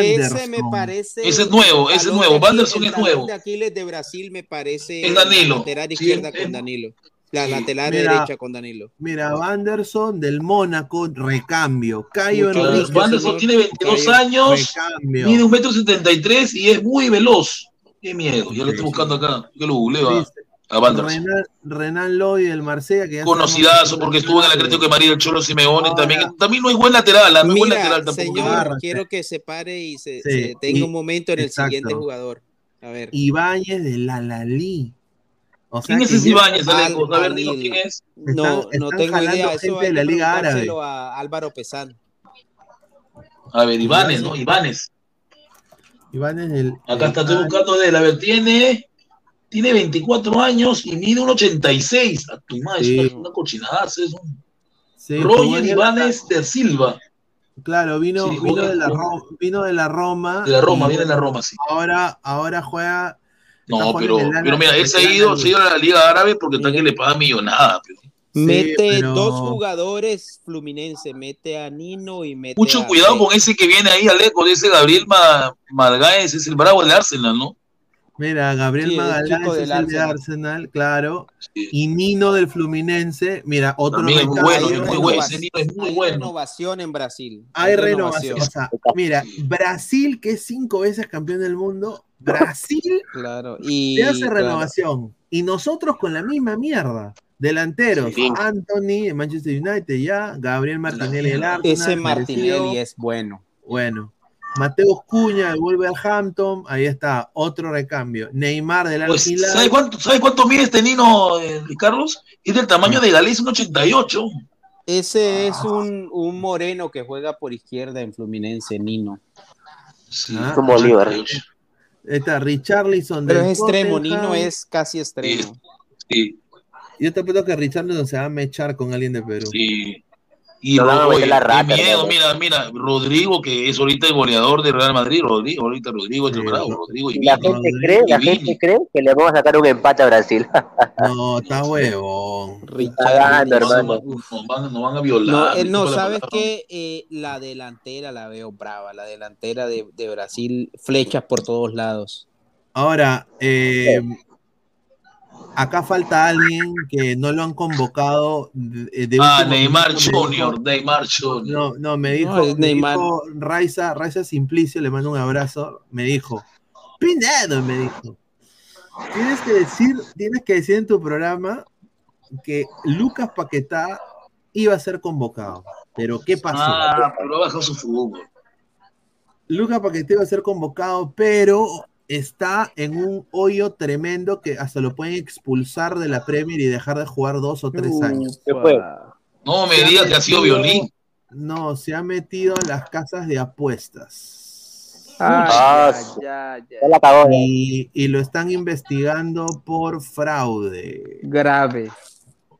Que ese me parece. Ese es nuevo, ese es nuevo. el es nuevo. de Aquiles de Brasil me parece. Es Danilo. La lateral Sí, izquierda es- con Danilo. La Sí. lateral Mira, derecha con Danilo. Mira, Wanderson del Mónaco, recambio. Cayo Enrique. señor. tiene 22 Cayo. años, Recambio. mide un metro setenta y tres y es muy veloz. Qué miedo, ya lo estoy buscando acá. Yo lo googleo a, Dice, a. Renan, Renan Lodi del Marsella, que Conocidazo porque estuvo en el Atlético de María del Cholo Simeone. Ahora- También, también no es buen lateral, ¿ah? no es buen lateral tampoco. señor, quiero que se pare y se, Sí, se tenga y- un momento en el exacto. siguiente jugador. A ver. Ibáñez de la. O sea ¿Quién es ese Ibáñez, Aleco? Al- A ver, quién es. No, Están- no están tengo idea. gente Eso de la Liga Árabe. a Álvaro Pesán. A ver, Ivanes, ¿no? Ivanes. Ibáñez del. Acá está, estoy buscando de él. A ver, tiene, tiene 24 años y mide un 86. A tu madre, Sí. es una, cochinada. Es un Sí, Roger Ivanes de Silva. Claro, vino, Sí, vino, de la juega- Ro- vino de la Roma. De la Roma, viene de la Roma, sí. Ahora, ahora juega. No, pero, mira, él se ha ido, se ha ido a la Liga Árabe porque está que le paga millonada. pero. Mete pero- dos jugadores fluminense, mete a Nino y mete Mucho a cuidado con ese que viene ahí, Aleco, de ese Gabriel Ma- Margáez, es el bravo del Arsenal, ¿no? Mira, Gabriel Sí, Magallanes es del el de Arsenal. Claro. Sí. Y Nino del Fluminense. Mira, otro También es muy recambio. bueno, Hay es muy bueno, renova- ese niño es muy hay bueno. renovación en Brasil. Hay renovación. O sea, mira, Brasil, que es cinco veces campeón del mundo, Brasil [laughs] Claro. Y, te hace claro. renovación. Y nosotros con la misma mierda. Delanteros, Sí. Anthony, en Manchester United ya, Gabriel Martinelli del Arsenal. Ese Martinelli es bueno. Bueno. Mateus Cuña del Wolverhampton, ahí está, otro recambio. Neymar del Pues, Al-Hilal. ¿sabe cuánto, ¿sabe cuánto mide este Nino, eh, Carlos? Es del tamaño de Galés, un 88. Ese es un, un moreno que juega por izquierda en Fluminense, Nino. Sí, Ah, Como Bolívar. 88. Está Richarlison Pero es extremo. Nino es casi extremo. Sí, Yo te apuesto que Richarlison se va a mechar con alguien de Perú. sí. Y No van a Ro- meter oye, la qué rata, miedo, mira, mira, Rodrigo, que es ahorita el goleador de Real Madrid, Rodrigo, ahorita Rodrigo es el bravo, Rodrigo y Y la Vini. gente cree, la gente cree que le vamos a sacar un empate a Brasil. No, está huevón. Cagando, hermano. Nos van, nos van a No, violar. eh, no, la ¿sabes qué? Eh, la delantera la veo brava, la delantera de, de Brasil, flechas por todos lados. Ahora, eh, acá falta alguien que no lo han convocado. De, de Ah, Neymar Junior, dijo- Neymar Junior. No, no, me dijo, No, me Neymar. dijo Raiza, Raiza Simplicio, le mando un abrazo, me dijo, Pinedo, me dijo, tienes que decir, tienes que decir en tu programa que Lucas Paquetá iba a ser convocado. Pero ¿qué pasó? Ah, pero bajado su fútbol. Lucas Paquetá iba a ser convocado, pero está en un hoyo tremendo que hasta lo pueden expulsar de la Premier y dejar de jugar dos o tres años. No me digas que ha sido violín. No, se ha metido en las casas de apuestas. Ah, ya, ya. Ya ya. Y, y lo están investigando por fraude. Grave.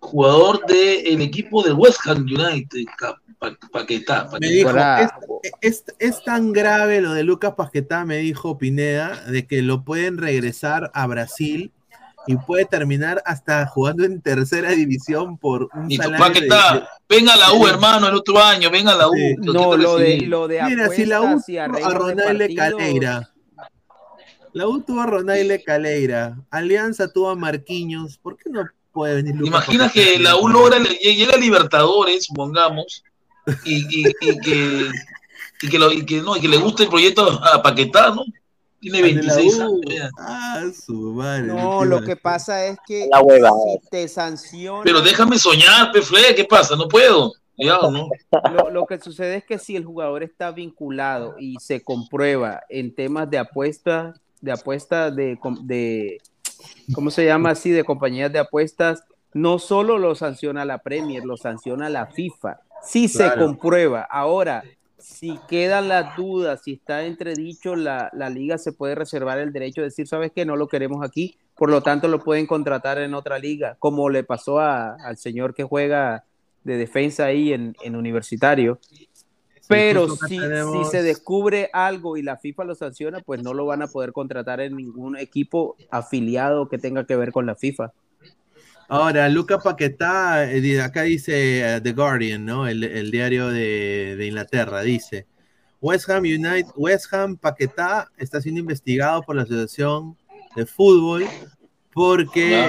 Jugador del equipo del West Ham United, Pa- Paquetá. Me dijo, es, es- es tan grave lo de Lucas Paquetá, me dijo Pineda, de que lo pueden regresar a Brasil y puede terminar hasta jugando en tercera división por un Y tu salario de- Paquetá, venga a la U, hermano, el otro año, venga a la U. Sí. No, lo de, lo de Mira, si la U tuvo a de Ronaldo Caleira. La U tuvo a Ronaldo Caleira. Alianza tuvo a Marquinhos. ¿Por qué no puede venir Lucas Imagina que la U logra, llega a Libertadores, supongamos, y, y- y que, y, que lo- y que no, y que le guste el proyecto a Paquetá, ¿no? Tiene Al de la 26 U. años. Ah, su madre. No, ¿qué lo que pasa es que La hueva. si te sancionan, Pero déjame soñar, Pefle, ¿qué pasa? No puedo. Ya, ¿no? lo, lo que sucede es que si el jugador está vinculado y se comprueba en temas de apuestas, de apuestas de, de ¿cómo se llama así? De compañías de apuestas, no solo lo sanciona la Premier, lo sanciona la FIFA. Si se Claro. comprueba. Ahora, si quedan las dudas, si está entredicho, la, la liga se puede reservar el derecho de decir, ¿sabes qué? No lo queremos aquí, por lo tanto lo pueden contratar en otra liga, como le pasó a- al señor que juega de defensa ahí en, en universitario. Pero si, tenemos- si se descubre algo y la FIFA lo sanciona, pues no lo van a poder contratar en ningún equipo afiliado que tenga que ver con la FIFA. Ahora, Luca Paquetá, eh, acá dice eh, The Guardian, ¿no? El, el diario de, de Inglaterra, dice, West Ham United, West Ham Paquetá está siendo investigado por la Asociación de Fútbol porque,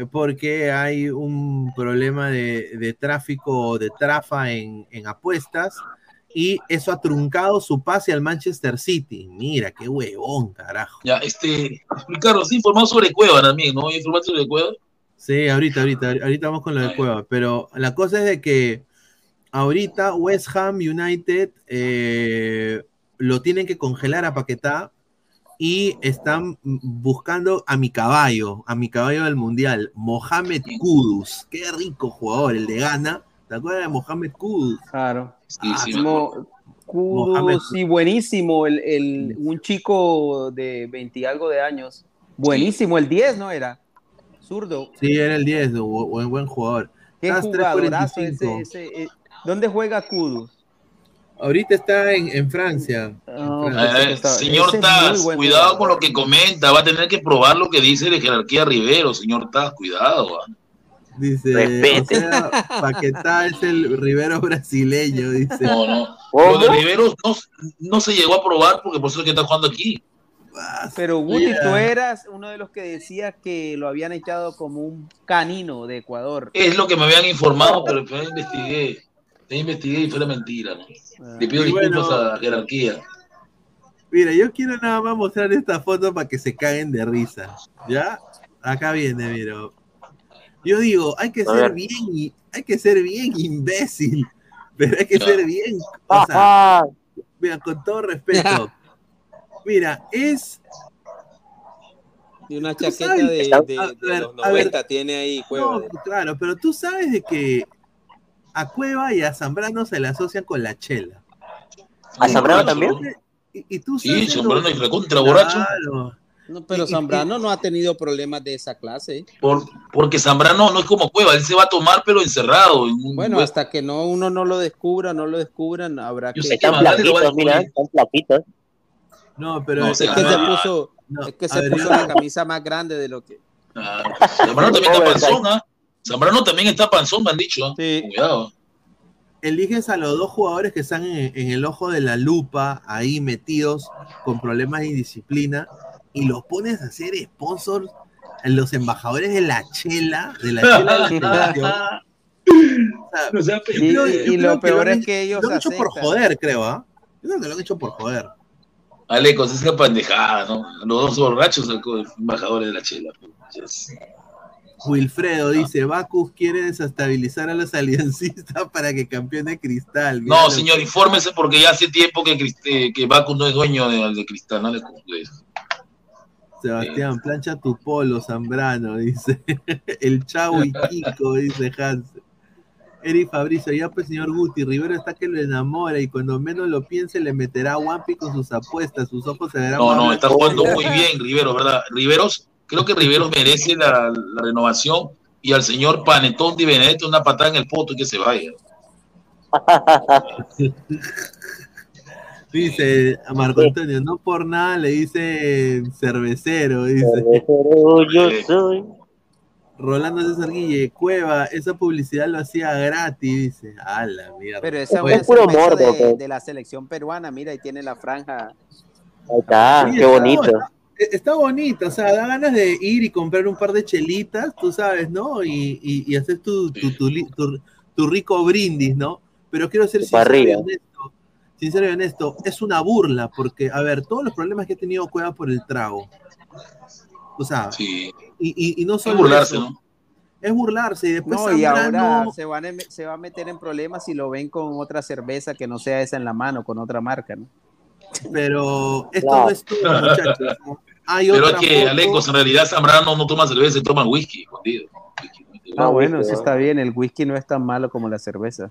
eh, porque hay un problema de, de tráfico, de trafa en, en apuestas y eso ha truncado su pase al Manchester City. Mira, qué huevón, carajo. Ya, este, Ricardo, sí informado sobre Cueva también, ¿no? ¿Informaste sobre Cueva? Sí, ahorita, ahorita, ahorita vamos con lo de Cueva, pero la cosa es de que ahorita West Ham United eh, lo tienen que congelar a Paquetá y están buscando a mi caballo, a mi caballo del mundial, Mohamed Kudus. Qué rico jugador, el de Ghana. ¿Te acuerdas de Mohamed Kudus? Claro. Sí, sí. Kudos, sí, buenísimo. El, el- un chico de 20 y algo de años. Buenísimo, el 10, ¿no era? Zurdo. Sí, era el 10, bu- buen, buen jugador. Qué jugadorazo 3.45. ese, ese, eh, ¿Dónde juega Kudus? Ahorita está en, en Francia. Ah, En Eh, Francia. señor Taz, cuidado con lo que comenta, va a tener que probar lo que dice de jerarquía Rivero, señor Taz, cuidado. ¿ah? Dice, Respete. o sea, Paquetá es el Rivero brasileño, dice. No, no. ¿Cómo? Lo de Rivero no, no se llegó a probar porque por eso es que está jugando aquí. Pero Guti, tú eras uno de los que decía que lo habían echado como un canino de Ecuador. Es lo que me habían informado, pero después investigué. Te investigué y fue la mentira. ¿no? Le pido bueno. disculpas a la jerarquía. Mira, yo quiero nada más mostrar esta foto para que se caguen de risa. ¿Ya? Acá viene, mira. Yo digo, hay que A ser ver. bien, hay que ser bien imbécil, [laughs] pero hay que ser bien, o sea, mira, con todo respeto. [laughs] Mira, es Y una chaqueta sabes- de, a de- ver, los a ver. 90 tiene ahí Cueva. No, claro, pero tú sabes de que a Cueva y a Zambrano se le asocian con la chela. ¿A Zambrano también? Y, y tú Sí, sabes Zambrano lo- es recontra borracho. Claro. No, pero Zambrano no ha tenido problemas de esa clase. Por, porque Zambrano no es como Cueva, él se va a tomar pero encerrado. en un Bueno, hueco. hasta que no uno no lo descubra, no lo descubran, habrá que. sé que mira, están. No, pero No, es, que se puso, no, es que se ver, puso la camisa más grande de lo que. Ah, Zambrano también está panzón, ¿ah? Zambrano también está panzón, me han dicho. ¿ah? Cuidado. eliges a los dos jugadores que están en, en el ojo de la lupa, ahí metidos con problemas de indisciplina, y los pones a ser sponsors, los embajadores de la chela, de la [laughs] chela de la selección. O sea, Y- yo lo peor es que ellos Lo han hecho por joder, creo, ¿ah? Yo creo que lo han hecho por joder. Alecos, es una pendejada, ¿no? Los dos borrachos embajadores de la chela. Yes. Wilfredo dice, Bacus quiere desestabilizar a los aliancistas [laughs] para que campeone Cristal. No, señor, infórmese porque ya hace tiempo que, eh, que Bacus no es dueño de, de Cristal, no le cumple eso. Sebastián, plancha tu polo, Zambrano, [laughs] dice. El Chavo y Kiko, dice Hans. Eri Fabricio, ya pues señor Guti, Rivero está que lo enamora y cuando menos lo piense le meterá a Wampi con sus apuestas, sus ojos se verán No, no, está jugando muy bien Rivero, ¿verdad? Riveros, creo que Riveros merece la, la renovación y al señor Panetón Di Benedetto una patada en el poto y que se vaya. [laughs] Dice a Marco Antonio, no por nada le dice cervecero, dice. yo soy. Rolando César Guille, Cueva, esa publicidad lo hacía gratis, dice. A la mierda. Pero esa es una cerveza de, de la selección peruana, mira, y tiene la franja. Ahí está, Sí, qué está- bonito. Está, está bonito, o sea, da ganas de ir y comprar un par de chelitas, tú sabes, ¿no? Y, y, y hacer tu, tu, tu, tu- tu rico brindis, ¿no? Pero quiero ser sincero. Sincero y honesto, es una burla, porque, a ver, todos los problemas que ha tenido Cueva por el trago. O sea, y, y, y no solo burlarse, eso, ¿no? es burlarse y después No, y Zambrano- ahora se, van a, se va a meter en problemas si lo ven con otra cerveza que no sea esa en la mano, con otra marca, ¿no? Pero esto Claro. no es [laughs] todo, muchachos. Hay Pero es que, foto- Alecos, en realidad Zambrano no toma cerveza, toma whisky, escondido. Ah, bueno, eso está bien, el whisky no es tan malo como la cerveza.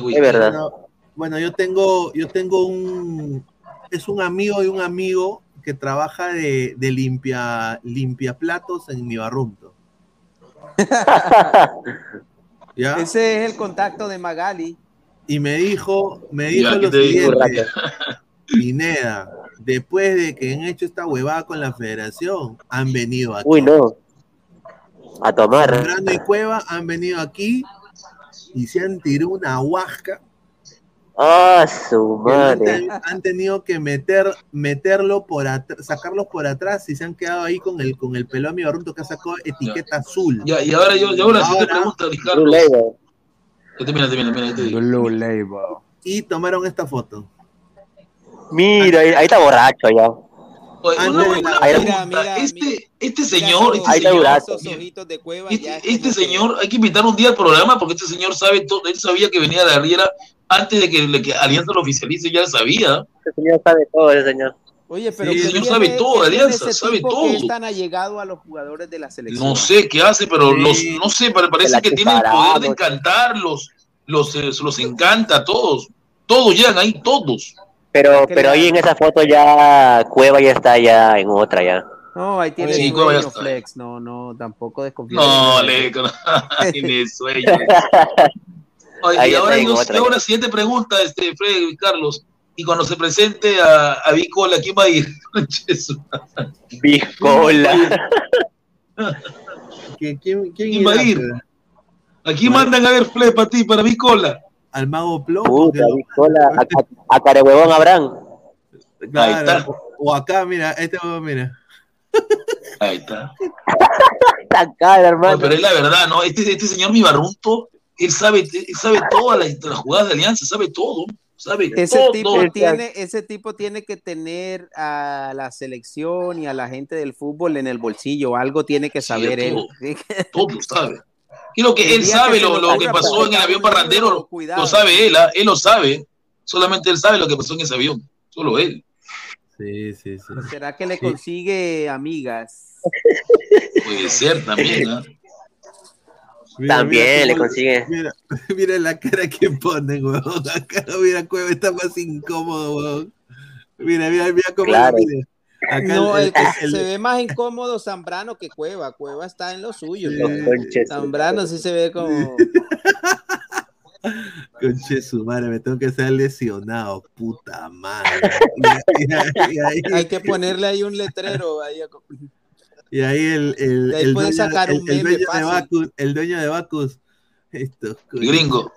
Bueno, bueno, yo tengo, yo tengo un, es un amigo de un amigo que trabaja de, de limpia, limpia platos en mi barrunto. [laughs] ¿Ya? Ese es el contacto de Magali. Y me dijo, me dijo Ya, ¿qué lo siguiente, Pineda, después de que han hecho esta huevada con la federación, han venido aquí. Uy, no. A tomar. Zambrano y Cueva han venido aquí y se han tirado una huasca Ah, su han, madre. ten- han tenido que meter, meterlo por sacarlos por atrás y se han quedado ahí con el con el pelón mi barrunto que sacó etiqueta azul. Ya, y ahora yo, yo Ahora- pregunta, Ricardo. Blue Label. Ya termina, termina, termina, ya te. Blue Label. Y tomaron esta foto. Mira, ahí, ahí está borracho ya. Oye, Ah, una- una este, este señor, este Ahí señor, Durazo. Esos ojitos de cueva este, ya es este que- señor, hay que invitar un día al programa porque este señor sabe todo, él sabía que venía de la Riera antes de que, le- que Alianza lo oficialice, ya sabía. Ese señor sabe todo, ese señor. Oye, pero Sí, ¿qué el señor sabe todo, Alianza, ese sabe tipo todo. Tan allegado a los jugadores de la selección. No sé qué hace, pero Sí. los, no sé, pare- parece que tiene el poder de no encantarlos, los, eh, los encanta a todos. Todos llegan ahí, todos. Pero, pero ahí en esa foto ya Cueva ya está ya en otra ya. No, ahí tiene Sí, el Cueva ya sueño está. flex. No, no, tampoco desconfío. No, le tiene [laughs] sueño. [laughs] Oye, y ahora yo hago la siguiente pregunta, este, Fred y Carlos. Y cuando se presente a, a Bicola, ¿quién va a ir? [laughs] ¿Qui- ¿Quién, quién ¿Quién va a ir? pero? ¿A quién mandan a ver Fred para ti, para Bicola? Al mago plomo. Biscola. A, a, Carehuevón Abraham. Claro, Ahí está. O, acá, mira, este huevón, mira. Ahí está. [laughs] Está cara, No, hermano. pero es la verdad, ¿no? Este, este señor Mibarrunto, él sabe, él sabe todas las, las jugadas de Alianza, sabe todo. Sabe Ese todo. tipo, tiene, ese tipo tiene que tener a la selección y a la gente del fútbol en el bolsillo. Algo tiene que Sí, saber él. [laughs] todo. todo sabe. Y lo que él sabe, que lo, lo lo que pasó en el avión parrandero, cuidado. lo sabe él, ¿ah? él lo sabe. Solamente él sabe lo que pasó en ese avión. Solo él. Sí, sí, sí. ¿Será que le Sí. consigue amigas? Puede ser también, ¿ah? Mira, También mira le consigue. Mira, [laughs] mira la cara que ponen, huevón. Acá, mira, Cueva está más incómodo, huevón. Mira, mira, mira cómo Claro. Acá No, el- el que el- se ve más incómodo Zambrano que Cueva. Cueva está en lo suyo. ¿no? Zambrano sí se ve como. [laughs] Conche su madre, me tengo que ser lesionado, puta madre. Y, y- y ahí, Hay que ponerle ahí un letrero. Ahí a- y ahí el, el, el dueño, sacar un el dueño de. Bacus, el dueño de Bacus, [laughs] estos gringo.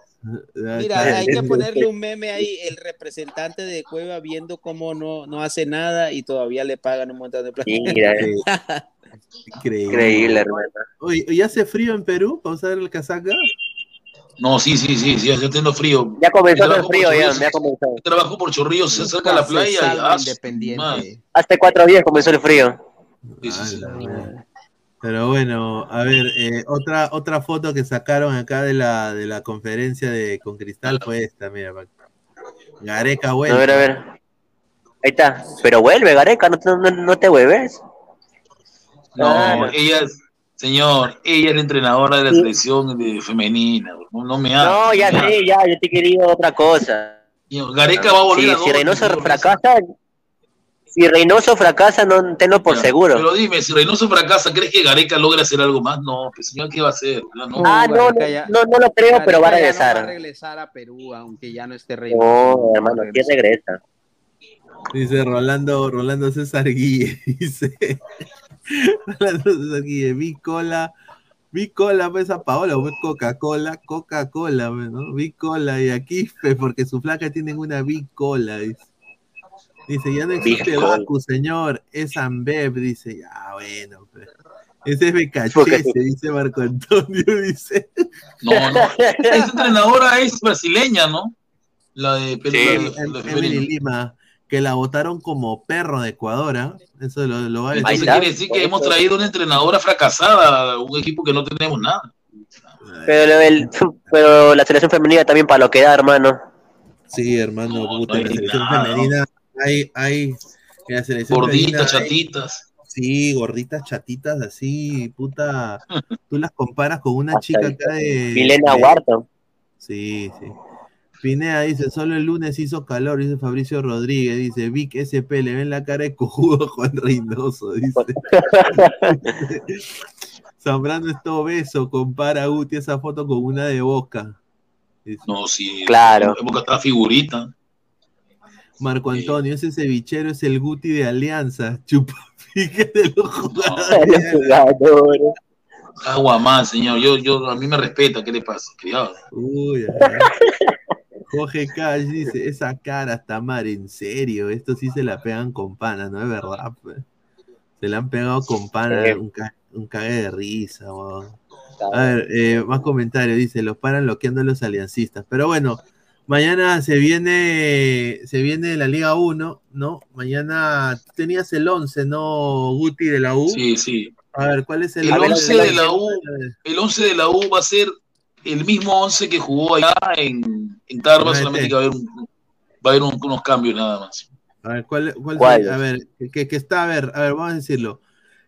Mira, hay que [laughs] ponerle un meme ahí, el representante de Cueva viendo cómo no, no hace nada y todavía le pagan un montón de plata. Mira, eh. [laughs] Increíble. Increíble, hermano. Oye, ¿y hace frío en Perú para usar el casaca? No, sí, sí, sí, sí, ya tengo frío. Ya comenzó Yo el frío, ya, ya comenzó. yo Trabajo por Chorrillos, se acerca a la playa y ah, madre. Hace cuatro días comenzó el frío. Pero bueno, a ver, eh, otra, otra foto que sacaron acá de la, de la conferencia de con Cristal fue esta, mira. Gareca A vuelve. ver, a ver. Ahí está. Pero vuelve, Gareca, no, te- no, no te vuelves. No, Ah. ella es, señor, ella es la entrenadora de la selección de femenina. No, no me. No, ya sé, ya, yo te he querido otra cosa. Gareca va a volver Sí, a si Reynoso fracasa, si Reynoso fracasa, no tenlo por seguro. Pero dime, si Reynoso fracasa, ¿crees que Gareca logra hacer algo más? No, pues señor, ¿qué va a hacer? No. Ah, no, no, ya- no, no lo creo, pero va a regresar. va a regresar a Perú, aunque ya no esté rey. No, hermano, ¿quién regresa? Dice Rolando, Rolando César Guille, [laughs] dice. Rolando César Guille, vi cola, vi cola, pues a Paola, pues Coca-Cola, Coca-Cola, pues, ¿no? Vi cola y aquí, pues, porque su flaca tienen una vi cola, dice. Dice, ya no existe. Baku, señor, es Ambev, dice, ya, bueno, pues. Ese es BKC, dice Marco Antonio, [laughs] dice. No, no. Esa entrenadora es brasileña, ¿no? La de Perú. la Em- la de Emily femenino. Lima, que la votaron como perro de Ecuador, ¿ah? Eso lo, lo va a Entonces decir. quiere decir que hemos traído una entrenadora fracasada un equipo que no tenemos nada. Pero, el- pero la selección femenina también para lo que da, hermano. Sí, hermano, puta, la selección nada. femenina hay, hay, en la selección Gorditas, hay- chatitas. sí, gorditas, chatitas, así, puta, [laughs] tú las comparas con una Hasta chica acá de... Milena Huarto. Sí, sí. Pineda dice, solo el lunes hizo calor, dice Fabricio Rodríguez, dice, Vic SP, le ven la cara de cojudo a Juan Reynoso, dice. [laughs] Zambrano está obeso, compara a Guti esa foto con una de Boca. No, sí. Claro. Época estaba figurita. Marco Antonio, ese cevichero es el Guti de Alianza, [laughs] chupa pique de los jugadores. [laughs] Agua más, señor. Yo, yo, a mí me respeta. ¿Qué le pasa? Cuidado. Uy, ay. Jorge Cash dice, esa cara está mar, en serio, esto sí se la pegan con pana, no es verdad. pues. Se la han pegado con pana, Sí. un, ca- un cague de risa. weón. A ver, eh, más comentarios, dice, los paran bloqueando a los aliancistas. Pero bueno, mañana se viene, se viene la Liga 1, ¿no? Mañana tenías el 11, ¿no, Guti de la U? Sí, sí. A ver, ¿cuál es el, El 11 once de la U, el 11 de la U va a ser el mismo 11 que jugó allá en, en Tarba, solamente que va a haber, un- va a haber un- unos cambios nada más. A ver, ¿cuál, cuál ¿Cuáles? a ver, que, que está, a ver, a ver, vamos a decirlo.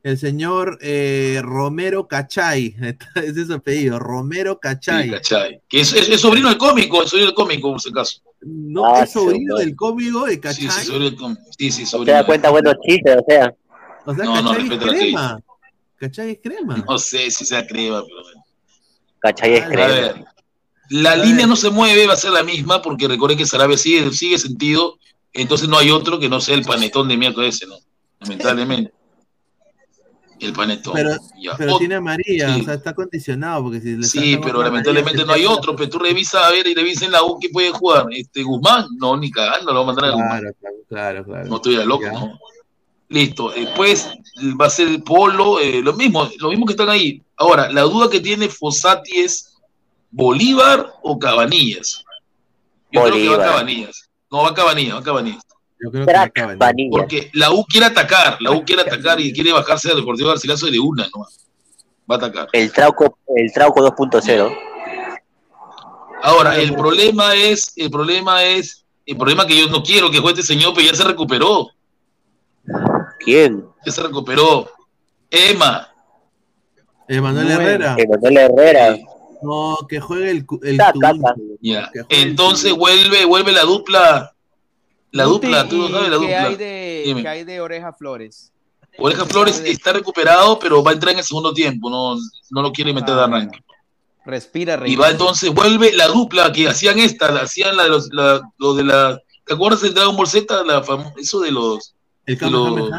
El señor eh, Romero Cachay, [laughs] ese es su apellido, Romero Cachay. Sí, ¿cachai? Que es, es- es sobrino del cómico, es sobrino del cómico, por si acaso. No Ah, es sobrino sí, del cómico de Sí, Cachay. sí, sobrino del cómico. Sí, sí, Se sobrino. da cuenta buenos chistes, o sea. O sea, No, no, Cachay es la que crema. Cachay es crema. No sé si sea crema, pero bueno. ¿Cachai? Es A crema. ver, la línea no se mueve, va a ser la misma, porque recuerden que Sarabia sigue, sigue sentido, entonces no hay otro que no sea el panetón de miércoles ese, ¿no? Lamentablemente. El panetón. Pero, Ya. pero Ot- tiene amarilla, sí. o sea, está condicionado porque si le Sí, pero lamentablemente no hay otro, pero tú revisas a ver y revisa en la U que puede jugar. Este Guzmán, no, ni cagando, lo va a mandar a Guzmán. Claro, claro, claro, claro. No estoy a loco, Ya. ¿no? Listo. Después va a ser el Polo, eh, lo mismo, lo mismo que están ahí. Ahora, la duda que tiene Fossati es Bolívar o Cabanillas. Yo creo que Bolívar. va Cabanillas. No, va Cabanillas, va Cabanillas. Yo creo que Crack, acaba Vanilla. Porque la U quiere atacar, la U quiere atacar y quiere bajarse al Deportivo Garcilaso de una, ¿no? Va a atacar. El Trauco, el Trauco 2.0. Ahora, el problema es, el problema es, el problema que yo no quiero que juegue este señor, pero ya se recuperó. ¿Quién? Ya se recuperó. Emma. Emanuel Herrera. Emanuel Herrera. No, que juegue el, el Entonces vuelve, vuelve la dupla, La Guti, dupla, tú no ¿y sabes la ¿Qué dupla. hay de, qué hay de Oreja Flores? Oreja Flores está recuperado, pero va a entrar en el segundo tiempo, no, no lo quiere meter de Ah, arranque. Respira, Y Reynoso. va entonces, vuelve la dupla que hacían esta, la- hacían la de los, la- lo de la, ¿te acuerdas del Dragon Ball Z? La fam- eso de los... El de los-.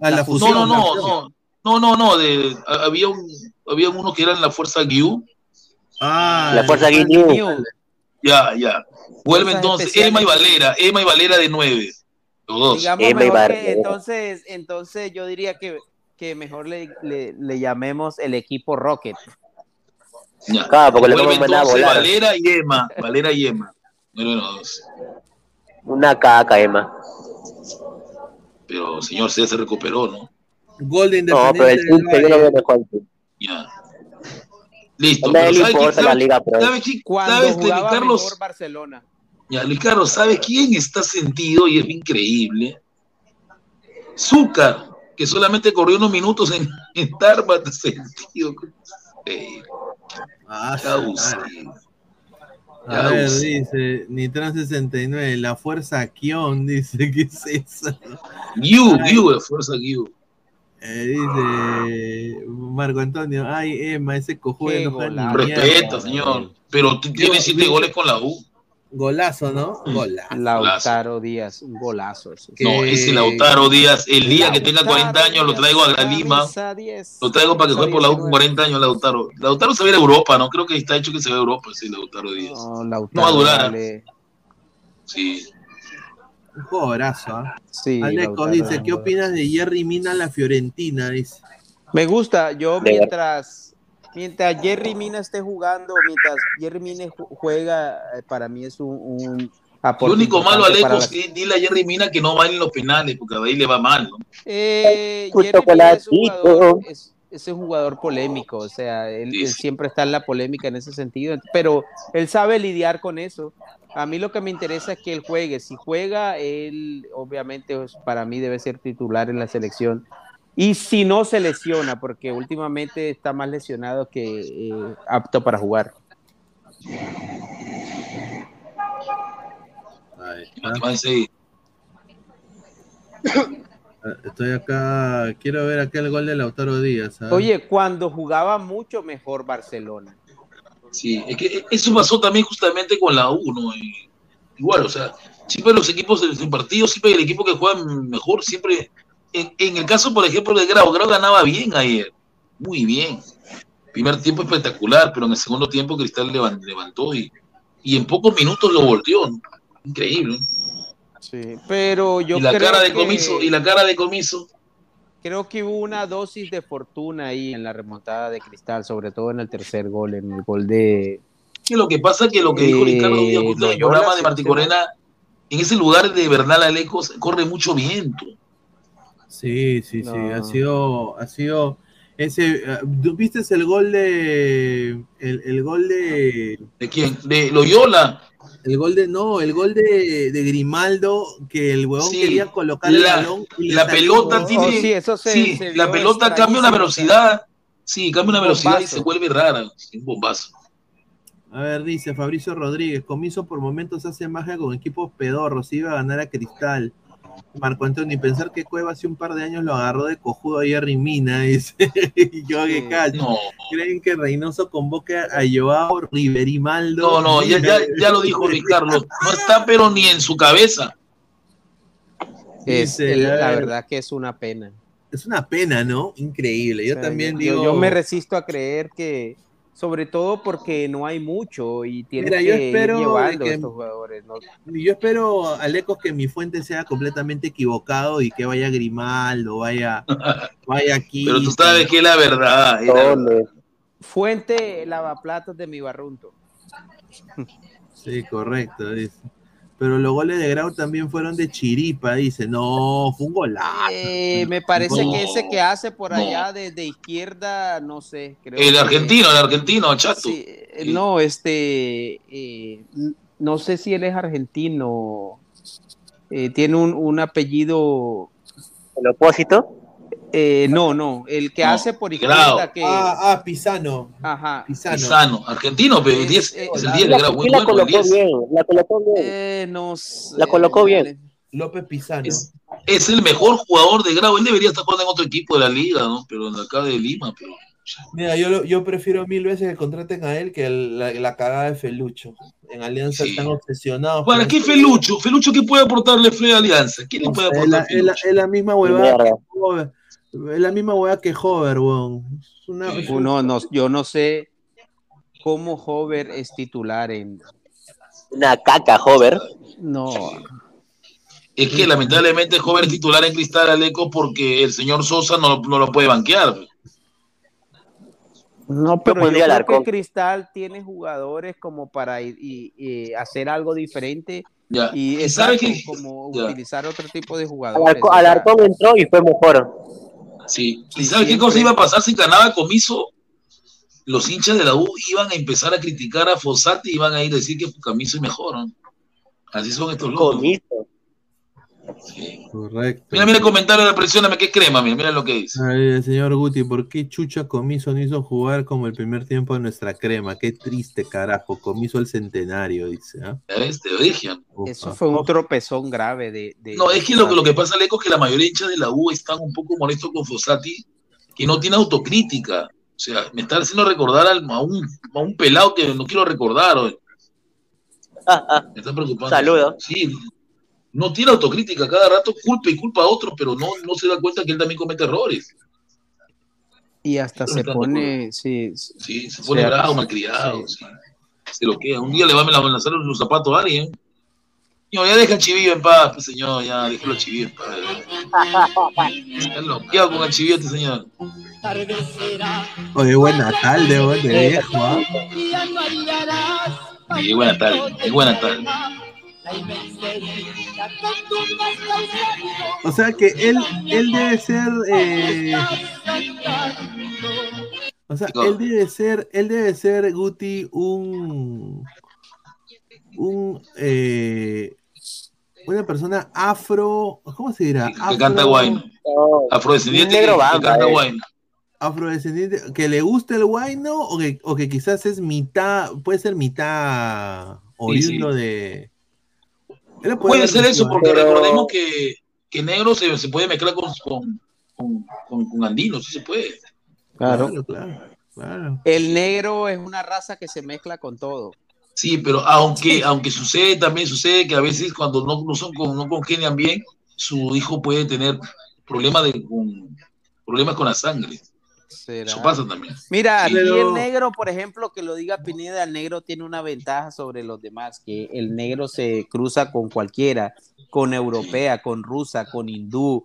Ah, la no, fusión. no, no, no, no, no, no, de, ha- había un, había uno que era en la fuerza Gyu. Ah, La fuerza Guinea. Ya, ya. Vuelve entonces especiales. Emma y Valera, Emma y Valera de nueve. Los dos. Digamos Emma y que entonces, entonces yo diría que, que mejor le, le, le llamemos el equipo Rocket. Ya. Claro, porque le Vuelve vamos a mandar a entonces volar. Valera y Emma. Valera y Emma. Dos. Una caca, Emma. Pero señor, se se recuperó, ¿no? Gol de No, pero el Independiente del Chile yo lo veo mejor. Ya. Listo. Nadie le ¿sabe quién- importa la Liga Pro. sabe quién- Cuando ¿Sabes, Luis jugaba Carlos? Barcelona. Ya, Luis Carlos, ¿sabe quién está sentido y es increíble? Zúcar, que solamente corrió unos minutos en, [laughs] en sentido. Eh, Ah. A ver, dice Nitran 69, la fuerza Kion, [laughs] dice, ¿qué es eso? Gyu, Gyu, la fuerza Gyu. Eh, dice Marco Antonio, ay Emma, ese cojudo no juega ni golazo. mierda". Respeta, señor. Pero t- tiene Yo- siete goles con la U. Golazo, ¿no? Golazo. Lautaro Díaz, un golazo. eso. No, Que- ese Lautaro Díaz, el día que tenga 40 años lo traigo a la Lima. Camisa 10. Lo traigo para que juegue por la U con 19. 40 años, Lautaro. Lautaro se va a ir a Europa, ¿no? Creo que está hecho que se va a Europa, sí, Lautaro Díaz. No, Lautaro, No va a durar. dale. Sí. Un jugadorazo, ¿ah? Sí, Aleco Lautaro, dice. ¿qué opinas de Jerry Mina la Fiorentina? Dice. Me gusta, yo mientras mientras Jerry Mina esté jugando, mientras Jerry Mina ju- juega, eh, para mí es un, un Lo único malo, la- es dile a Jerry Mina que no baile en los penales, porque ahí le va mal, ¿no? Eh, Jerry Mina es un chocolatito. jugador, es, es un jugador polémico, o sea, él, él siempre está en la polémica en ese sentido, pero él sabe lidiar con eso. A mí lo que me interesa es que él juegue. Si juega, él obviamente pues, para mí debe ser titular en la selección. Y si no se lesiona, porque últimamente está más lesionado que eh, apto para jugar. Ahí Estoy acá, quiero ver acá el gol de Lautaro Díaz. ¿ah? Oye, cuando jugaba mucho mejor Barcelona. Sí, es que eso pasó también justamente con la U, ¿no? Y- igual, o sea, siempre los equipos en partidos, siempre el equipo que juega mejor, siempre. En, en el caso, por ejemplo, de Grau, Grau ganaba bien ayer, muy bien. Primer tiempo espectacular, pero en el segundo tiempo Cristal levan- levantó y, y en pocos minutos lo volteó. ¿no? Increíble. ¿no? Sí, pero yo y la creo cara de que- comiso, y la cara de comiso. Creo que hubo una dosis de fortuna ahí en la remontada de Cristal, sobre todo en el tercer gol, en el gol de... Que lo que pasa es que lo que dijo Eh, Ricardo Díaz en el programa de Martí Corena, en ese lugar de Bernal Alecos corre mucho viento. Sí, sí, sí, ha sido, ha sido ese, ¿tú ¿viste el gol de, el, el gol de, ¿De quién? De Loyola. El gol de, no, el gol de, de Grimaldo, que el huevón Sí, quería colocar el la- balón y la pelota tiene- Oh, sí, eso se, sí, se la pelota cambia una velocidad. Sí, cambia una Un velocidad y se vuelve rara. Un bombazo. A ver, dice Fabricio Rodríguez, Comiso por momentos hace magia con equipos pedorros, iba a ganar a Cristal. Marco Antonio, y pensar que Cueva hace un par de años lo agarró de cojudo a Jerry Mina, [laughs] dice. y yo que cacho. No, ¿Creen que Reynoso convoca a Joao Riverimaldo? no, no, ya, ya, ya lo dijo Luis Carlos. No está, pero ni en su cabeza. Es, Dice, el- a la ver. verdad que es una pena. Es una pena, ¿no? Increíble. Yo O sea, también yo- digo. Yo me resisto a creer que, sobre todo porque no hay mucho y tiene que yo ir llevando que- estos jugadores. ¿no? Yo espero, Alecos, que mi fuente sea completamente equivocado y que vaya Grimaldo, vaya, [laughs] vaya aquí. Pero tú sabes que es la verdad. es la verdad. Fuente lavaplatos de mi barrunto. Sí, correcto, dice. Pero los goles de Grau también fueron de chiripa, dice. No, fue un golazo. Eh, me parece No, que ese que hace por no. allá de, de izquierda, no sé. Creo El que- argentino, el argentino, chato. Sí, eh, no, este, eh, no sé si él es argentino. eh, tiene un, un apellido. ¿El opósito? Eh, no, no, el que No, hace por Grau. izquierda que. Ah, ah, Pisano. Ajá. Pisano. Sano, argentino, pero Es- 10 eh, es el la- 10 de La, Grau. sí Buen la bueno, el colocó 10. bien, la colocó bien. Eh, no sé, La colocó bien. López Pizano. Es, es el mejor jugador de grado. Él debería estar jugando en otro equipo de la liga, ¿no? Pero en acá de Lima, pero. Mira, yo, lo- yo prefiero mil veces que contraten a él que el- la, la cagada de Felucho. En Alianza están obsesionados. ¿Para qué. Felucho? ¿Felucho qué puede aportarle Fred Alianza? ¿Qué le puede aportar es la- misma huevada que. Es la misma huevada que Hover, weón. Es una- es Uno, no, yo no sé cómo Hover es titular en. Una caca, Hover. No. Es que lamentablemente joven es titular en Cristal Aleco porque el señor Sosa no, no lo puede banquear. No, pero yo creo que Cristal tiene jugadores como para ir y, y hacer algo diferente Ya. y ¿Y exacto, sabe qué? como Ya. utilizar otro tipo de jugadores. Alarcón, Alarcón entró y fue mejor. Sí. ¿Y Sí, sabe qué cosa iba a pasar si ganaba Comiso? Los hinchas de la U iban a empezar a criticar a Fossati y iban a ir a decir que Comiso es mejor. ¿no? Así son estos locos. Comiso. Correcto. Mira, mira el comentario de presióname que es crema, mira, mira lo que dice. Ay, el señor Guti, ¿por qué Chucha Comiso no hizo jugar como el primer tiempo de nuestra crema? Qué triste, carajo. Comiso el centenario, dice. ¿ah? Este, dije. Eso fue un tropezón grave de. de- No, es que lo, lo que pasa, Leco, es que la mayoría de hinchas de la U están un poco molestos con Fossati, que no tiene autocrítica. O sea, me está haciendo recordar al- a, un, a un pelado que no quiero recordar hoy. [laughs] Me está preocupando. Saludos. Sí, no tiene autocrítica. Cada rato culpa y culpa a otro, pero no, no se da cuenta que él también comete errores. Y hasta se pone. Sí, Sí, se pone sea, bravo, malcriado. sí. Se lo queda. Un día le va a lanzar los zapatos a alguien. Señor, ya deja el chivillo en paz, pues, señor. Ya, déjalo el chivillo en paz. Está loqueado con el chivillo este señor. Oye, buen Natal de, de viejo, ¿ah? Sí, buena tarde, buena tarde. O sea que él, él debe ser. eh, o sea, él debe ser, él debe ser, Guti, un. Un. eh, una persona afro. ¿Cómo se dirá? Que canta guayno. Afrodescendiente negro que, canta eh. guayno. Afrodescendiente, que le guste el guayno o que, o que quizás es mitad, puede ser mitad oriundo de. Él Puede ser eso, nacido, porque pero- recordemos que, que negro se, se puede mezclar con, con, con, con, con andino, sí se puede. Claro. Claro, claro, claro. El negro es una raza que se mezcla con todo. Sí, pero aunque, aunque sucede, también sucede que a veces cuando no, no son con- no congenian bien, su hijo puede tener problemas de con, problemas con la sangre. ¿Será? Eso pasa también. Mira, aquí Pero- el negro, por ejemplo, que lo diga Pineda, el negro tiene una ventaja sobre los demás, que el negro se cruza con cualquiera, con europea, con rusa, con hindú,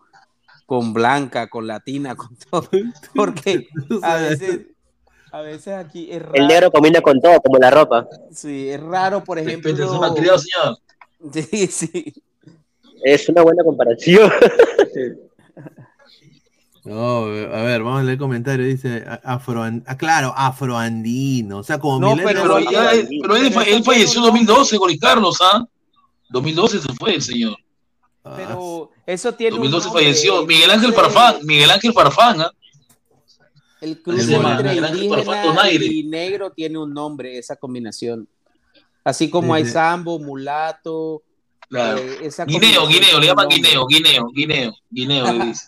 con blanca, con latina, con todo. [laughs] Porque a veces, a veces aquí es raro. El negro combina con todo, como la ropa. Sí, es raro, por ejemplo. Señor. [laughs] Sí, sí. Es una buena comparación. [laughs] No, a ver, vamos a leer el comentario. Dice afro, ah, claro, afroandino. O sea, como No, millennial- pero, ya, él- pero él, él falleció en 2012, Gori Carlos, ¿ah? 2012 se fue el señor. Pero eso tiene un 2012 nombre, falleció. Miguel Ángel Farfán, Miguel Ángel Farfán, ¿ah? El cruce entre indígena y negro tiene un nombre, esa combinación. Así como hay sambo, mulato. Claro. eh, esa Guineo, combinación Guineo, le llaman. Guineo, Guineo, Guineo, Guineo, le [laughs] dice.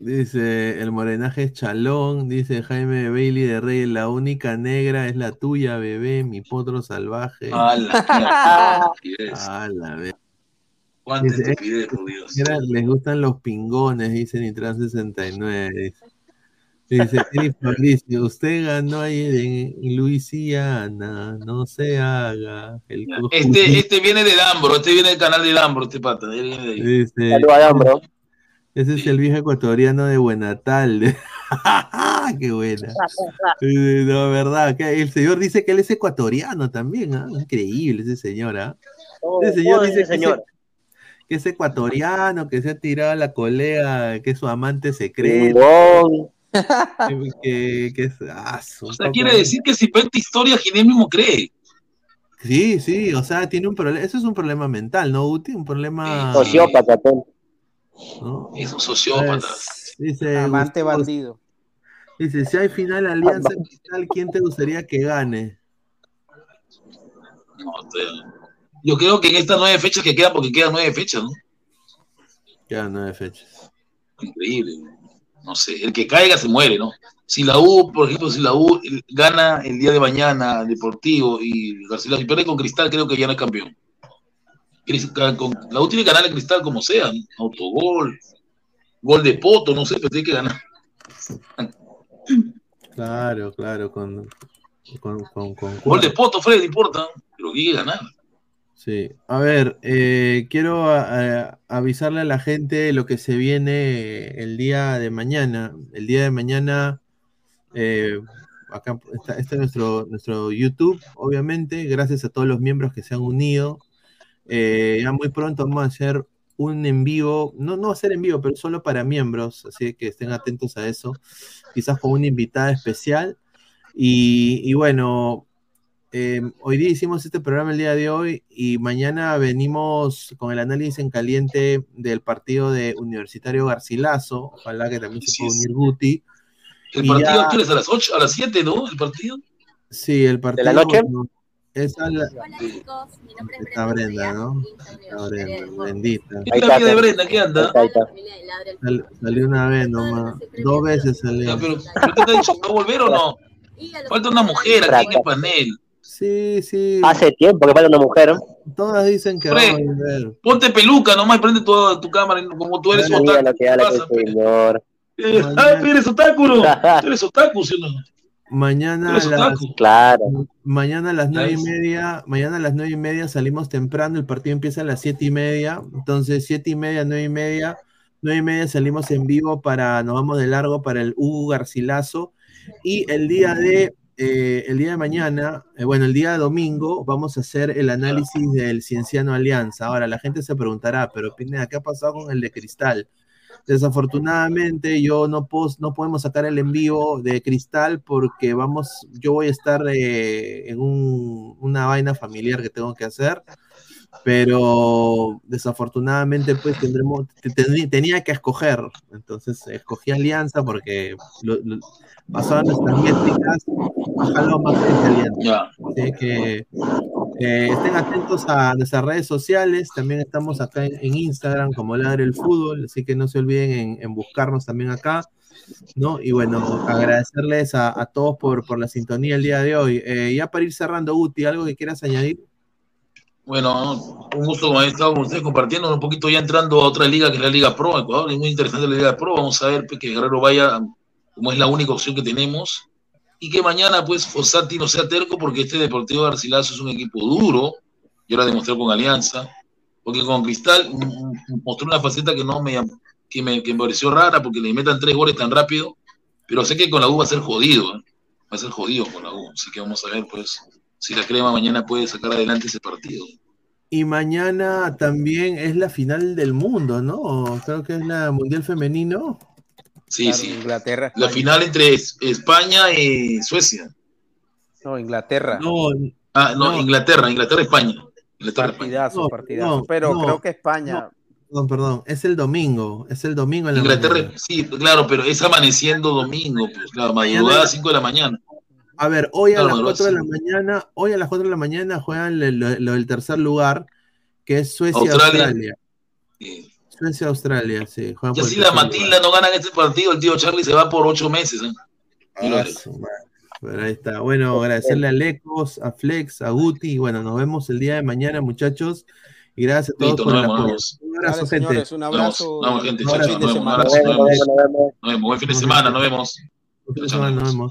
Dice el morenaje es chalón. Dice Jaime Bailey de Rey. La única negra es la tuya, bebé. Mi potro salvaje. A la vez. [laughs] Cuánta estupidez, por Dios. Les gustan los pingones, dice Nitran 69. Dice, dice Eric Fabricio, usted ganó ayer en Luisiana, no se haga el Este, este viene de Dambro, este viene del canal de Dambro, este pata. él viene de ahí. Dice, Ese es el viejo ecuatoriano de Buenatal. [laughs] ¡Qué buena! Eh, No, verdad. que El señor dice que él es ecuatoriano también. ¿ah? Increíble ese señor. ¿ah? Ese señor oh, dice ese que es- señor. que es ecuatoriano, que se ha tirado a la colega, que es su amante secreto. Que, que es, ah, O sea, quiere decir que si cuenta historias, quien él mismo cree. Sí, sí, o sea, tiene un problema. Eso es un problema mental, ¿no, Uti? Un problema. Sociópata, pues. ¿No? Es un sociópata. Dice, Amante Gustavo- bandido. Dice, si hay final Alianza Cristal, ¿quién te gustaría que gane? No, yo creo que en estas nueve fechas que quedan, porque quedan nueve fechas, ¿no? Quedan nueve fechas. Increíble. No sé, el que caiga se muere, ¿no? Si la U, por ejemplo, si la U gana el día de mañana Deportivo y Garcilaso y pierde con Cristal, creo que ya no es campeón. Con- la que ganar Cristal como sea, autogol, gol de poto, no sé, pero tiene que ganar. Claro, claro, con, con, con, con- Gol de poto, Fred, no importa, pero tiene que ganar. Sí, a ver, eh, quiero a- a- avisarle a la gente lo que se viene el día de mañana. El día de mañana, eh, acá está, este es nuestro, nuestro YouTube, obviamente, gracias a todos los miembros que se han unido. Eh, ya muy pronto vamos a hacer un en vivo, no, no va a ser en vivo, pero solo para miembros, así que estén atentos a eso, quizás con una invitada especial. Y, y bueno, eh, hoy día hicimos este programa el día de hoy y mañana venimos con el análisis en caliente del partido de Universitario Garcilaso. Ojalá que también se pueda unir Guti. El Y partido ya- a las 8, a las 7, ¿no? El partido. Sí, el partido. la noche? No, es a la- Está Brenda, ¿no? Está Brenda, bendita. ¿Qué es vida de Brenda? ¿Qué anda? Sal- salió una vez nomás. Dos veces salió. Pero, ¿pero qué te ha dicho? ¿Va a volver o no? Falta una mujer aquí en el panel. Sí, sí. Hace tiempo que falta una mujer. Todas dicen que va a volver. ponte peluca nomás y prende toda tu cámara como tú eres Mira otaku. lo que habla ¿Qué pasa? señor. Eh, [laughs] ah, eres otaku, ¿no? Tú [laughs] eres otaku, ¿sí o no? Mañana a las. Claro. mañana a las nueve y media, mañana a las nueve y media salimos temprano, el partido empieza a las siete y media, entonces siete y media, nueve y media, nueve y media salimos en vivo para, nos vamos de largo para el Hugo Garcilaso y el día de eh, el día de mañana, eh, bueno, el día de domingo, vamos a hacer el análisis del Cienciano Alianza. Ahora, la gente se preguntará, pero Pineda, ¿qué ha pasado con el de Cristal? Desafortunadamente yo no puedo, no podemos sacar el en vivo de Cristal porque vamos, yo voy a estar eh, en un- una vaina familiar que tengo que hacer, pero desafortunadamente pues tendremos, te- te- tenía que escoger, entonces escogí Alianza porque lo, lo, en nuestras métricas, ojalá más gente Alianza. Así que eh, estén atentos a nuestras redes sociales. También estamos acá en, Instagram como Ladre el Fútbol, así que no se olviden en, buscarnos también acá. ¿no? Y bueno, agradecerles a, a todos por, por la sintonía el día de hoy. Eh, ya para ir cerrando, Guti, ¿algo que quieras añadir? Bueno, un gusto haber estado con ustedes compartiendo un poquito ya entrando a otra liga que es la Liga Pro, Ecuador, es muy interesante la Liga Pro, vamos a ver pues, que Guerrero vaya como es la única opción que tenemos y que mañana pues Fossati no sea terco porque este Deportivo Garcilaso es un equipo duro, y ahora demostró con Alianza, porque con Cristal mostró una faceta que no me, que me, me pareció rara porque le metan tres goles tan rápido, pero sé que con la U va a ser jodido, ¿eh? va a ser jodido con la U, así que vamos a ver pues si la crema mañana puede sacar adelante ese partido. Y mañana también es la final del mundo, ¿no? Creo que es la Mundial Femenino. Sí, sí. Inglaterra. La final entre Es- España y Suecia. No, Inglaterra. No, Ah, no, No. Inglaterra, Inglaterra, España. Inglaterra, España. Partidazo, No, partidazo. no, pero no, creo que España. Perdón, perdón, es el domingo, es el domingo en la Inglaterra, mañana. sí, claro, pero es amaneciendo domingo, pues, claro, madrugada 5 de la mañana. A ver, hoy a Claro, las madrugada 4 de la cinco. mañana, hoy a las 4 de la mañana juegan lo, lo- lo del tercer lugar, que es Suecia-Australia. Australia. Suecia-Australia, sí. Juegan Y así la Matilda no gana en este partido, el tío Charlie se va por 8 meses. ¿eh? Ah. Pero ahí está. Bueno, agradecerle a Lecos, a Flex, a Guti. Y bueno, nos vemos el día de mañana, muchachos. Y gracias a todos Listo, por el apoyo. Un abrazo, Dale, gente. señores, un abrazo. Nos vemos, gente, nos vemos, un semana. abrazo, nos Nos vemos, vemos. nos vemos. Nos vemos, buen fin de semana, nos vemos. Un fin de semana, nos vemos.